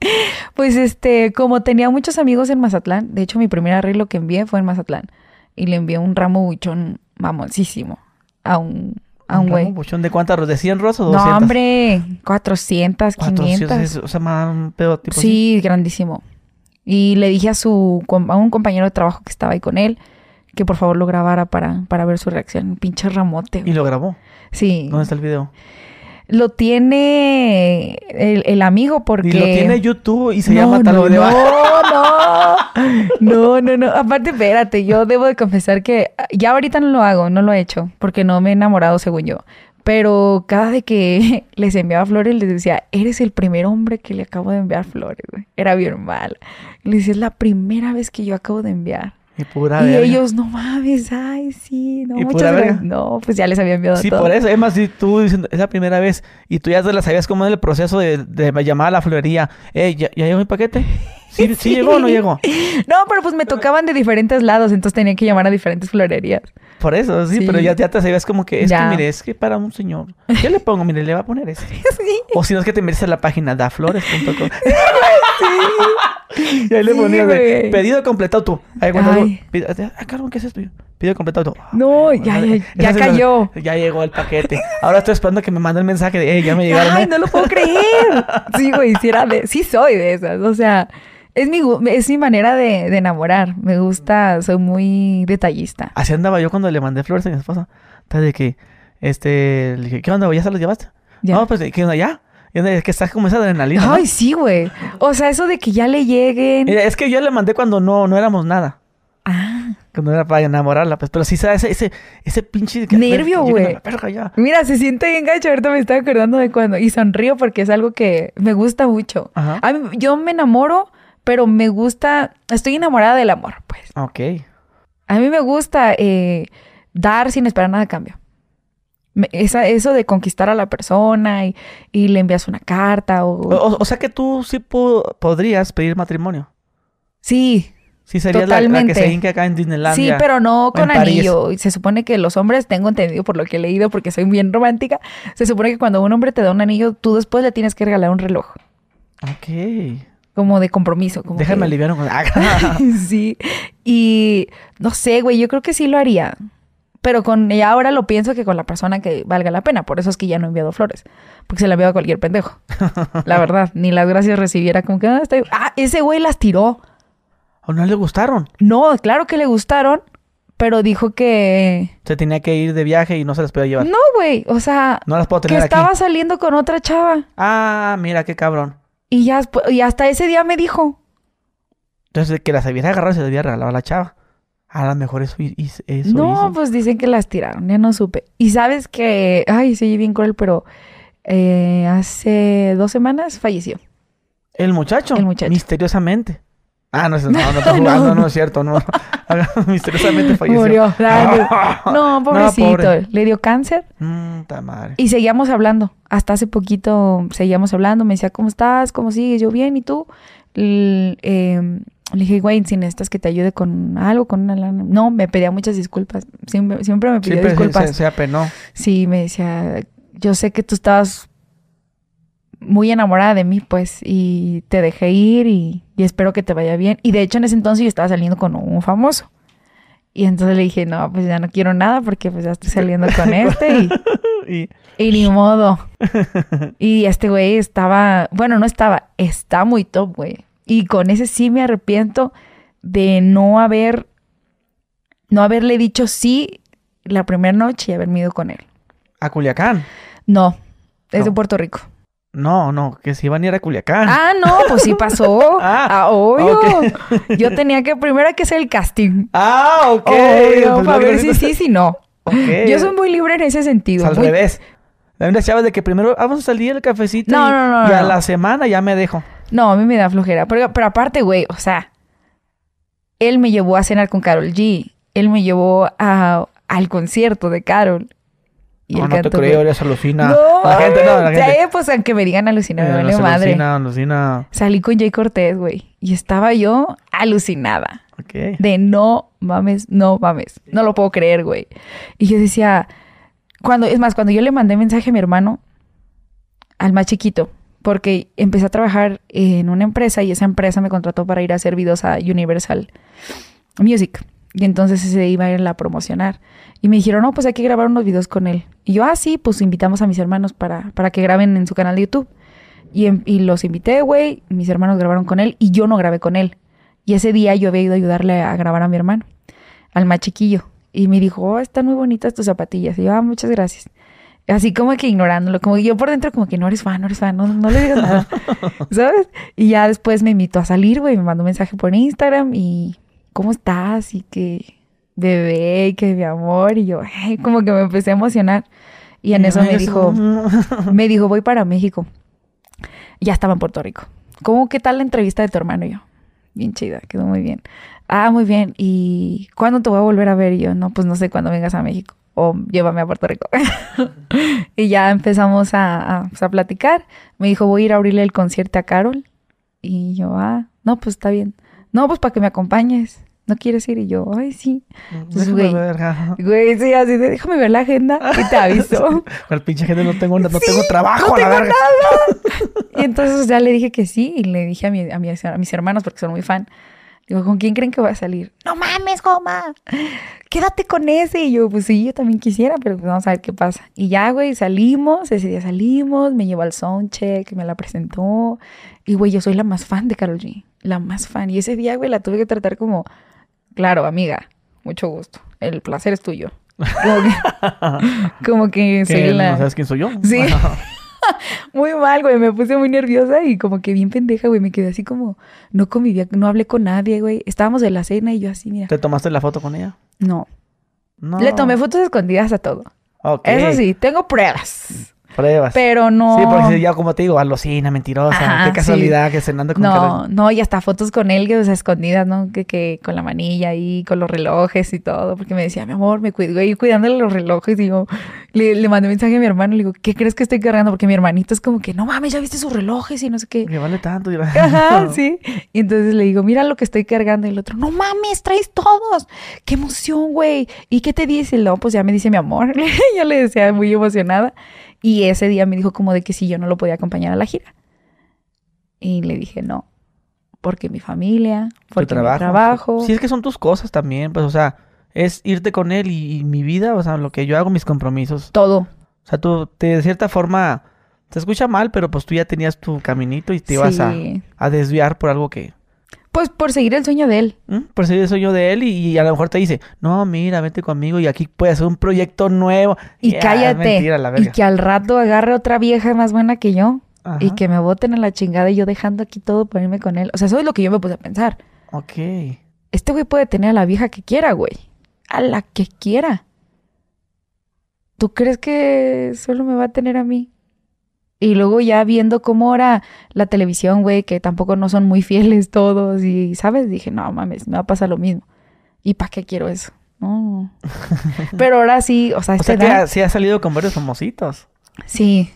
Pues este, como tenía muchos amigos en Mazatlán, de hecho mi primer arreglo que envié fue en Mazatlán. Y le envié un ramo buchón mamoncísimo a un, a un güey. buchón ¿De cuántas? ¿De 100 rosas o 200? No, hombre, 400, 500. 400, o sea, más un pedo tipo así. Sí, grandísimo. Y le dije a su a un compañero de trabajo que estaba ahí con él que por favor lo grabara para, para ver su reacción. Un pinche ramote. Y güey. lo grabó. Sí. ¿Dónde está el video? Lo tiene el, el amigo porque... Y lo tiene YouTube y se no, llama tal no, video. no, (laughs) no, no, no, no. Aparte, espérate, yo debo de confesar que ya ahorita no lo hago, no lo he hecho, porque no me he enamorado según yo. Pero cada vez que (laughs) les enviaba flores, les decía, eres el primer hombre que le acabo de enviar flores, güey. Era bien mal. Le decía, es la primera vez que yo acabo de enviar. Y pura y verga. ellos, no mames, ay, sí, no, ¿Y muchas pura verga? gracias. No, pues ya les había enviado Sí, todo. por eso. Es más, si tú diciendo, es la primera vez y tú ya te la sabías cómo es el proceso de, de llamar a la florería. Eh, ¿ya, ya llegó mi paquete? ¿Sí, sí. Sí. llegó o no llegó? No, pero pues me tocaban de diferentes lados, entonces tenía que llamar a diferentes florerías. Por eso, sí, Sí. pero ya, ya te sabías como que es Ya. que mire, es que para un señor. ¿Qué le pongo? Mire, le va a poner este. (laughs) Sí. O si no es que te metes a la página daflores.com. (laughs) y ahí le Sí, ponías de, pedido completado tú. Ahí cuando pide- ah, cabrón, ¿qué es esto? Pedido completado tú. No, ya, ya, ya sí cayó. Ya llegó el paquete. Ahora estoy esperando que me mande el mensaje de, eh, ya me llegaron. Ay, eh". no lo puedo creer. Sí, güey, sí, era de, sí soy de esas. O sea, es mi, es mi manera de, de enamorar. Me gusta, soy muy detallista. Así andaba yo cuando le mandé flores a mi esposa. Entonces, de que, este, le dije, ¿qué onda? ¿Ya se los llevaste? Ya. No, pues, ¿qué onda, ya? Es que estás como esa adrenalina, ¿no? Ay, sí, güey. O sea, eso de que ya le lleguen. Mira, es que yo le mandé cuando no, no éramos nada. Ah, Cuando era para enamorarla, pues. Pero sí, ¿sabes? ese, ese, ese pinche... que- Nervio, güey. mira, se siente bien gacho. Ahorita me estaba acordando de cuando. Y sonrío porque es algo que me gusta mucho. Ajá. A mí- yo me enamoro, pero me gusta. Estoy enamorada del amor, pues. Ok. A mí me gusta eh, dar sin esperar nada a cambio. Me- esa- eso de conquistar a la persona y, y le envías una carta o... O, sea que tú sí po- podrías pedir matrimonio. sí, Sí, serías la, la que Totalmente. se hinca acá en Disneylandia. sí, pero no con París. anillo. Y Se supone que los hombres, tengo entendido por lo que he leído porque soy bien romántica, se supone que cuando un hombre te da un anillo, tú después le tienes que regalar un reloj. Ok. Como de compromiso. Como Déjame que- aliviar con... (laughs) sí. Y no sé, güey, yo creo que sí lo haría. Pero con ya ahora lo pienso que con la persona que valga la pena. Por eso es que ya no he enviado flores. Porque se la enviado a cualquier pendejo. (laughs) La verdad. Ni las gracias recibiera como que... Ah, está bien". Ah, ese güey las tiró. ¿O no le gustaron? No, claro que le gustaron. Pero dijo que... Se tenía que ir de viaje y no se las podía llevar. No, güey. O sea... No las puedo Que tener estaba aquí. saliendo con otra chava. Ah, mira qué cabrón. Y ya y hasta ese día me dijo... Entonces, que las hubiera agarrado y se las hubiera regalado a la chava. A lo mejor eso, eso no, hizo. pues dicen que las tiraron, ya no supe. Y sabes que, ay, sí, bien cruel, pero eh, hace dos semanas falleció. El muchacho. El muchacho. Misteriosamente. Ah, no, no, no, (laughs) estoy jugando, no, No. es cierto, no. (laughs) Misteriosamente falleció. Murió. Ay, (laughs) no, pobrecito. pobre. Le dio cáncer Mm, ta madre. y seguíamos hablando. Hasta hace poquito seguíamos hablando. Me decía, ¿cómo estás? ¿Cómo sigues? Yo, bien, ¿y tú? L- eh, le dije, güey, si necesitas que te ayude con algo, con una lana. No, me pedía muchas disculpas. Siempre, siempre me pidió Siempre disculpas. se, se apenó. Sí, me decía, yo sé que tú estabas muy enamorada de mí, pues, y te dejé ir y, y espero que te vaya bien. Y de hecho en ese entonces yo estaba saliendo con un famoso. Y entonces le dije, no, pues ya no quiero nada porque pues ya estoy saliendo con (laughs) este y, (laughs) Y, y ni modo. (laughs) Y este güey estaba, bueno, no estaba, está muy top, güey. Y con ese sí me arrepiento de no haber, no haberle dicho sí la primera noche y haberme ido con él. a Culiacán. No, es de. Puerto Rico. No, no, que se iban a ir a Culiacán. Ah, no, pues sí pasó. (laughs) Ah, ah, obvio. Yo tenía que primero hay que hacer el casting. Ah, ok. Obvio, Pues para ver si sí, si no. Yo soy muy libre en ese sentido. al muy- revés. Hay unas chavas de que primero vamos a salir el cafecito No, y, no, no, y a la semana ya me dejo. No, a mí me da flojera. Pero, pero aparte, güey, o sea, él me llevó a cenar con Carol G. Él me llevó a, al concierto de Carol. Y no, él no te cantó, creo, eres alucina. No, la gente no, la gente. pues aunque me digan alucinada, me Eh, vale madre. alucina, alucina. Salí con Jay Cortés, güey. Y estaba yo alucinada. De no mames, no mames. No lo puedo creer, güey. Y yo decía, cuando, es más, cuando yo le mandé mensaje a mi hermano, al más chiquito, porque empecé a trabajar en una empresa y esa empresa me contrató para ir a hacer videos a Universal Music. Y entonces se iba a ir a promocionar. Y me dijeron, no, pues hay que grabar unos videos con él. Y yo, ah, sí, pues invitamos a mis hermanos para, para que graben en su canal de YouTube. Y, em- y los invité, güey. Mis hermanos grabaron con él y yo no grabé con él. Y ese día yo había ido a ayudarle a grabar a mi hermano, al más chiquillo. Y me dijo, oh, están muy bonitas tus zapatillas. Y yo, ah, muchas gracias. Así como que ignorándolo, como que yo por dentro como que no eres fan, no eres fan, no, no le digas nada, (laughs) ¿sabes? Y ya después me invitó a salir, güey, me mandó un mensaje por Instagram y ¿cómo estás? Y que bebé, y que mi amor, y yo, ay, como que me empecé a emocionar. Y en eso me dijo, (laughs) me dijo, voy para México. Ya estaba en Puerto Rico. ¿Cómo qué tal la entrevista de tu hermano? Y yo, bien chida, quedó muy bien. Ah, muy bien. ¿Y cuándo te voy a volver a ver? Y yo, no, pues no sé cuándo vengas a México. O llévame a Puerto Rico. (laughs) y ya empezamos a, a, pues, a platicar. Me dijo, voy a ir a abrirle el concierto a Carol. Y yo, ah, no, pues está bien. No, pues para que me acompañes. ¿No quieres ir? Y yo, ay, sí. Entonces, Déjame güey, ver, güey, sí, así de, déjame ver la agenda y te aviso. (laughs) Al pinche gente no tengo, no Sí, tengo trabajo no la verga. (laughs) Y entonces ya le dije que sí y le dije a, mi- a, mi- a mis hermanos, porque son muy fan, digo, ¿con quién creen que voy a salir? No mames, Goma, quédate con ese. Y yo, pues sí, yo también quisiera, pero pues vamos a ver qué pasa. Y ya, güey, salimos, ese día salimos, me llevó al soundcheck, me la presentó. Y, güey, yo soy la más fan de Carol G, la más fan. Y ese día, güey, la tuve que tratar como, claro, amiga, mucho gusto, el placer es tuyo. Como que, (laughs) como que soy la... ¿No sabes quién soy yo? Sí. (laughs) (laughs) Muy mal, güey. Me puse muy nerviosa y como que bien pendeja, güey. Me quedé así como, no convivía, no hablé con nadie, güey. Estábamos en la cena y yo así, mira. ¿Te tomaste la foto con ella? No. No. Le tomé fotos escondidas a todo. Eso sí, tengo pruebas. Pruebas. Pero no. Sí, porque ya como te digo, alucina, mentirosa. Ajá, Qué casualidad que cenando con No, Carol. no, y hasta fotos con él, que, o sea, escondidas, ¿no? Que, que con la manilla ahí, con los relojes y todo, porque me decía, mi amor, me cuido, y cuidándole los relojes, yo le, le mandé mensaje a mi hermano, le digo, ¿qué crees que estoy cargando? Porque mi hermanito es como que, no mames, ya viste sus relojes y no sé qué. Que vale tanto. y- Ajá, (laughs) sí. Y entonces le digo, mira lo que estoy cargando. Y el otro, no mames, traes todos. Qué emoción, güey. ¿Y qué te dice? No, pues ya me dice mi amor. (laughs) Yo le decía muy emocionada. Y ese día me dijo como de que si yo no lo podía acompañar a la gira. Y le dije, no. Porque mi familia, Tu porque trabajo. mi trabajo. Sí, es que son tus cosas también. Pues, o sea, es irte con él y, y mi vida, o sea, lo que yo hago, mis compromisos. Todo. O sea, tú, te- de cierta forma, te escucha mal, pero pues tú ya tenías tu caminito y te ibas a, a desviar por algo que... Pues por seguir el sueño de él. ¿Mm? Por eso soy yo de él y, y a lo mejor te dice, no, mira, vete conmigo y aquí puedes hacer un proyecto nuevo. Y cállate. mentira, la y que al rato agarre otra vieja más buena que yo. Y que me boten a la chingada y yo dejando aquí todo por irme con él. O sea, eso es lo que yo me puse a pensar. Ok. Este güey puede tener a la vieja que quiera, güey. A la que quiera. ¿Tú crees que solo me va a tener a mí? Y luego ya viendo cómo era la televisión, güey, que tampoco no son muy fieles todos. Y, ¿sabes? Dije, no mames, me va a pasar lo mismo. ¿Y para qué quiero eso? No. (laughs) Pero ahora sí, o sea, O esta sea, que edad- ha- sí ha salido con varios famositos. Sí,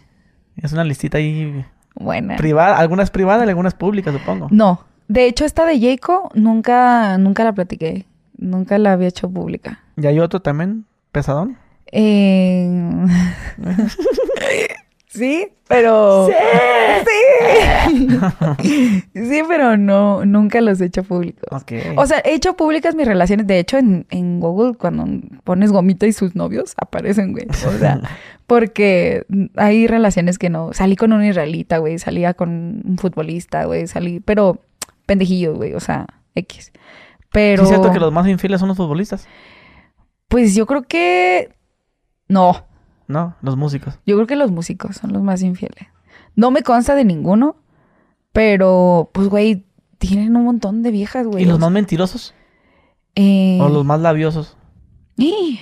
Es una listita ahí buena. privada, algunas privadas y algunas públicas, supongo. No. De hecho, esta de Jaco nunca, nunca la platiqué. Nunca la había hecho pública. Y hay otro también, pesadón. Eh... (laughs) (laughs) sí, pero... Sí. (laughs) Sí, pero no, nunca los he hecho públicos. O sea, he hecho públicas mis relaciones. De hecho, en, en Google, cuando pones gomita y sus novios, aparecen, güey. O sea, (laughs) porque hay relaciones que no. Salí con un israelita, güey. Salía con un futbolista, güey. Salí, pero pendejillos, güey. O sea, X. Pero. Sí, es cierto que los más infieles son los futbolistas. Pues yo creo que. No. No, los músicos. Yo creo que los músicos son los más infieles. No me consta de ninguno, pero pues, güey, tienen un montón de viejas, güey. ¿Y los más mentirosos? eh, ¿O los más labiosos? ¡ih!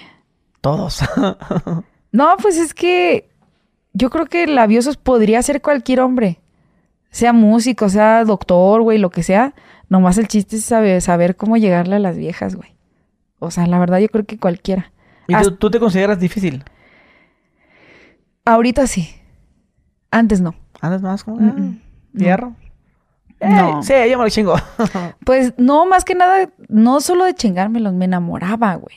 Todos. (laughs) No, pues es que yo creo que labiosos podría ser cualquier hombre. Sea músico, sea doctor, güey, lo que sea. Nomás el chiste es saber, saber cómo llegarle a las viejas, güey. O sea, la verdad yo creo que cualquiera. ¿Y Hasta- tú te consideras difícil? Ahorita sí. Antes no. ¿Andas más como Mm, ah, fierro? Eh, No. sí, yo me lo chingo. (laughs) Pues no, más que nada, no solo de chingármelos, me enamoraba, güey.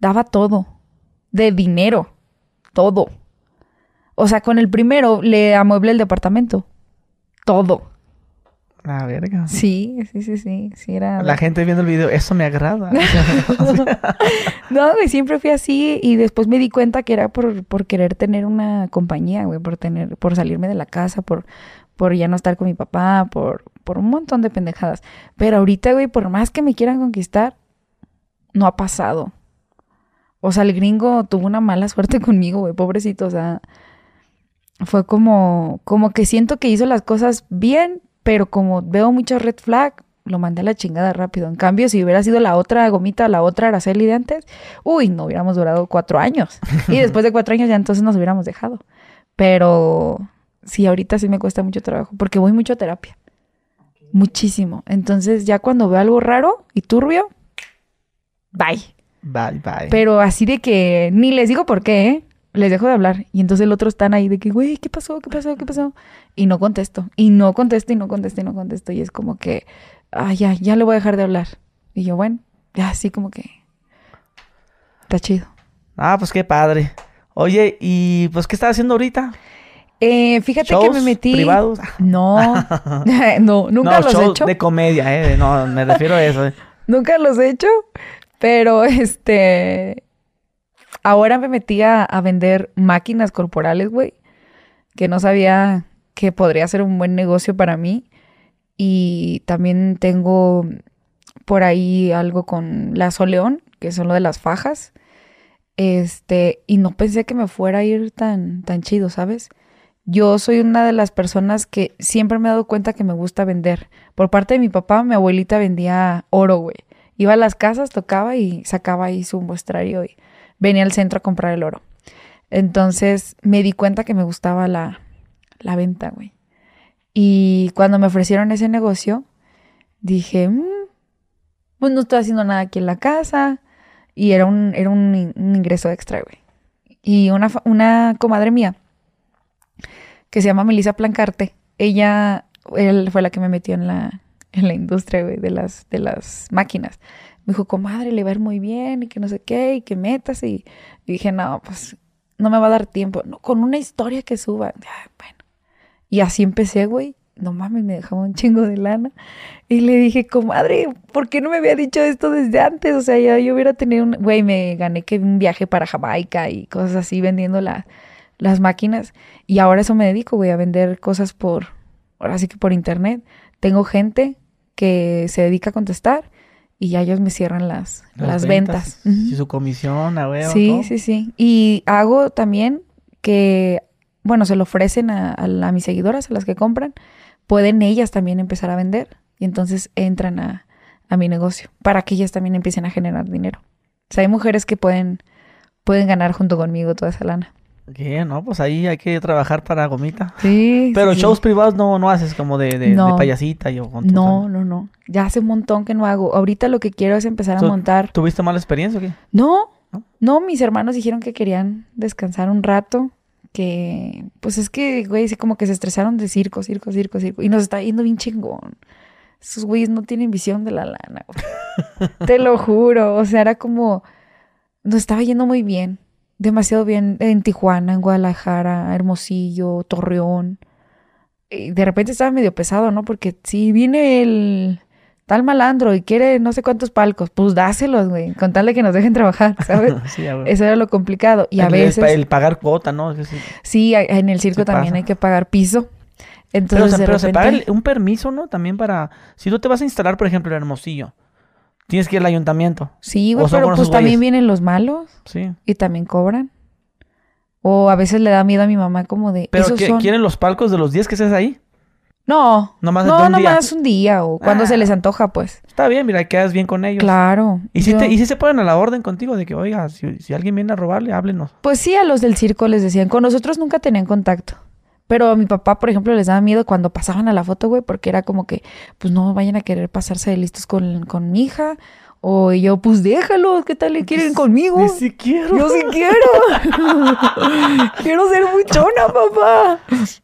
Daba todo. De dinero. Todo. O sea, con el primero le amueble el departamento. Todo. La verga. Sí, sí, sí, sí. Sí, era. La gente viendo el video, eso me agrada. (laughs) (laughs) No, güey, siempre fui así y después me di cuenta que era por, por querer tener una compañía, güey, por tener, por salirme de la casa, por, por ya no estar con mi papá, por, por un montón de pendejadas. Pero ahorita, güey, por más que me quieran conquistar, no ha pasado. O sea, el gringo tuvo una mala suerte (laughs) conmigo, güey, pobrecito. O sea, fue como, como que siento que hizo las cosas bien, pero como veo mucho red flag, lo mandé a la chingada rápido. En cambio, si hubiera sido la otra gomita, la otra Araceli de antes, uy, no hubiéramos durado cuatro años. (laughs) Y después de cuatro años ya entonces nos hubiéramos dejado. Pero sí, ahorita sí me cuesta mucho trabajo, porque voy mucho a terapia. Muchísimo. Entonces ya cuando veo algo raro y turbio, bye. Bye, bye. Pero así de que ni les digo por qué, ¿eh? Les dejo de hablar. Y entonces el otro están ahí de que, güey, ¿qué pasó? ¿Qué pasó? ¿Qué pasó? Y no contesto. Y no contesto y no contesto y no contesto. Y es como que, ah, ya, ya le voy a dejar de hablar. Y yo, bueno, ya así como que... Está chido. Ah, pues qué padre. Oye, ¿y pues qué estás haciendo ahorita? Eh, fíjate que ¿Shows me metí... privados? (laughs) No, (laughs) (laughs) no, nunca no, los he hecho. de comedia, ¿eh? No, me refiero a eso. ¿eh? Nunca los he hecho, pero este. Ahora me metí a, vender máquinas corporales, güey. Que no sabía que podría ser un buen negocio para mí. Y también tengo por ahí algo con la Soleón, que son lo de las fajas. Este, y no pensé que me fuera a ir tan, tan chido, ¿sabes? Yo soy una de las personas que siempre me he dado cuenta que me gusta vender. Por parte de mi papá, mi abuelita vendía oro, güey. Iba a las casas, tocaba y sacaba ahí su muestrario y venía al centro a comprar el oro. Entonces me di cuenta que me gustaba la, la venta, güey. Y cuando me ofrecieron ese negocio, dije, "Mm, pues no estoy haciendo nada aquí en la casa. Y era un, era un, in- un ingreso extra, güey. Y una, una comadre mía, que se llama Melissa Plancarte, ella él fue la que me metió en la, en la industria, güey, de las, de las máquinas. Me dijo, comadre, le va a ir muy bien y que no sé qué, y que metas. Y, dije, no, pues no me va a dar tiempo. No, con una historia que suba. Bueno. Y así empecé, güey. No mames, me dejaba un chingo de lana. Y le dije, comadre, ¿por qué no me había dicho esto desde antes? O sea, ya yo hubiera tenido un... Güey, me gané que un viaje para Jamaica y cosas así vendiendo la- las máquinas. Y ahora eso me dedico, güey, a vender cosas por... Ahora sí que por internet. Tengo gente que se dedica a contestar y ya ellos me cierran las, las, ventas. Y su comisión, a ver. Sí, sí, sí. Y hago también que, bueno, se lo ofrecen a, a la- a mis seguidoras, a las que compran, pueden ellas también empezar a vender y entonces entran a, a mi negocio para que ellas también empiecen a generar dinero. O sea, hay mujeres que pueden, pueden ganar junto conmigo toda esa lana. Bien, no, pues ahí hay que trabajar para gomita. Sí. (laughs) Pero sí, shows privados no, no haces como de, de, payasita y o con No, no, no. Ya hace un montón que no hago. Ahorita lo que quiero es empezar a montar. ¿Tuviste mala experiencia o qué? No, ¿No? no, mis hermanos dijeron que querían descansar un rato, que pues es que, güey, sí como que se estresaron de circo, circo, circo, circo, y nos está yendo bien chingón. Esos güeyes no tienen visión de la lana, güey. (laughs) Te lo juro, o sea, era como, nos estaba yendo muy bien, demasiado bien en Tijuana, en Guadalajara, Hermosillo, Torreón. Y de repente estaba medio pesado, ¿no? Porque si viene el tal malandro y quiere no sé cuántos palcos, pues dáselos, güey, con tal de que nos dejen trabajar, (laughs) ¿sabes? sí. Eso era lo complicado. Y a el, veces, el pagar cuota, ¿no? Sí. sí, en el circo también pasa. hay que pagar piso. Pero, Entonces, de pero se paga el- un permiso, ¿no? También para... Si tú te vas a instalar, por ejemplo, en Hermosillo, tienes que ir al ayuntamiento, sí, güey, pero pues también vienen los malos ¿sí? y también cobran. O a veces le da miedo a mi mamá como de, Pero esos que, son... ¿quieren los palcos de los días que estés ahí? No, Nomás no, un día. nomás un día o cuando Ah. se les antoja, pues. Está bien, mira, quedas bien con ellos. Claro. ¿Y si, Yo- te- y si se ponen a la orden contigo de que, oiga, si, si alguien viene a robarle, háblenos? Pues sí, a los del circo les decían, con nosotros nunca tenían contacto. Pero a mi papá, por ejemplo, les daba miedo cuando pasaban a la foto, güey, porque era como que, pues no vayan a querer pasarse de listos con, con mi hija. O yo, pues déjalo, ¿qué tal le quieren conmigo? Ni siquiera. Yo sí quiero. (laughs) quiero ser muchona, papá.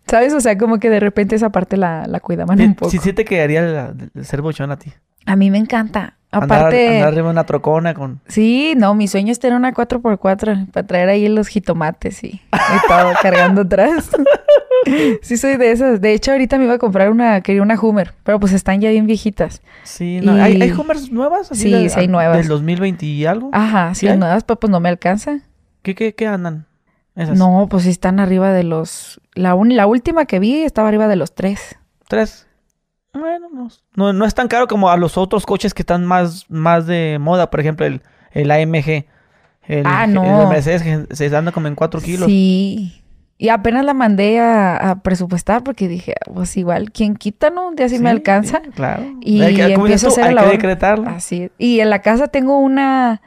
¿Sabes? O sea, como que de repente esa parte la, la cuidaban un poco. Sí, sí te quedaría la- ser bochón a ti. A mí me encanta. Andar- Aparte, Andar, arriba de una trocona con... sí, no, mi sueño es tener una 4x4 para traer ahí los jitomates y, y todo (laughs) cargando atrás. (laughs) sí, soy de esas. De hecho, ahorita me iba a comprar una, quería una Hummer, pero pues están ya bien viejitas. Sí, no, Y- ¿Hay, ¿hay Hummers nuevas? así Sí, de- sí hay nuevas. ¿Del 2020 y algo? Ajá, ¿Sí hay? nuevas, pero pues no me alcanza. ¿Qué, qué, qué andan? Esas. No, pues sí están arriba de los... La, un- la última que vi estaba arriba de los tres. ¿Tres? Bueno, no, no, es tan caro como a los otros coches que están más, más de moda. Por ejemplo, el, el AMG. El, Ah, el no. Mercedes que se anda como en 4 kilos. Sí. Y apenas la mandé a, a presupuestar porque dije, pues igual, ¿quién quita, no? Un día sí, me alcanza. sí, claro. Y Hay que- empiezo a tú, hacer hay el que ahorro. decretarlo. Así. Y en la casa tengo una,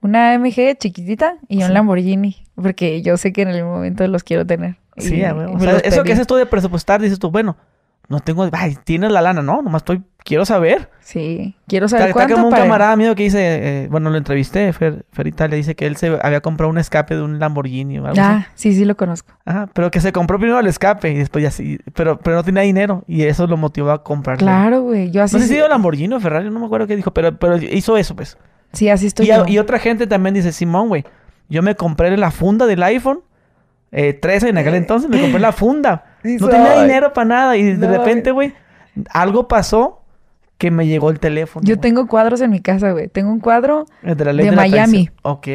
una MG chiquitita y un. Lamborghini. Porque yo sé que en el momento los quiero tener. Sí, Y- a y O sea, eso que haces tú de presupuestar, dices tú, bueno, no tengo, ay, tienes la lana, no, nomás estoy, quiero saber. Sí, quiero Está, saber está cuánto como un camarada mío que dice, eh, bueno, lo entrevisté, Fer, Ferita, le dice que él se había comprado un escape de un Lamborghini o algo así. Ah, sí, sí lo conozco. Ajá, pero que se compró primero el escape y después ya sí, pero, pero no tenía dinero y eso lo motivó a comprarlo. Claro, güey. Yo así No sé si sí- Lamborghini o Ferrari, no me acuerdo qué dijo, pero, pero hizo eso, pues. Sí, así estoy Y, yo. y otra gente también dice, Simón, güey, yo me compré la funda del iPhone eh, 13 en aquel entonces, me compré la funda. (laughs) Sí no tenía dinero para nada y de No, repente, güey, algo pasó que me llegó el teléfono. Yo tengo cuadros en mi casa, güey. Tengo un cuadro de, de de Miami. Ok.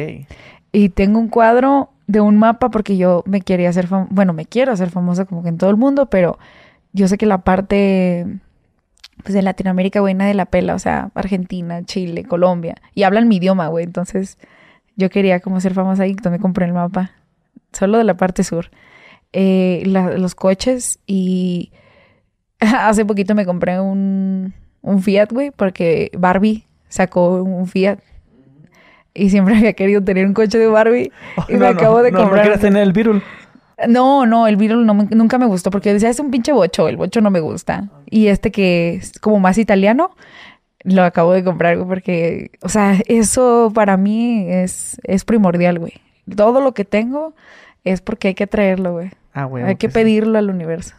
y tengo un cuadro de un mapa porque yo me quería hacer famosa. Bueno, me quiero hacer famosa como que en todo el mundo, pero yo sé que la parte pues de Latinoamérica, güey, nadie la pela. O sea, Argentina, Chile, Colombia. Y hablan mi idioma, güey. Entonces yo quería como ser famosa ahí. Entonces me compré el mapa. Solo de la parte sur. Eh, la- los coches y (laughs) hace poquito me compré un, un Fiat, güey, porque Barbie sacó un Fiat. Y siempre (laughs) había querido tener un coche de Barbie. Y me No, no, acabo de no, No comprar. quieres tener el virus. No, no, el Beetle no me- nunca me gustó porque decía, es un pinche bocho, el bocho no me gusta. Y este que es como más italiano, lo acabo de comprar, güey, porque, o sea, eso para mí es, es primordial, güey. Todo lo que tengo es porque hay que traerlo, güey. Ah, güey. hay que pedirlo al universo.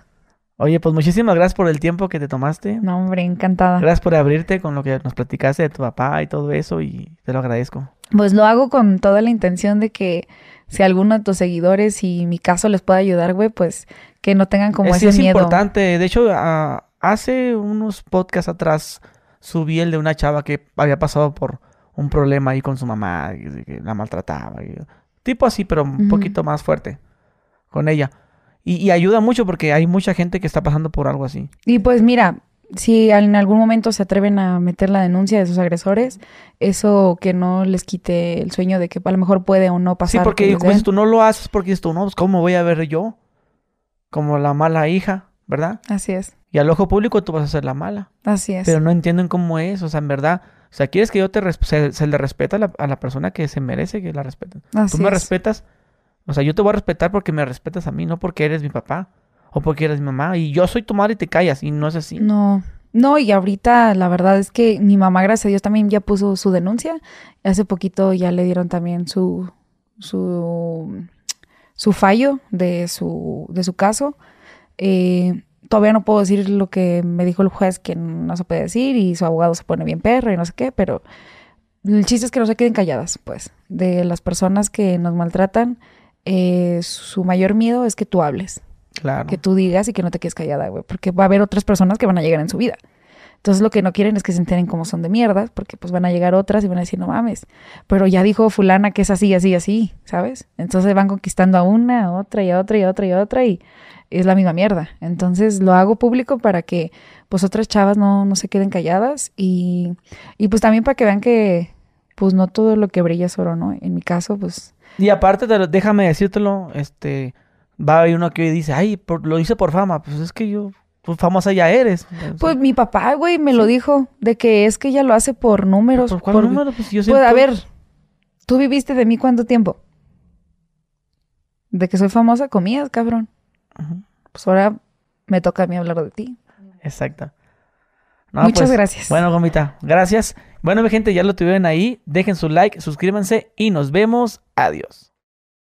Oye, pues muchísimas gracias por el tiempo que te tomaste. No, hombre, encantada. Gracias por abrirte con lo que nos platicaste de tu papá y todo eso y te lo agradezco. Pues lo hago con toda la intención de que si alguno de tus seguidores y mi caso les puede ayudar, güey, pues que no tengan como es, ese es miedo. importante. De hecho, ah, hace unos podcasts atrás subí el de una chava que había pasado por un problema ahí con su mamá, y que la maltrataba. y- tipo así, pero un poquito más fuerte con ella. Y, y ayuda mucho porque hay mucha gente que está pasando por algo así. Y pues mira, si en algún momento se atreven a meter la denuncia de sus agresores, eso que no les quite el sueño de que a lo mejor puede o no pasar. Sí, que porque como dices tú no lo haces porque dices tú, no, pues cómo voy a ver yo como la mala hija, ¿verdad? Así es, Y al ojo público tú vas a ser la mala. así es. Pero no entienden cómo es, o sea, en verdad. O sea, quieres que yo te se, se le respeta a la, a la persona que se merece que la respeten. Así Tú me es. respetas, o sea, yo te voy a respetar porque me respetas a mí, no porque eres mi papá o porque eres mi mamá. Y yo soy tu madre y te callas, y no es así. No, no, y ahorita la verdad es que mi mamá, gracias a Dios, también ya puso su denuncia. Hace poquito ya le dieron también su, su, su fallo de su, de su caso. Eh, todavía no puedo decir lo que me dijo el juez que no se puede decir y su abogado se pone bien perro y no sé qué, pero el chiste es que no se queden calladas, pues, de las personas que nos maltratan. eh, su mayor miedo es que tú hables Claro. que tú digas y que no te quedes callada, güey, porque va a haber otras personas que van a llegar en su vida. Entonces lo que no quieren es que se enteren cómo son de mierda, porque pues van a llegar otras y van a decir, no mames, pero ya dijo fulana que es así, así, así, ¿sabes? Entonces van conquistando a una, a otra y a otra y a otra y a otra y es la misma mierda. Entonces lo hago público para que pues otras chavas no, no se queden calladas y, y pues también para que vean que pues no todo lo que brilla es oro, ¿no? En mi caso, pues Y aparte, te lo- déjame decírtelo, este, va a haber uno que dice, ay, por- lo hice por fama. Pues es que yo, pues famosa ya eres. Pues mi papá, güey, me lo dijo, de que es que ella lo hace por números. ¿Por cuál por- número? Pues yo Pues, a ver, ¿tú viviste de mí cuánto tiempo? De que soy famosa, comías, cabrón. Pues ahora me toca a mí hablar de ti. Exacto. No, Muchas pues, gracias. Bueno, gomita, gracias. Bueno, mi gente, ya lo tuvieron ahí. Dejen su like, suscríbanse y nos vemos. Adiós.